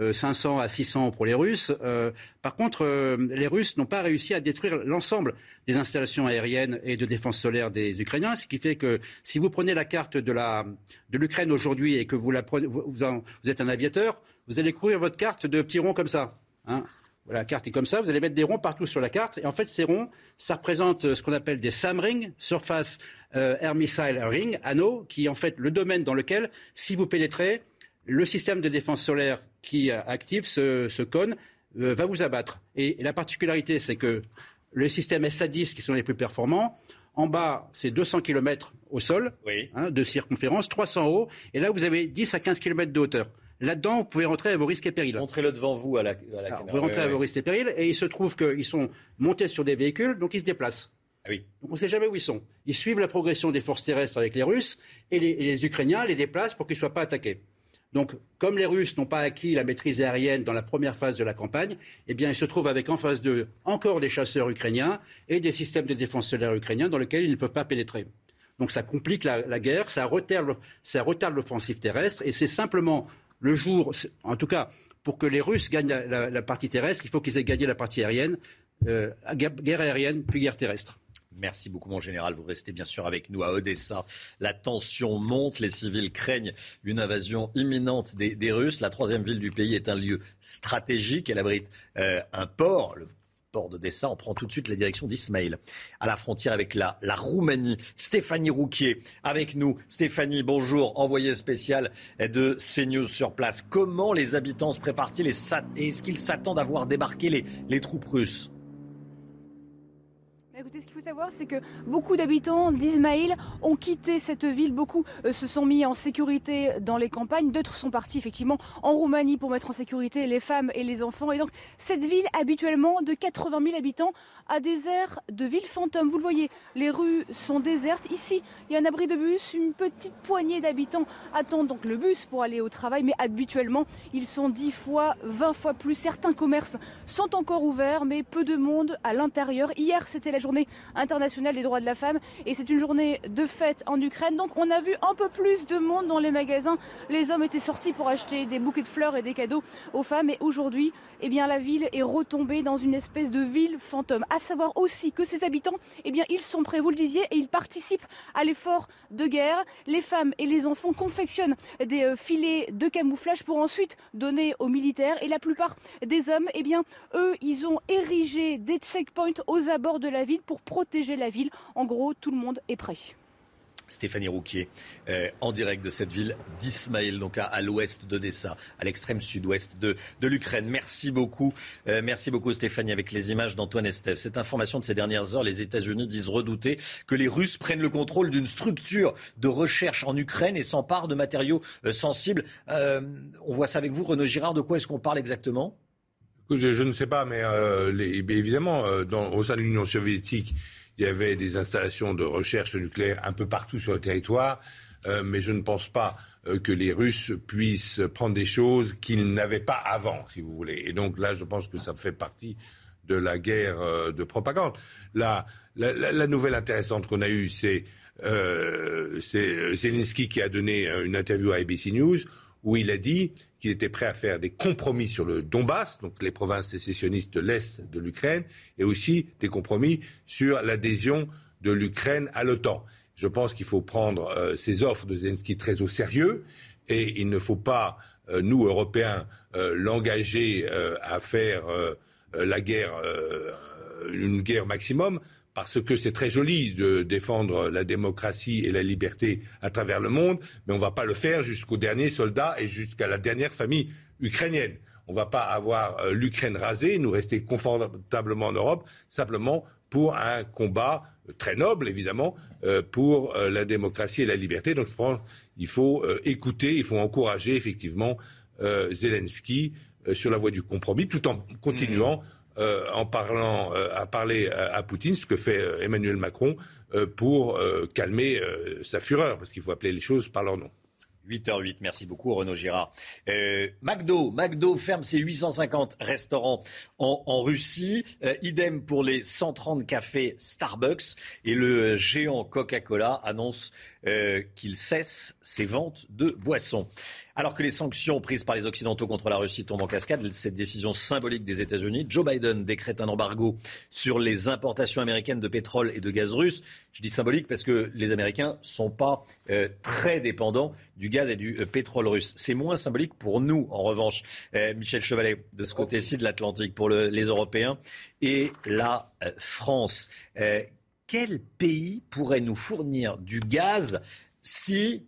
[SPEAKER 5] 500 euh, à 600 pour les Russes. Euh, par contre, euh, les Russes n'ont pas réussi à détruire l'ensemble des installations aériennes et de défense solaire des Ukrainiens, ce qui fait que si vous prenez la carte de l'Ukraine aujourd'hui et que la vous, êtes un aviateur, vous allez courir votre carte de petits ronds comme ça. Hein la carte est comme ça, vous allez mettre des ronds partout sur la carte. Et en fait, ces ronds, ça représente euh, ce qu'on appelle des SAM rings, Surface euh, Air Missile Ring, anneaux, qui est en fait le domaine dans lequel, si vous pénétrez, le système de défense solaire qui active ce, cône euh, va vous abattre. Et, la particularité, c'est que les systèmes SA-10, qui sont les plus performants, en bas, c'est 200 km au sol hein, de circonférence, 300 haut, et là, vous avez 10 à 15 km de hauteur. Là-dedans, vous pouvez rentrer à vos risques et périls.
[SPEAKER 1] Montrez-le devant vous à la, caméra.
[SPEAKER 5] Vous pouvez rentrer à vos risques et périls. Et il se trouve qu'ils sont montés sur des véhicules, donc ils se déplacent.
[SPEAKER 1] Ah oui.
[SPEAKER 5] Donc on ne sait jamais où ils sont. Ils suivent la progression des forces terrestres avec les Russes et les, Ukrainiens les déplacent pour qu'ils ne soient pas attaqués. Donc, comme les Russes n'ont pas acquis la maîtrise aérienne dans la première phase de la campagne, eh bien, ils se trouvent avec en face d'eux encore des chasseurs ukrainiens et des systèmes de défense solaire ukrainiens dans lesquels ils ne peuvent pas pénétrer. Donc, ça complique la, guerre, ça retarde l'offensive terrestre, et c'est simplement le jour, en tout cas, pour que les Russes gagnent la, partie terrestre, il faut qu'ils aient gagné la partie aérienne, euh, guerre aérienne, puis guerre terrestre.
[SPEAKER 1] Merci beaucoup, mon général. Vous restez bien sûr avec nous à Odessa. La tension monte. Les civils craignent une invasion imminente des, Russes. La troisième ville du pays est un lieu stratégique. Elle abrite euh, un port, port d'Odessa. On prend tout de suite la direction d'Ismaïl, à la frontière avec la, Roumanie. Stéphanie Rouquier, avec nous. Stéphanie, bonjour, envoyée spéciale de CNews sur place. Comment les habitants se préparent-ils et est-ce qu'ils s'attendent à voir débarquer les, troupes russes?
[SPEAKER 39] Écoutez, ce savoir, c'est que beaucoup d'habitants d'Ismaïl ont quitté cette ville. Beaucoup euh, se sont mis en sécurité dans les campagnes. D'autres sont partis effectivement en Roumanie pour mettre en sécurité les femmes et les enfants. Et donc, cette ville, habituellement de 80 000 habitants, a des airs de ville fantôme. Vous le voyez, les rues sont désertes. Ici, il y a un abri de bus. Une petite poignée d'habitants attendent donc le bus pour aller au travail. Mais habituellement, ils sont 10 fois, 20 fois plus. Certains commerces sont encore ouverts, mais peu de monde à l'intérieur. Hier, c'était la journée journée internationale des droits de la femme et c'est une journée de fête en Ukraine. Donc on a vu un peu plus de monde dans les magasins. Les hommes étaient sortis pour acheter des bouquets de fleurs et des cadeaux aux femmes et aujourd'hui, eh bien la ville est retombée dans une espèce de ville fantôme. À savoir aussi que ses habitants, eh bien ils sont prêts, vous le disiez, et ils participent à l'effort de guerre. Les femmes et les enfants confectionnent des euh, filets de camouflage pour ensuite donner aux militaires et la plupart des hommes, eh bien eux, ils ont érigé des checkpoints aux abords de la ville pour protéger la ville. En gros, tout le monde est prêt.
[SPEAKER 1] Stéphanie Rouquier, euh, en direct de cette ville d'Ismaël, donc à, l'ouest d'Odessa, à l'extrême sud-ouest de, l'Ukraine. Merci beaucoup, euh, merci beaucoup Stéphanie, avec les images d'Antoine Estève. Cette information de ces dernières heures, les États-Unis disent redouter que les Russes prennent le contrôle d'une structure de recherche en Ukraine et s'emparent de matériaux euh, sensibles. on voit ça avec vous, Renaud Girard. De quoi est-ce qu'on parle exactement?
[SPEAKER 32] Je ne sais pas, mais évidemment, au sein de l'Union soviétique, il y avait des installations de recherche nucléaire un peu partout sur le territoire. Euh, mais je ne pense pas euh, que les Russes puissent prendre des choses qu'ils n'avaient pas avant, si vous voulez. Et donc là, je pense que ça fait partie de la guerre euh, de propagande. La, la, nouvelle intéressante qu'on a eue, c'est Zelensky qui a donné une interview à ABC News où il a dit qu'il était prêt à faire des compromis sur le Donbass, donc les provinces sécessionnistes de l'Est de l'Ukraine, et aussi des compromis sur l'adhésion de l'Ukraine à l'OTAN. Je pense qu'il faut prendre euh, ces offres de Zelensky très au sérieux et il ne faut pas, euh, nous, Européens, euh, l'engager à faire la guerre, une guerre maximum parce que c'est très joli de défendre la démocratie et la liberté à travers le monde, mais on ne va pas le faire jusqu'au dernier soldat et jusqu'à la dernière famille ukrainienne. On ne va pas avoir euh, l'Ukraine rasée, nous rester confortablement en Europe, simplement pour un combat très noble, évidemment, euh, pour euh, la démocratie et la liberté. Donc je pense qu'il faut écouter, il faut encourager effectivement Zelensky sur la voie du compromis, tout en continuant. Mmh. Euh, en parlant, euh, à parler à, Poutine, ce que fait euh, Emmanuel Macron, pour calmer sa fureur, parce qu'il faut appeler les choses par leur nom.
[SPEAKER 1] 8h08, merci beaucoup Renaud Girard. McDo, McDo ferme ses 850 restaurants en, Russie. idem pour les 130 cafés Starbucks. Et le géant Coca-Cola annonce qu'il cesse ses ventes de boissons. Alors que les sanctions prises par les Occidentaux contre la Russie tombent en cascade, cette décision symbolique des États-Unis, Joe Biden décrète un embargo sur les importations américaines de pétrole et de gaz russe. Je dis symbolique parce que les Américains sont pas euh, très dépendants du gaz et du euh, pétrole russe. C'est moins symbolique pour nous, en revanche, euh, Michel Chevalet, de ce côté-ci de l'Atlantique, pour les Européens et la France. Quel pays pourrait nous fournir du gaz si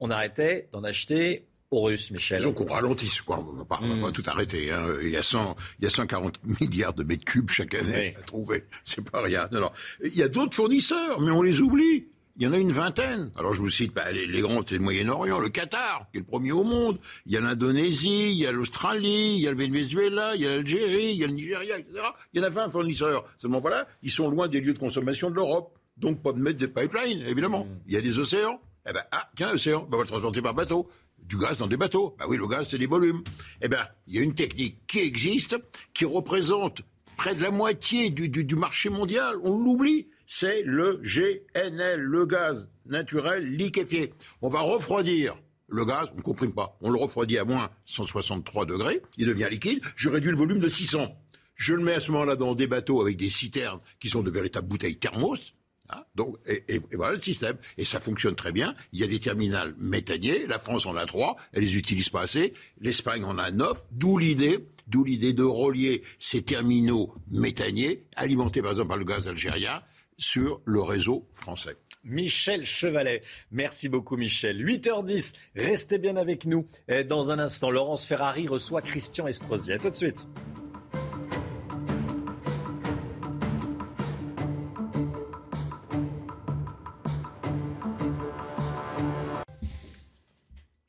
[SPEAKER 1] on arrêtait d'en acheter aux Russes, Michel
[SPEAKER 9] Disons qu'on ralentisse, quoi. On va pas, va hmm. tout arrêter. Hein. Il, y a 100, il y a 140 milliards de mètres cubes chaque année à trouver. C'est pas rien. Alors, il y a d'autres fournisseurs, mais on les oublie. Il y en a une vingtaine. Alors je vous cite bah, les, grands, c'est le Moyen-Orient, le Qatar, qui est le premier au monde. Il y a l'Indonésie, il y a l'Australie, il y a le Venezuela, il y a l'Algérie, il y a le Nigeria, etc. Il y en a 20 fournisseurs. Seulement voilà, ils sont loin des lieux de consommation de l'Europe. Donc pas de mettre des pipelines, évidemment. Hmm. Il y a des océans. Eh ben, ah, tiens, océan, ben, on va le transporter par bateau du gaz dans des bateaux. Bah oui, le gaz, c'est des volumes. Eh bien, il y a une technique qui existe, qui représente près de la moitié du, du, marché mondial. On l'oublie. C'est le GNL, le gaz naturel liquéfié. On va refroidir le gaz, on ne comprime pas. On le refroidit à moins 163 degrés, il devient liquide. Je réduis le volume de 600. Je le mets à ce moment-là dans des bateaux avec des citernes qui sont de véritables bouteilles thermos. Hein, donc, et, voilà le système. Et ça fonctionne très bien. Il y a des terminals méthaniers. La France en a trois. Elle les utilise pas assez. L'Espagne en a neuf. D'où l'idée, d'où l'idée de relier ces terminaux méthaniers, alimentés par exemple par le gaz algérien, sur le réseau français.
[SPEAKER 1] Michel Chevalet. Merci beaucoup Michel. 8h10, restez bien avec nous. Dans un instant, Laurence Ferrari reçoit Christian Estrosi. A tout de suite.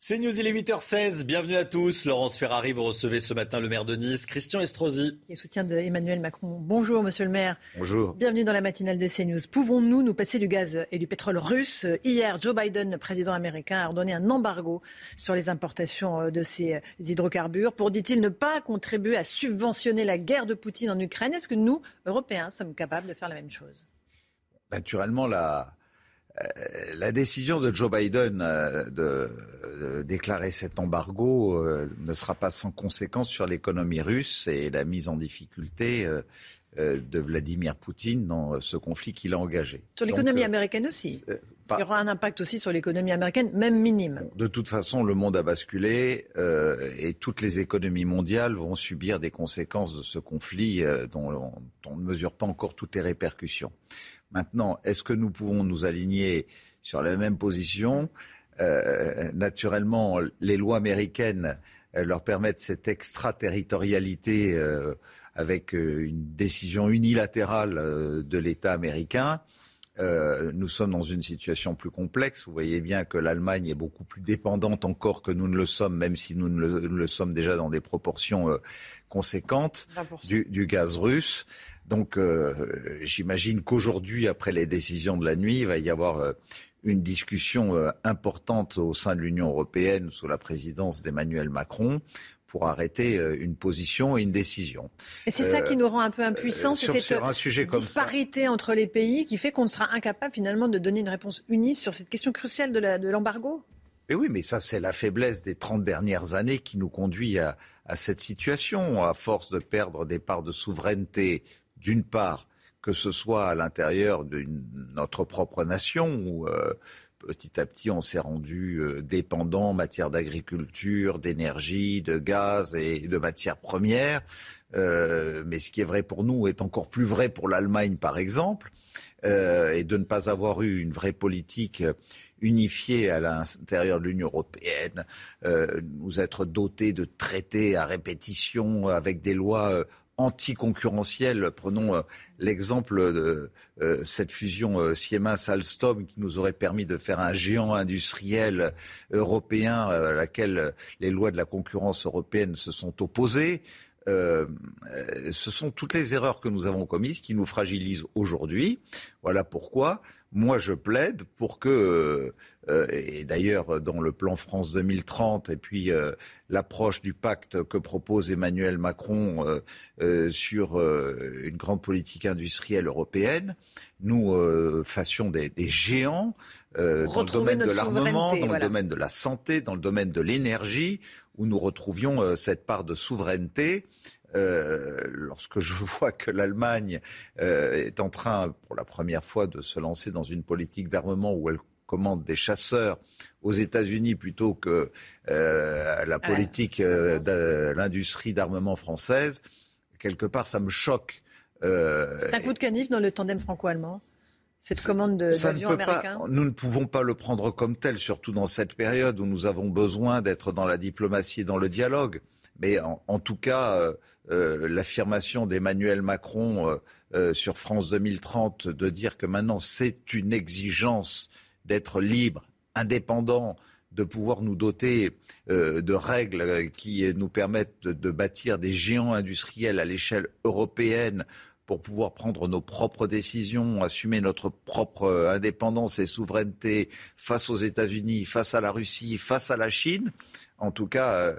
[SPEAKER 1] C'est News, il est 8h16. Bienvenue à tous. Laurence Ferrari, vous recevez ce matin le maire de Nice, Christian Estrosi.
[SPEAKER 40] Et soutien d'Emmanuel Macron. Bonjour, monsieur le maire.
[SPEAKER 1] Bonjour.
[SPEAKER 40] Bienvenue dans la matinale de CNews. Pouvons-nous nous passer du gaz et du pétrole russe? Hier, Joe Biden, le président américain, a ordonné un embargo sur les importations euh, de ces euh, hydrocarbures pour, dit-il, ne pas contribuer à subventionner la guerre de Poutine en Ukraine. Est-ce que nous, Européens, sommes capables de faire la même chose?
[SPEAKER 41] Naturellement, la la décision de Joe Biden euh, de, déclarer cet embargo euh, ne sera pas sans conséquence sur l'économie russe et la mise en difficulté de Vladimir Poutine dans ce conflit qu'il a engagé.
[SPEAKER 40] Sur l'économie américaine aussi Il y aura un impact aussi sur l'économie américaine, même minime.
[SPEAKER 41] De toute façon, le monde a basculé et toutes les économies mondiales vont subir des conséquences de ce conflit dont on ne mesure pas encore toutes les répercussions. Maintenant, est-ce que nous pouvons nous aligner sur la même position? Euh, naturellement, les lois américaines euh, leur permettent cette extraterritorialité euh, avec une décision unilatérale de l'État américain. nous sommes dans une situation plus complexe. Vous voyez bien que l'Allemagne est beaucoup plus dépendante encore que nous ne le sommes, même si nous ne le, sommes déjà dans des proportions conséquentes du, du, gaz russe. Donc j'imagine qu'aujourd'hui, après les décisions de la nuit, il va y avoir une discussion euh, importante au sein de l'Union européenne sous la présidence d'Emmanuel Macron pour arrêter euh, une position et une décision.
[SPEAKER 40] Et c'est ça qui nous rend un peu impuissants, c'est cette disparité entre les pays qui fait qu'on sera incapable finalement de donner une réponse unie sur cette question cruciale de l'embargo
[SPEAKER 41] mais oui, mais ça, c'est la faiblesse des 30 dernières années qui nous conduit à, à cette situation, à force de perdre des parts de souveraineté, d'une part, que ce soit à l'intérieur de notre propre nation où euh, petit à petit on s'est rendu euh, dépendant en matière d'agriculture, d'énergie, de gaz et de matières premières. Euh, mais ce qui est vrai pour nous est encore plus vrai pour l'Allemagne, par exemple, et de ne pas avoir eu une vraie politique unifiée à l'intérieur de l'Union européenne, nous être dotés de traités à répétition avec des lois anticoncurrentielle. Prenons euh, l'exemple de euh, cette fusion euh, Siemens-Alstom qui nous aurait permis de faire un géant industriel européen à laquelle les lois de la concurrence européenne se sont opposées. ce sont toutes les erreurs que nous avons commises qui nous fragilisent aujourd'hui. Voilà pourquoi moi, je plaide pour que, euh, euh, et d'ailleurs dans le plan France 2030 et puis euh, l'approche du pacte que propose Emmanuel Macron sur une grande politique industrielle européenne, nous fassions des, géants dans le domaine de l'armement, dans le domaine de la santé, dans le domaine de l'énergie, où nous retrouvions cette part de souveraineté euh, lorsque je vois que l'Allemagne euh, est en train, pour la première fois, de se lancer dans une politique d'armement où elle commande des chasseurs aux États-Unis plutôt que euh, la politique de l'industrie d'armement française, quelque part, ça me choque.
[SPEAKER 40] C'est un coup de canif dans le tandem franco-allemand cette commande d'avions américains?
[SPEAKER 41] Nous ne pouvons pas le prendre comme tel, surtout dans cette période où nous avons besoin d'être dans la diplomatie et dans le dialogue. Mais en, tout cas, euh, euh, l'affirmation d'Emmanuel Macron euh, sur France 2030 de dire que maintenant c'est une exigence d'être libre, indépendant, de pouvoir nous doter de règles qui nous permettent de, bâtir des géants industriels à l'échelle européenne pour pouvoir prendre nos propres décisions, assumer notre propre indépendance et souveraineté face aux États-Unis, face à la Russie, face à la Chine. En tout cas,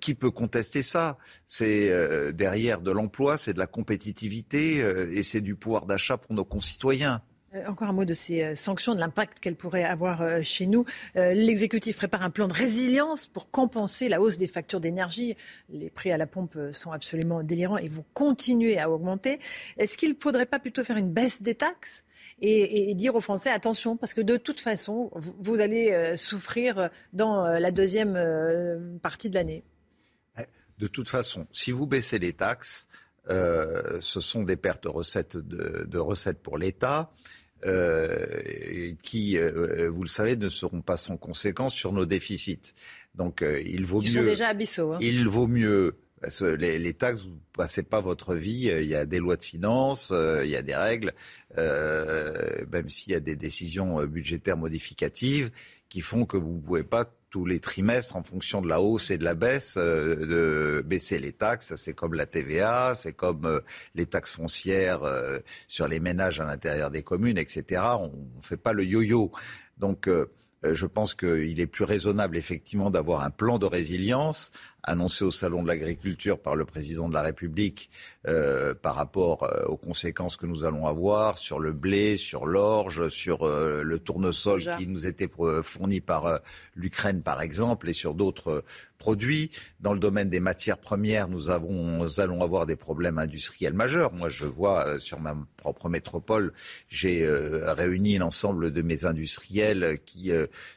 [SPEAKER 41] qui peut contester ça? C'est euh, derrière de l'emploi, c'est de la compétitivité euh, et c'est du pouvoir d'achat pour nos concitoyens.
[SPEAKER 40] Encore un mot de ces sanctions, de l'impact qu'elles pourraient avoir chez nous. L'exécutif prépare un plan de résilience pour compenser la hausse des factures d'énergie. Les prix à la pompe sont absolument délirants et vont continuer à augmenter. Est-ce qu'il ne faudrait pas plutôt faire une baisse des taxes? Et, dire aux Français attention, parce que de toute façon, vous, allez euh, souffrir dans euh, la deuxième euh, partie de l'année.
[SPEAKER 41] Eh, de toute façon, si vous baissez les taxes, ce sont des pertes de recettes, de, recettes pour l'État. qui, vous le savez, ne seront pas sans conséquence sur nos déficits. Donc, il vaut
[SPEAKER 40] Ils
[SPEAKER 41] mieux.
[SPEAKER 40] Sont déjà abyssaux. Hein.
[SPEAKER 41] Il vaut mieux les, taxes, vous ne passez pas votre vie. Il y a des lois de finances, euh, il y a des règles, euh, même s'il y a des décisions euh, budgétaires modificatives qui font que vous ne pouvez pas tous les trimestres, en fonction de la hausse et de la baisse, baisser les taxes. C'est comme la TVA, c'est comme les taxes foncières sur les ménages à l'intérieur des communes, etc. On ne fait pas le yo-yo. Donc, je pense qu'il est plus raisonnable effectivement d'avoir un plan de résilience annoncé au Salon de l'agriculture par le président de la République euh, par rapport euh, aux conséquences que nous allons avoir sur le blé, sur l'orge, sur euh, le tournesol qui nous était fourni par l'Ukraine par exemple et sur d'autres produits. Dans le domaine des matières premières, nous, avons, nous allons avoir des problèmes industriels majeurs. Moi, je vois sur ma propre métropole, j'ai réuni l'ensemble de mes industriels qui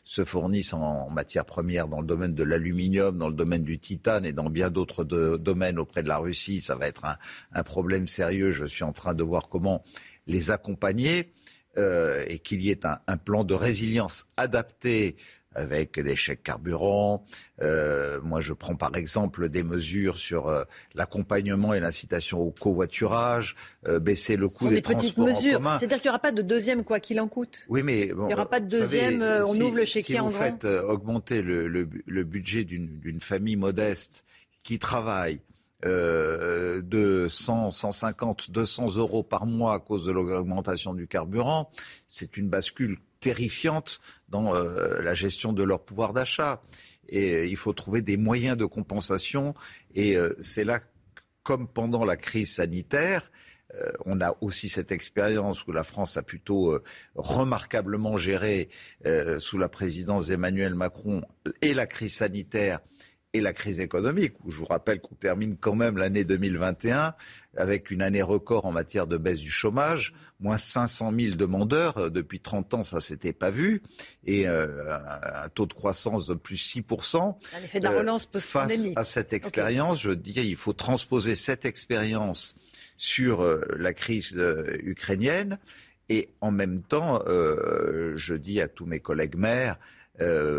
[SPEAKER 41] se fournissent en, en matières premières dans le domaine de l'aluminium, dans le domaine du titane et dans bien d'autres domaines auprès de la Russie, ça va être un, problème sérieux. Je suis en train de voir comment les accompagner. et qu'il y ait un, plan de résilience adapté avec des chèques carburant. Euh, moi, je prends par exemple des mesures sur euh, l'accompagnement et l'incitation au covoiturage, euh, baisser le coût des, transports
[SPEAKER 40] petites mesures.
[SPEAKER 41] C'est-à-dire
[SPEAKER 40] qu'il n'y aura pas de deuxième quoi qu'il en coûte.
[SPEAKER 41] Oui, mais
[SPEAKER 40] il n'y aura pas de deuxième. on ouvre le chéquier
[SPEAKER 41] si
[SPEAKER 40] en
[SPEAKER 41] vous faites augmenter le, le budget d'une famille modeste qui travaille. de 100, 150, 200 euros par mois à cause de l'augmentation du carburant, c'est une bascule terrifiante dans euh, la gestion de leur pouvoir d'achat. Et euh, il faut trouver des moyens de compensation. Et euh, c'est là, comme pendant la crise sanitaire, on a aussi cette expérience où la France a plutôt remarquablement géré sous la présidence d'Emmanuel Macron et la crise sanitaire et la crise économique, où je vous rappelle qu'on termine quand même l'année 2021 avec une année record en matière de baisse du chômage, moins 500 000 demandeurs. Euh, depuis 30 ans, ça s'était pas vu. Et euh, un taux de croissance de plus 6
[SPEAKER 40] Un effet de la relance
[SPEAKER 41] euh, Face à cette expérience, je dirais il faut transposer cette expérience sur la crise ukrainienne. Et en même temps, je dis à tous mes collègues maires,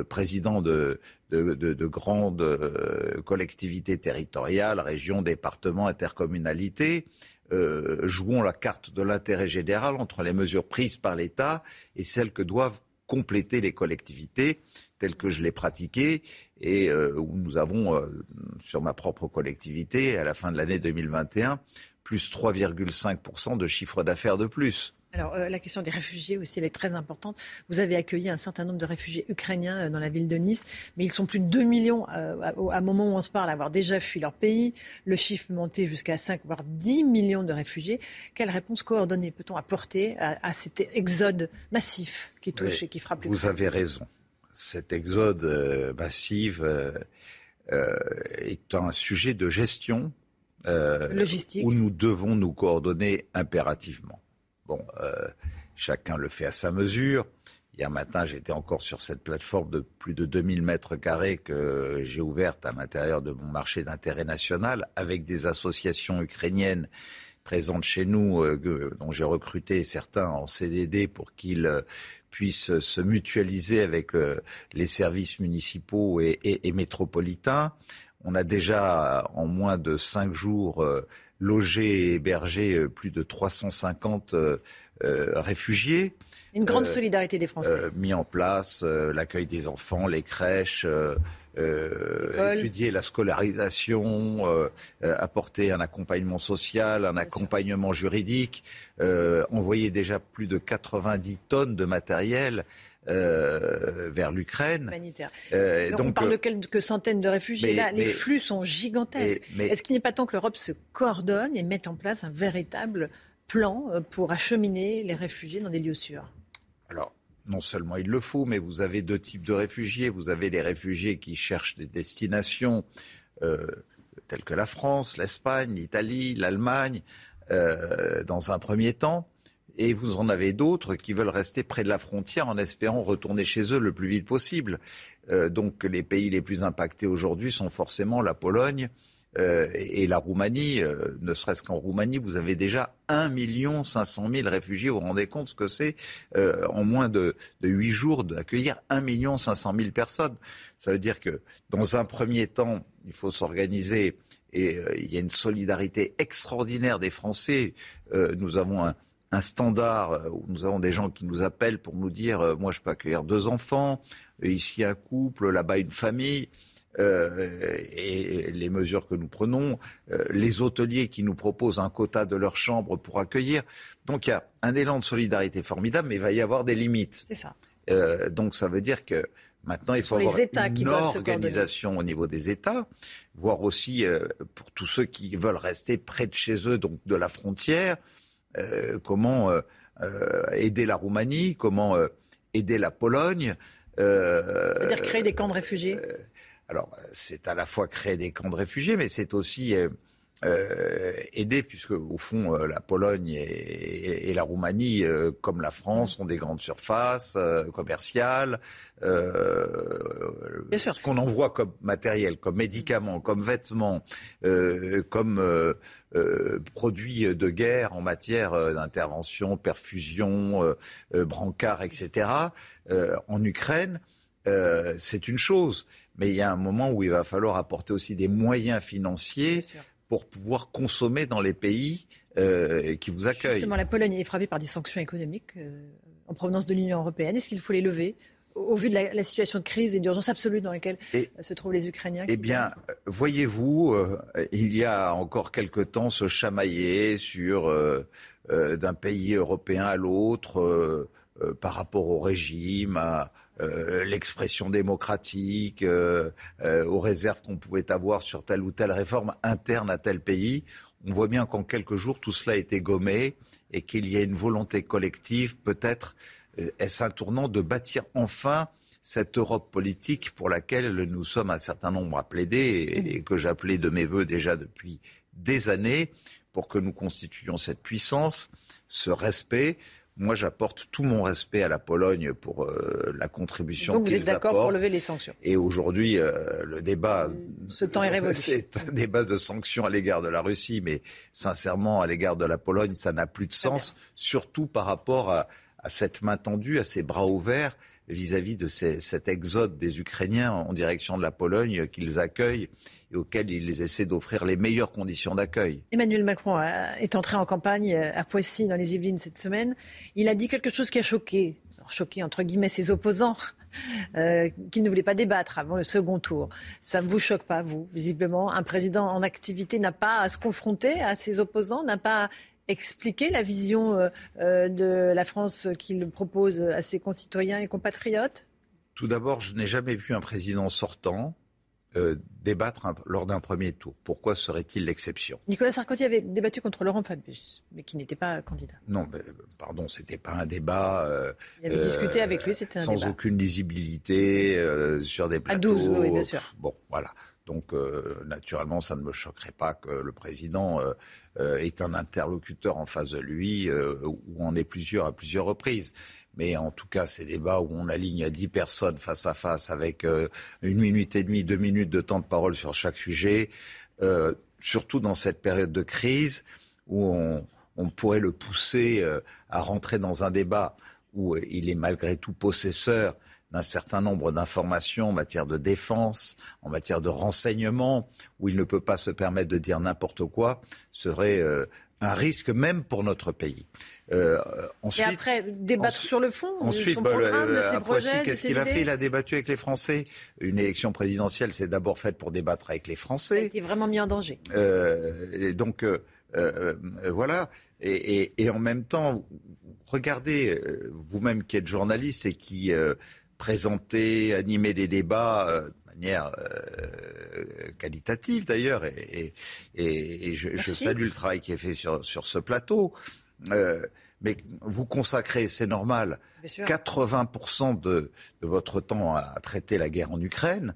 [SPEAKER 41] présidents de, de, grandes euh, collectivités territoriales, régions, départements, intercommunalités, euh, jouons la carte de l'intérêt général entre les mesures prises par l'État et celles que doivent compléter les collectivités, telles que je l'ai pratiquées, et euh, où nous avons, sur ma propre collectivité, à la fin de l'année 2021, plus 3,5% de chiffre d'affaires de plus.
[SPEAKER 40] Alors, euh, la question des réfugiés aussi, elle est très importante. vous avez accueilli un certain nombre de réfugiés ukrainiens euh, dans la ville de Nice, mais ils sont plus de 2 millions euh, à, un moment où on se parle à avoir déjà fui leur pays. Le chiffre peut monter jusqu'à 5, voire 10 millions de réfugiés. Quelle réponse coordonnée peut-on apporter à, cet exode massif qui touche et qui frappe
[SPEAKER 41] Vous avez raison. Cet exode massif est un sujet de gestion
[SPEAKER 40] Logistique.
[SPEAKER 41] où nous devons nous coordonner impérativement. Bon, euh, chacun le fait à sa mesure. Hier matin, j'étais encore sur cette plateforme de plus de 2000 mètres carrés que j'ai ouverte à l'intérieur de mon marché d'intérêt national avec des associations ukrainiennes présentes chez nous, euh, dont j'ai recruté certains en CDD pour qu'ils euh, puissent se mutualiser avec les services municipaux et, métropolitains. On a déjà, en moins de cinq jours, logé et hébergé euh, plus de 350 euh, euh, réfugiés.
[SPEAKER 40] Une grande solidarité des Français.
[SPEAKER 41] mis en place l'accueil des enfants, les crèches. étudier la scolarisation, apporter un accompagnement social, un accompagnement juridique, envoyer déjà plus de 90 tonnes de matériel euh, vers l'Ukraine.
[SPEAKER 40] Euh, donc, on parle de quelques centaines de réfugiés. Là, les flux sont gigantesques. Est-ce qu'il n'est pas temps que l'Europe se coordonne et mette en place un véritable plan euh, pour acheminer les réfugiés dans des lieux sûrs?
[SPEAKER 41] Alors, non seulement il le faut, mais vous avez deux types de réfugiés. Vous avez les réfugiés qui cherchent des destinations telles que la France, l'Espagne, l'Italie, l'Allemagne, dans un premier temps. Et vous en avez d'autres qui veulent rester près de la frontière en espérant retourner chez eux le plus vite possible. Euh, donc les pays les plus impactés aujourd'hui sont forcément la Pologne euh, et la Roumanie. Euh, ne serait-ce qu'en Roumanie, vous avez déjà 1 500 000 réfugiés. Vous vous rendez compte ce que c'est en moins de, huit 8 jours d'accueillir 1 500 000 personnes Ça veut dire que dans un premier temps, il faut s'organiser et il y a une solidarité extraordinaire des Français. nous avons un un standard euh, où nous avons des gens qui nous appellent pour nous dire euh, moi je peux accueillir deux enfants, euh, ici un couple, là-bas une famille. et les mesures que nous prenons, les hôteliers qui nous proposent un quota de leur chambre pour accueillir. Donc il y a un élan de solidarité formidable, mais il va y avoir des limites.
[SPEAKER 40] C'est ça.
[SPEAKER 41] donc ça veut dire que maintenant il faut avoir une organisation au niveau des États, voire aussi pour tous ceux qui veulent rester près de chez eux, donc de la frontière. Euh, comment euh, euh, aider la Roumanie, comment aider la Pologne.
[SPEAKER 40] C'est-à-dire créer des camps de réfugiés
[SPEAKER 41] Alors, c'est à la fois créer des camps de réfugiés, mais c'est aussi aider, puisque au fond, la Pologne et, la Roumanie, comme la France, ont des grandes surfaces commerciales. ce qu'on envoie comme matériel, comme médicaments, comme vêtements, comme produits de guerre en matière d'intervention, perfusion, brancard, etc., en Ukraine, c'est une chose. Mais il y a un moment où il va falloir apporter aussi des moyens financiers pour pouvoir consommer dans les pays euh, qui vous accueillent.
[SPEAKER 40] Justement, la Pologne est frappée par des sanctions économiques euh, en provenance de l'Union européenne. Est-ce qu'il faut les lever au vu de la, situation de crise et d'urgence absolue dans laquelle euh, se trouvent les Ukrainiens
[SPEAKER 41] Eh bien, voyez-vous, il y a encore quelque temps se chamailler sur d'un pays européen à l'autre par rapport au régime, à, euh, l'expression démocratique, euh, euh, aux réserves qu'on pouvait avoir sur telle ou telle réforme interne à tel pays. On voit bien qu'en quelques jours, tout cela a été gommé et qu'il y a une volonté collective, peut-être est-ce un tournant de bâtir enfin cette Europe politique pour laquelle nous sommes un certain nombre à plaider et, que j'appelais de mes voeux déjà depuis des années pour que nous constituions cette puissance, ce respect. Moi, j'apporte tout mon respect à la Pologne pour euh, la contribution
[SPEAKER 40] Donc vous êtes d'accord pour lever les sanctions?
[SPEAKER 41] Et aujourd'hui, euh, le débat...
[SPEAKER 40] Ce temps est révolu.
[SPEAKER 41] C'est un débat de sanctions à l'égard de la Russie, mais sincèrement, à l'égard de la Pologne, ça n'a plus de sens, surtout par rapport à, à cette main tendue, à ces bras ouverts vis-à-vis de cet exode des Ukrainiens en direction de la Pologne qu'ils accueillent et auxquels ils essaient d'offrir les meilleures conditions d'accueil.
[SPEAKER 40] Emmanuel Macron est entré en campagne à Poissy, dans les Yvelines, cette semaine. Il a dit quelque chose qui a choqué, choqué entre guillemets ses opposants. Euh, qu'il ne voulait pas débattre avant le second tour. Ça ne vous choque pas, vous? Visiblement, un président en activité n'a pas à se confronter à ses opposants, n'a pas à expliquer la vision euh, euh, de la France qu'il propose à ses concitoyens et compatriotes?
[SPEAKER 41] Tout d'abord, je n'ai jamais vu un président sortant euh, débattre lors d'un premier tour. Pourquoi serait-il l'exception?
[SPEAKER 40] Nicolas Sarkozy avait débattu contre Laurent Fabius, mais qui n'était pas candidat.
[SPEAKER 41] Non, mais, pardon, c'était pas un débat.
[SPEAKER 40] Il avait discuté avec lui, c'était un
[SPEAKER 41] sans
[SPEAKER 40] débat.
[SPEAKER 41] Sans aucune lisibilité sur des plateaux.
[SPEAKER 40] À 12, oui, bien sûr.
[SPEAKER 41] Bon, voilà. Donc, naturellement, ça ne me choquerait pas que le président euh, est un interlocuteur en face de lui, euh, où on est plusieurs à plusieurs reprises. Mais en tout cas, ces débats où on aligne à 10 personnes face à face avec euh, une minute et demie, deux minutes de temps de parole sur chaque sujet, surtout dans cette période de crise où on, pourrait le pousser à rentrer dans un débat où il est malgré tout possesseur d'un certain nombre d'informations en matière de défense, en matière de renseignement, où il ne peut pas se permettre de dire n'importe quoi, serait euh, un risque même pour notre pays.
[SPEAKER 40] Euh, ensuite, Et après, débattre sur le fond
[SPEAKER 41] ensuite,
[SPEAKER 40] son
[SPEAKER 41] bah,
[SPEAKER 40] programme, de ses
[SPEAKER 41] projets, qu'est-ce qu'il a fait? Il a débattu avec les Français. Une élection présidentielle, c'est d'abord faite pour débattre avec les Français. Il a
[SPEAKER 40] été vraiment mis en danger.
[SPEAKER 41] Euh, et donc, euh, euh, voilà. Et, et, et, en même temps, regardez, vous-même qui êtes journaliste et qui présenter, animer des débats euh, manière euh, qualitative d'ailleurs, et, et, je, je, salue le travail qui est fait sur, sur ce plateau. Euh, mais vous consacrez, c'est normal, 80% de, de, votre temps à traiter la guerre en Ukraine.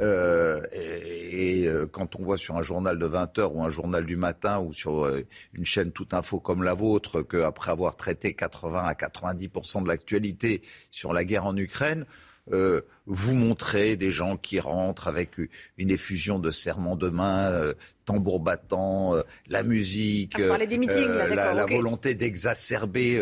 [SPEAKER 41] Euh, et, et, euh, quand on voit sur un journal de 20 heures ou un journal du matin ou sur euh, une chaîne toute info comme la vôtre qu'après avoir traité 80 à 90% de l'actualité sur la guerre en Ukraine, euh, vous montrez des gens qui rentrent avec une effusion de serments de main, euh, tambour battant, la musique,
[SPEAKER 40] meetings,
[SPEAKER 41] la, la, volonté d'exacerber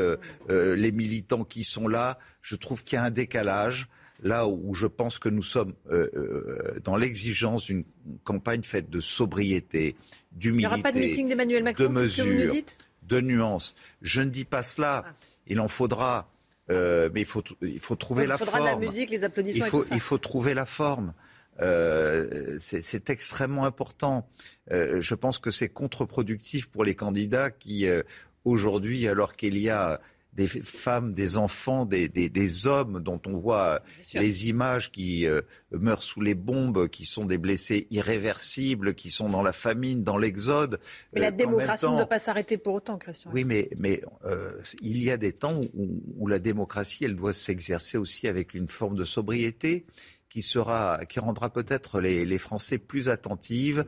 [SPEAKER 41] les militants qui sont là. Je trouve qu'il y a un décalage là où je pense que nous sommes euh, euh, dans l'exigence d'une campagne faite de sobriété, d'humilité,
[SPEAKER 40] Il n'y aura pas de meeting Macron,
[SPEAKER 41] de mesures, de nuances. Je ne dis pas cela. Ah. Il en faudra, euh, mais il faut, il faut trouver la forme. Il
[SPEAKER 40] faudra la musique, les applaudissements
[SPEAKER 41] il faut,
[SPEAKER 40] et tout ça.
[SPEAKER 41] Il faut trouver la forme. Euh, c'est extrêmement important. Euh, je pense que c'est contre-productif pour les candidats qui, euh, aujourd'hui, alors qu'il y a des femmes, des enfants, des, des, des hommes dont on voit les images qui euh, meurent sous les bombes, qui sont des blessés irréversibles, qui sont dans la famine, dans l'exode.
[SPEAKER 40] Mais la euh, démocratie ne doit pas s'arrêter pour autant, Christian.
[SPEAKER 41] Oui, mais, mais euh, il y a des temps où, où la démocratie, elle doit s'exercer aussi avec une forme de sobriété qui sera, qui rendra peut-être les, les Français plus attentifs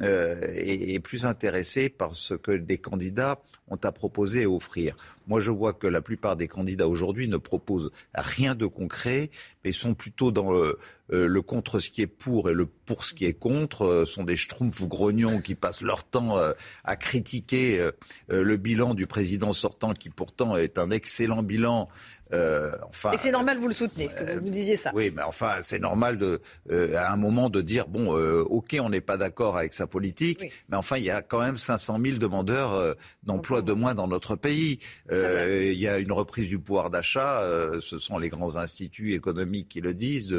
[SPEAKER 41] euh, et, plus intéressés par ce que des candidats ont à proposer et offrir. Moi, je vois que la plupart des candidats aujourd'hui ne proposent rien de concret, mais sont plutôt dans le, euh, le, contre ce qui est pour et le pour ce qui est contre. Euh, sont des schtroumpfs grognons qui passent leur temps à critiquer le bilan du président sortant, qui pourtant est un excellent bilan
[SPEAKER 40] euh, enfin, Et c'est normal, vous le soutenez, que vous, disiez ça.
[SPEAKER 41] Oui, mais enfin, c'est normal de, euh, à un moment de dire bon, euh, ok, on n'est pas d'accord avec sa politique, mais enfin, il y a quand même 500 000 demandeurs d'emploi de moins dans notre pays. Il y a une reprise du pouvoir d'achat. ce sont les grands instituts économiques qui le disent.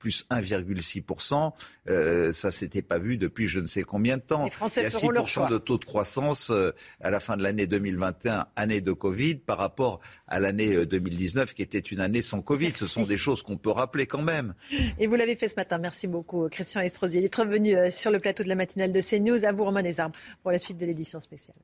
[SPEAKER 41] Plus 1,6%. Euh, ça s'était pas vu depuis je ne sais combien de temps.
[SPEAKER 40] Les Français
[SPEAKER 41] Il y a 6% de taux de croissance euh, à la fin de l'année 2021, année de Covid, par rapport à l'année 2019 euh, qui était une année sans Covid. Ce sont des choses qu'on peut rappeler quand même.
[SPEAKER 40] Et vous l'avez fait ce matin. Merci beaucoup, Christian Estrosi. Il est revenu euh, sur le plateau de la matinale de CNews. À vous, Romain Desarmes, pour la suite de l'édition spéciale.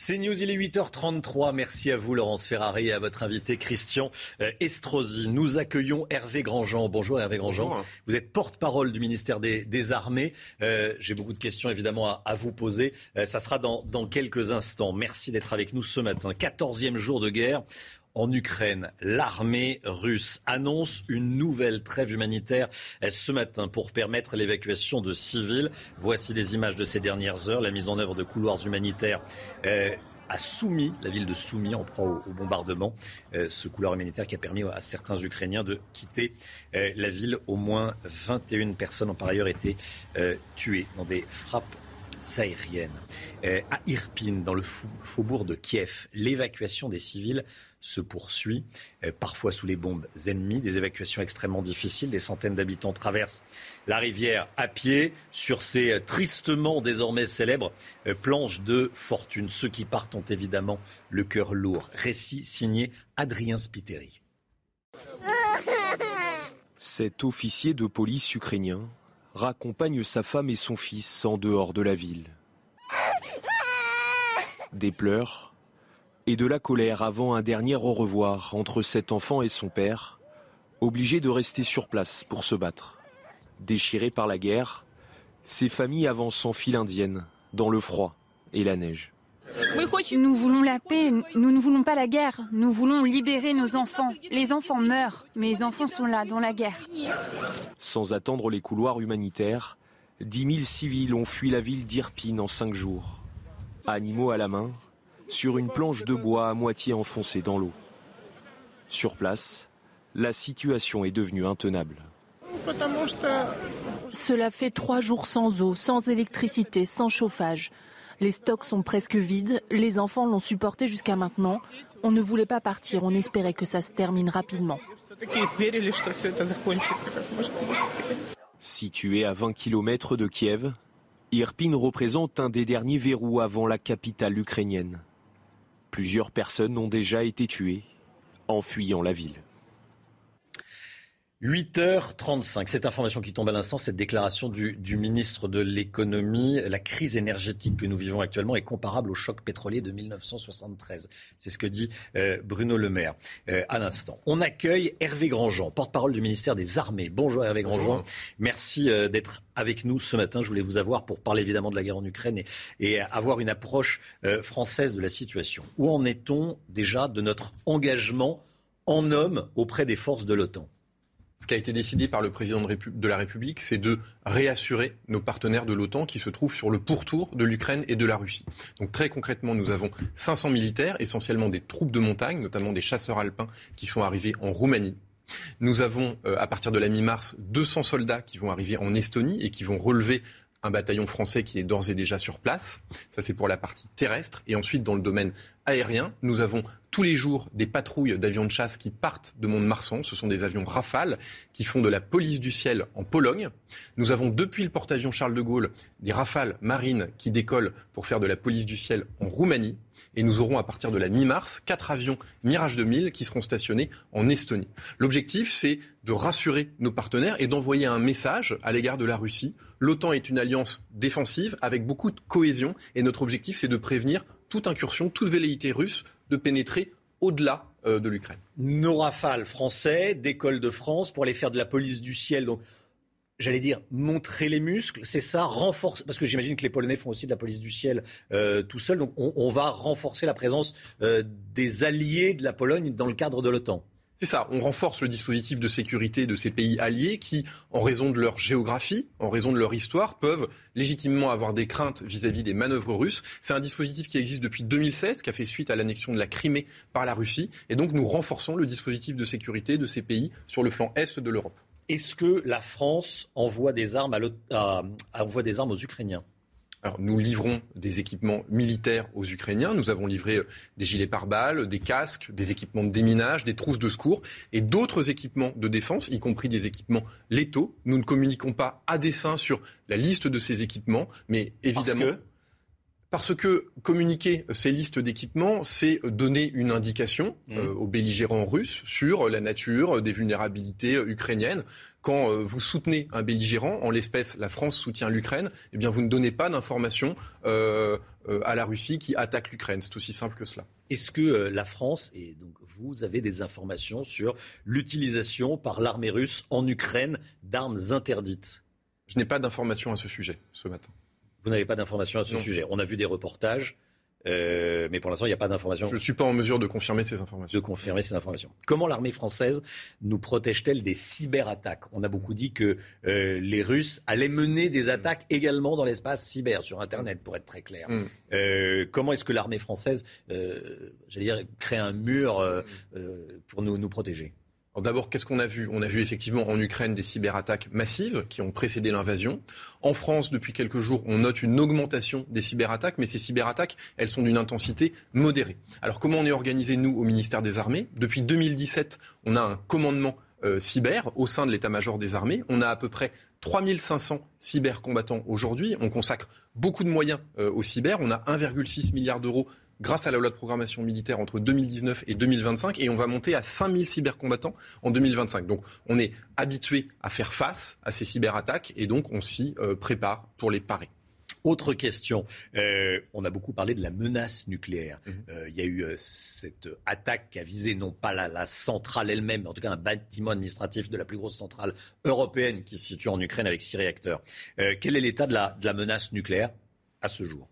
[SPEAKER 1] C'est News, il est 8h33. Merci à vous, Laurence Ferrari, et à votre invité, Christian euh, Estrosi. Nous accueillons Hervé Grandjean. Bonjour, Hervé Grandjean. Vous êtes porte-parole du ministère des, Armées. Euh, j'ai beaucoup de questions, évidemment, à, vous poser. Euh, ça sera dans, dans quelques instants. Merci d'être avec nous ce matin. 14e jour de guerre en Ukraine. L'armée russe annonce une nouvelle trêve humanitaire ce matin pour permettre l'évacuation de civils. Voici des images de ces dernières heures. La mise en œuvre de couloirs humanitaires euh, a soumis la ville de Soumy en proie au, bombardement. Euh, ce couloir humanitaire qui a permis à certains Ukrainiens de quitter euh, la ville. Au moins 21 personnes ont par ailleurs été tuées dans des frappes aériennes. à Irpin, dans le faubourg de Kiev, l'évacuation des civils se poursuit, euh, parfois sous les bombes ennemies, des évacuations extrêmement difficiles. Des centaines d'habitants traversent la rivière à pied sur ces euh, tristement désormais célèbres euh, planches de fortune. Ceux qui partent ont évidemment le cœur lourd. Récit signé Adrien Spiteri.
[SPEAKER 42] Cet officier de police ukrainien raccompagne sa femme et son fils en dehors de la ville. Des pleurs, et de la colère avant un dernier au revoir entre cet enfant et son père, obligés de rester sur place pour se battre. Déchirés par la guerre, ces familles avancent en file indienne, dans le froid et la neige.
[SPEAKER 43] Nous voulons la paix, nous ne voulons pas la guerre. Nous voulons libérer nos enfants. Les enfants meurent, mais les enfants sont là, dans la guerre.
[SPEAKER 42] Sans attendre les couloirs humanitaires, 10 000 civils ont fui la ville d'Irpin en cinq jours. Animaux à la main, sur une planche de bois à moitié enfoncée dans l'eau. Sur place, la situation est devenue intenable.
[SPEAKER 37] Cela fait trois jours sans eau, sans électricité, sans chauffage. Les stocks sont presque vides, les enfants l'ont supporté jusqu'à maintenant. On ne voulait pas partir, on espérait que ça se termine rapidement.
[SPEAKER 42] Situé à 20 km de Kiev, Irpin représente un des derniers verrous avant la capitale ukrainienne. Plusieurs personnes ont déjà été tuées en fuyant la ville.
[SPEAKER 1] 8h35. Cette information qui tombe à l'instant, cette déclaration du, ministre de l'économie, la crise énergétique que nous vivons actuellement est comparable au choc pétrolier de 1973. C'est ce que dit euh, Bruno Le Maire euh, à l'instant. On accueille Hervé Grandjean, porte-parole du ministère des Armées. Bonjour Hervé Grandjean. Merci euh, d'être avec nous ce matin. Je voulais vous avoir pour parler évidemment de la guerre en Ukraine et, et avoir une approche française de la situation. Où en est-on déjà de notre engagement en hommes auprès des forces de l'OTAN?
[SPEAKER 14] Ce qui a été décidé par le président de la République, c'est de réassurer nos partenaires de l'OTAN qui se trouvent sur le pourtour de l'Ukraine et de la Russie. Donc très concrètement, nous avons 500 militaires, essentiellement des troupes de montagne, notamment des chasseurs alpins qui sont arrivés en Roumanie. Nous avons, euh, à partir de la mi-mars, 200 soldats qui vont arriver en Estonie et qui vont relever un bataillon français qui est d'ores et déjà sur place. Ça, c'est pour la partie terrestre. Et ensuite, dans le domaine aérien, nous avons tous les jours des patrouilles d'avions de chasse qui partent de Mont-de-Marsan. Ce sont des avions Rafale qui font de la police du ciel en Pologne. Nous avons depuis le porte-avions Charles de Gaulle des Rafales marines qui décollent pour faire de la police du ciel en Roumanie. Et nous aurons à partir de la mi-mars quatre avions Mirage 2000 qui seront stationnés en Estonie. L'objectif, c'est de rassurer nos partenaires et d'envoyer un message à l'égard de la Russie. L'OTAN est une alliance défensive avec beaucoup de cohésion et notre objectif, c'est de prévenir toute incursion, toute velléité russe de pénétrer au-delà euh, de l'Ukraine.
[SPEAKER 1] Nos rafales français d'école de France pour aller faire de la police du ciel. Donc, j'allais dire, montrer les muscles, c'est ça, renforcer, parce que j'imagine que les Polonais font aussi de la police du ciel euh, tout seuls, donc on, va renforcer la présence euh, des alliés de la Pologne dans le cadre de l'OTAN.
[SPEAKER 14] C'est ça, on renforce le dispositif de sécurité de ces pays alliés qui, en raison de leur géographie, en raison de leur histoire, peuvent légitimement avoir des craintes vis-à-vis des manœuvres russes. C'est un dispositif qui existe depuis 2016, qui a fait suite à l'annexion de la Crimée par la Russie. Et donc nous renforçons le dispositif de sécurité de ces pays sur le flanc est de l'Europe.
[SPEAKER 1] Est-ce que la France envoie des armes, envoie des armes aux Ukrainiens?
[SPEAKER 14] Alors, nous livrons des équipements militaires aux Ukrainiens. Nous avons livré euh, des gilets pare-balles, des casques, des équipements de déminage, des trousses de secours et d'autres équipements de défense, y compris des équipements létaux. Nous ne communiquons pas à dessein sur la liste de ces équipements, mais évidemment. Parce que communiquer ces listes d'équipements, c'est donner une indication mmh. euh, aux belligérants russes sur la nature des vulnérabilités ukrainiennes. Quand euh, vous soutenez un belligérant, en l'espèce la France soutient l'Ukraine, eh bien vous ne donnez pas d'informations euh, à la Russie qui attaque l'Ukraine. C'est aussi simple que cela.
[SPEAKER 1] Est-ce que la France, et donc vous avez des informations sur l'utilisation par l'armée russe en Ukraine d'armes interdites?
[SPEAKER 14] Je n'ai pas d'informations à ce sujet ce matin.
[SPEAKER 1] Vous n'avez pas d'informations à ce sujet. On a vu des reportages. Euh, mais pour l'instant, il n'y a pas d'informations.
[SPEAKER 14] Je ne suis pas en mesure de confirmer ces informations.
[SPEAKER 1] De confirmer ces informations. Comment l'armée française nous protège-t-elle des cyberattaques? On a beaucoup dit que euh, les Russes allaient mener des attaques également dans l'espace cyber, sur Internet, pour être très clair. Mm. Euh, comment est-ce que l'armée française, j'allais dire, crée un mur pour nous, nous protéger?
[SPEAKER 14] D'abord, qu'est-ce qu'on a vu? On a vu effectivement en Ukraine des cyberattaques massives qui ont précédé l'invasion. En France, depuis quelques jours, on note une augmentation des cyberattaques, mais ces cyberattaques, elles sont d'une intensité modérée. Alors comment on est organisé, nous, au ministère des Armées? Depuis 2017, on a un commandement euh, cyber au sein de l'état-major des armées. On a à peu près 3500 cybercombattants aujourd'hui. On consacre beaucoup de moyens euh, au cyber. On a 1,6 milliard d'euros grâce à la loi de programmation militaire entre 2019 et 2025 et on va monter à 5000 cybercombattants en 2025. Donc on est habitué à faire face à ces cyberattaques et donc on s'y euh, prépare pour les parer.
[SPEAKER 1] Autre question. Euh, on a beaucoup parlé de la menace nucléaire. Mhm. Euh, il y a eu cette attaque qui a visé non pas la, centrale elle-même, mais en tout cas un bâtiment administratif de la plus grosse centrale européenne qui se situe en Ukraine avec six réacteurs. quel est l'état de la menace nucléaire à ce jour?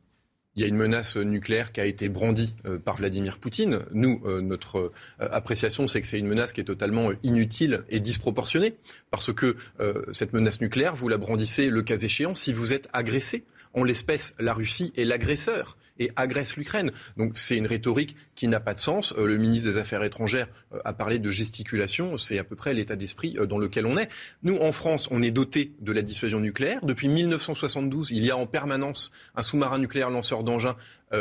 [SPEAKER 14] Il y a une menace nucléaire qui a été brandie euh, par Vladimir Poutine. Nous, euh, notre euh, appréciation, c'est que c'est une menace qui est totalement inutile et disproportionnée, parce que cette menace nucléaire, vous la brandissez le cas échéant si vous êtes agressé. En l'espèce, la Russie est l'agresseur et agresse l'Ukraine. Donc c'est une rhétorique qui n'a pas de sens. Euh, le ministre des Affaires étrangères euh, a parlé de gesticulation. C'est à peu près l'état d'esprit euh, dans lequel on est. Nous, en France, on est doté de la dissuasion nucléaire. Depuis 1972, il y a en permanence un sous-marin nucléaire lanceur d'engins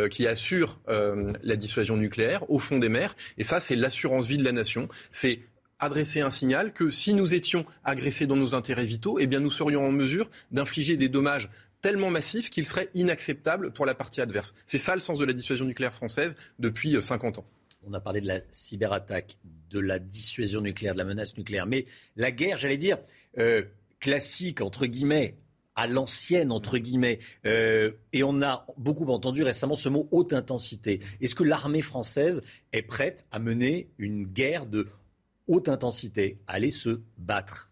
[SPEAKER 14] qui assure la dissuasion nucléaire au fond des mers. Et ça, c'est l'assurance vie de la nation. C'est adresser un signal que si nous étions agressés dans nos intérêts vitaux, eh bien nous serions en mesure d'infliger des dommages tellement massif qu'il serait inacceptable pour la partie adverse. C'est ça le sens de la dissuasion nucléaire française depuis 50 euh, ans.
[SPEAKER 1] On a parlé de la cyberattaque, de la dissuasion nucléaire, de la menace nucléaire, mais la guerre, j'allais dire, euh, classique, entre guillemets, à l'ancienne, entre guillemets. Euh, et on a beaucoup entendu récemment ce mot haute intensité. Est-ce que l'armée française est prête à mener une guerre de haute intensité, à aller se battre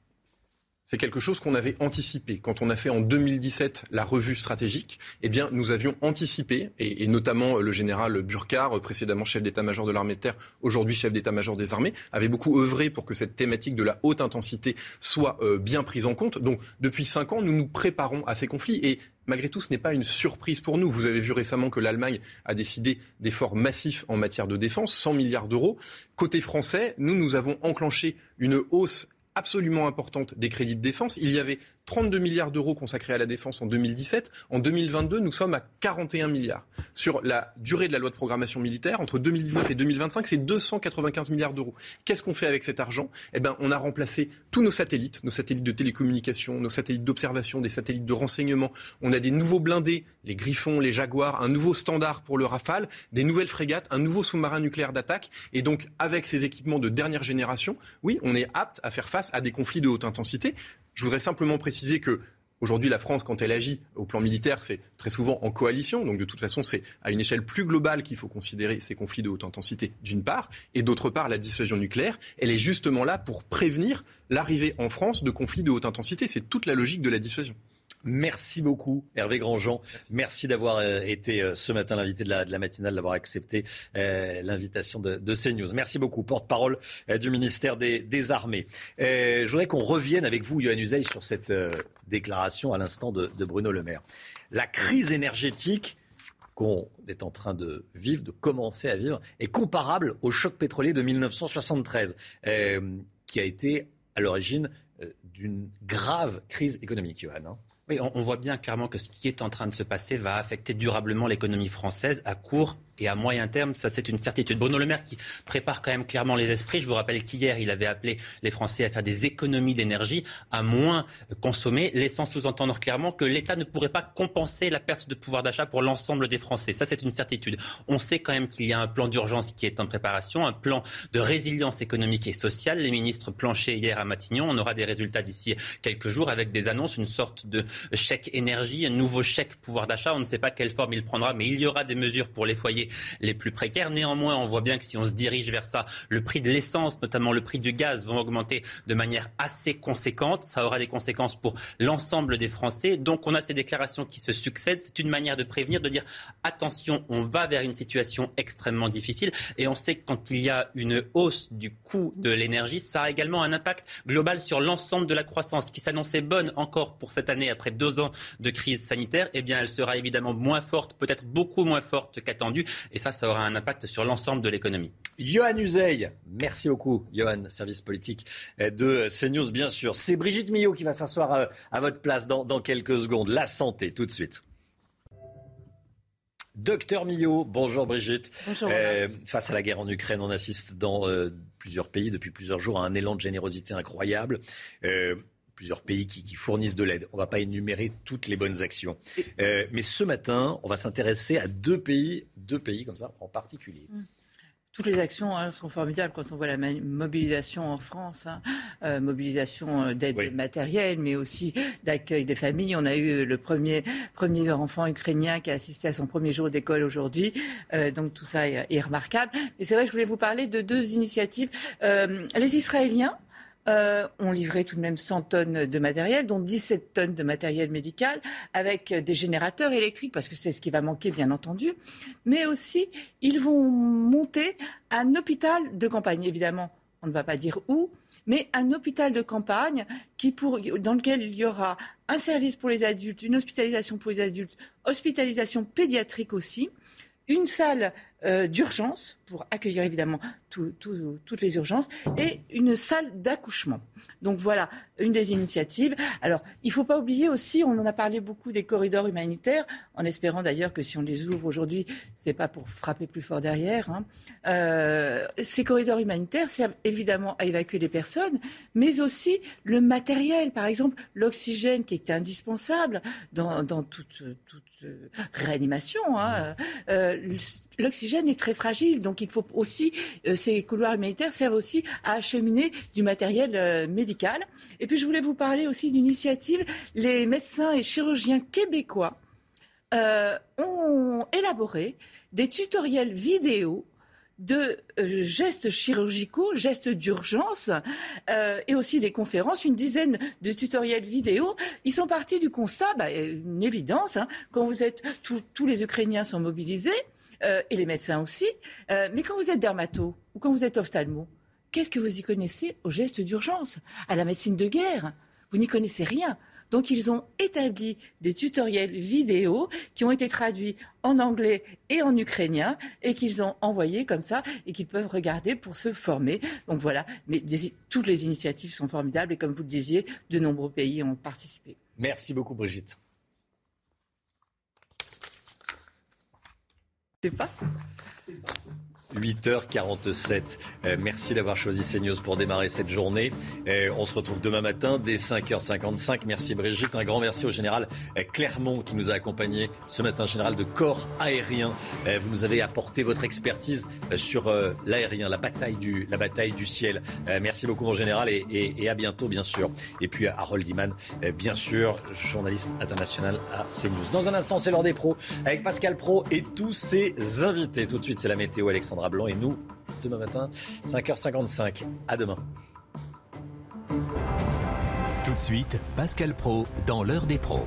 [SPEAKER 14] c'est quelque chose qu'on avait anticipé. Quand on a fait en 2017 la revue stratégique, eh nous avions anticipé, et, notamment le général Burkhardt, précédemment chef d'état-major de l'armée de terre, aujourd'hui chef d'état-major des armées, avait beaucoup œuvré pour que cette thématique de la haute intensité soit euh, bien prise en compte. Donc, depuis cinq ans, nous nous préparons à ces conflits et Malgré tout, ce n'est pas une surprise pour nous. Vous avez vu récemment que l'Allemagne a décidé d'efforts massifs en matière de défense, 100 milliards d'euros. Côté français, nous, nous avons enclenché une hausse absolument importante des crédits de défense. Il y avait 32 milliards d'euros consacrés à la défense en 2017. En 2022, nous sommes à 41 milliards. Sur la durée de la loi de programmation militaire, entre 2019 et 2025, c'est 295 milliards d'euros. Qu'est-ce qu'on fait avec cet argent? Eh bien, on a remplacé tous nos satellites, nos satellites de télécommunication, nos satellites d'observation, des satellites de renseignement. On a des nouveaux blindés, les Griffons, les Jaguars, un nouveau standard pour le Rafale, des nouvelles frégates, un nouveau sous-marin nucléaire d'attaque. Et donc, avec ces équipements de dernière génération, oui, on est apte à faire face à des conflits de haute intensité. Je voudrais simplement préciser que Aujourd'hui, la France, quand elle agit au plan militaire, c'est très souvent en coalition. Donc de toute façon, c'est à une échelle plus globale qu'il faut considérer ces conflits de haute intensité, d'une part. Et d'autre part, la dissuasion nucléaire, elle est justement là pour prévenir l'arrivée en France de conflits de haute intensité. C'est toute la logique de la dissuasion.
[SPEAKER 1] Merci beaucoup, Hervé Grandjean. Merci, d'avoir euh, été euh, ce matin l'invité de la, de la, matinale, d'avoir accepté euh, l'invitation de, de, CNews. Merci beaucoup, porte-parole du ministère des, des Armées. je voudrais qu'on revienne avec vous, Yohann Uzey, sur cette déclaration à l'instant de, de Bruno Le Maire. La crise énergétique qu'on est en train de vivre, de commencer à vivre, est comparable au choc pétrolier de 1973, qui a été à l'origine d'une grave crise économique, Johan. Hein.
[SPEAKER 12] Oui, on, voit bien clairement que ce qui est en train de se passer va affecter durablement l'économie française à court et à moyen terme, ça c'est une certitude. Bruno Le Maire qui prépare quand même clairement les esprits. Je vous rappelle qu'hier, il avait appelé les Français à faire des économies d'énergie, à moins consommer, laissant sous-entendre clairement que l'État ne pourrait pas compenser la perte de pouvoir d'achat pour l'ensemble des Français. Ça c'est une certitude. On sait quand même qu'il y a un plan d'urgence qui est en préparation, un plan de résilience économique et sociale. Les ministres planchaient hier à Matignon. On aura des résultats d'ici quelques jours avec des annonces, une sorte de chèque énergie, un nouveau chèque pouvoir d'achat. On ne sait pas quelle forme il prendra, mais il y aura des mesures pour les foyers les plus précaires. Néanmoins, on voit bien que si on se dirige vers ça, le prix de l'essence, notamment le prix du gaz, vont augmenter de manière assez conséquente. Ça aura des conséquences pour l'ensemble des Français. Donc on a ces déclarations qui se succèdent. C'est une manière de prévenir, de dire attention, on va vers une situation extrêmement difficile. Et on sait que quand il y a une hausse du coût de l'énergie, ça a également un impact global sur l'ensemble de la croissance qui s'annonçait bonne encore pour cette année après deux ans de crise sanitaire. Eh bien, elle sera évidemment moins forte, peut-être beaucoup moins forte qu'attendue. Et ça, ça aura un impact sur l'ensemble de l'économie.
[SPEAKER 1] Johan Uzey, merci beaucoup, Johan, service politique de CNews, bien sûr. C'est Brigitte Millot qui va s'asseoir euh, à votre place dans, quelques secondes. La santé, tout de suite. Docteur Millot, bonjour Brigitte.
[SPEAKER 44] Bonjour.
[SPEAKER 1] Euh, face à la guerre en Ukraine, on assiste dans euh, plusieurs pays depuis plusieurs jours à un élan de générosité incroyable plusieurs pays qui, fournissent de l'aide. On ne va pas énumérer toutes les bonnes actions. Euh, mais ce matin, on va s'intéresser à deux pays, deux pays comme ça en particulier.
[SPEAKER 44] Mmh. Toutes les actions hein, sont formidables quand on voit la mobilisation en France, hein. euh, mobilisation euh, d'aide matérielle, mais aussi d'accueil des familles. On a eu le premier, premier enfant ukrainien qui a assisté à son premier jour d'école aujourd'hui, donc tout ça est, est, remarquable. Mais c'est vrai que je voulais vous parler de deux initiatives. les Israéliens euh, ont livré tout de même 100 tonnes de matériel, dont 17 tonnes de matériel médical, avec des générateurs électriques, parce que c'est ce qui va manquer, bien entendu. Mais aussi, ils vont monter un hôpital de campagne, évidemment. On ne va pas dire où, mais un hôpital de campagne qui pour, dans lequel il y aura un service pour les adultes, une hospitalisation pour les adultes, hospitalisation pédiatrique aussi, une salle euh, d'urgence pour accueillir évidemment toutes les urgences et une salle d'accouchement. Donc voilà une des initiatives. Alors il ne faut pas oublier aussi, on en a parlé beaucoup des corridors humanitaires, en espérant d'ailleurs que si on les ouvre aujourd'hui, ce n'est pas pour frapper plus fort derrière. Hein. Euh, ces corridors humanitaires servent évidemment à évacuer les personnes, mais aussi le matériel, par exemple l'oxygène qui est indispensable dans, toute, euh, réanimation. Hein. l'oxygène est très fragile, donc il faut aussi, euh, ces couloirs humanitaires servent aussi à acheminer du matériel euh, médical. Et puis je voulais vous parler aussi d'une initiative. Les médecins et chirurgiens québécois euh, ont élaboré des tutoriels vidéo de gestes chirurgicaux, gestes d'urgence et aussi des conférences, une dizaine de tutoriels vidéo. Ils sont partis du constat, bah, une évidence, hein, quand vous êtes, tous les Ukrainiens sont mobilisés, euh, et les médecins aussi. Euh, mais quand vous êtes dermato ou quand vous êtes ophtalmo, qu'est-ce que vous y connaissez aux gestes d'urgence, à la médecine de guerre Vous n'y connaissez rien. Donc ils ont établi des tutoriels vidéo qui ont été traduits en anglais et en ukrainien et qu'ils ont envoyés comme ça et qu'ils peuvent regarder pour se former. Donc voilà, mais toutes les initiatives sont formidables et comme vous le disiez, de nombreux pays ont participé.
[SPEAKER 1] Merci beaucoup Brigitte.
[SPEAKER 44] pas?
[SPEAKER 1] 8h47. Euh, merci d'avoir choisi CNews pour démarrer cette journée. Euh, on se retrouve demain matin dès 5h55. Merci Brigitte. Un grand merci au général euh, Clermont qui nous a accompagnés ce matin, général de corps aérien. vous nous avez apporté votre expertise sur l'aérien, la bataille du, la bataille du ciel. merci beaucoup mon général et, à bientôt bien sûr. Et puis à Harold Iman, bien sûr, journaliste international à CNews. Dans un instant, c'est l'heure des pros avec Pascal Pro et tous ses invités. Tout de suite, c'est la météo Alexandra Blanc et nous, demain matin, 5h55. À demain.
[SPEAKER 29] Tout de suite, Pascal Pro dans l'heure des pros.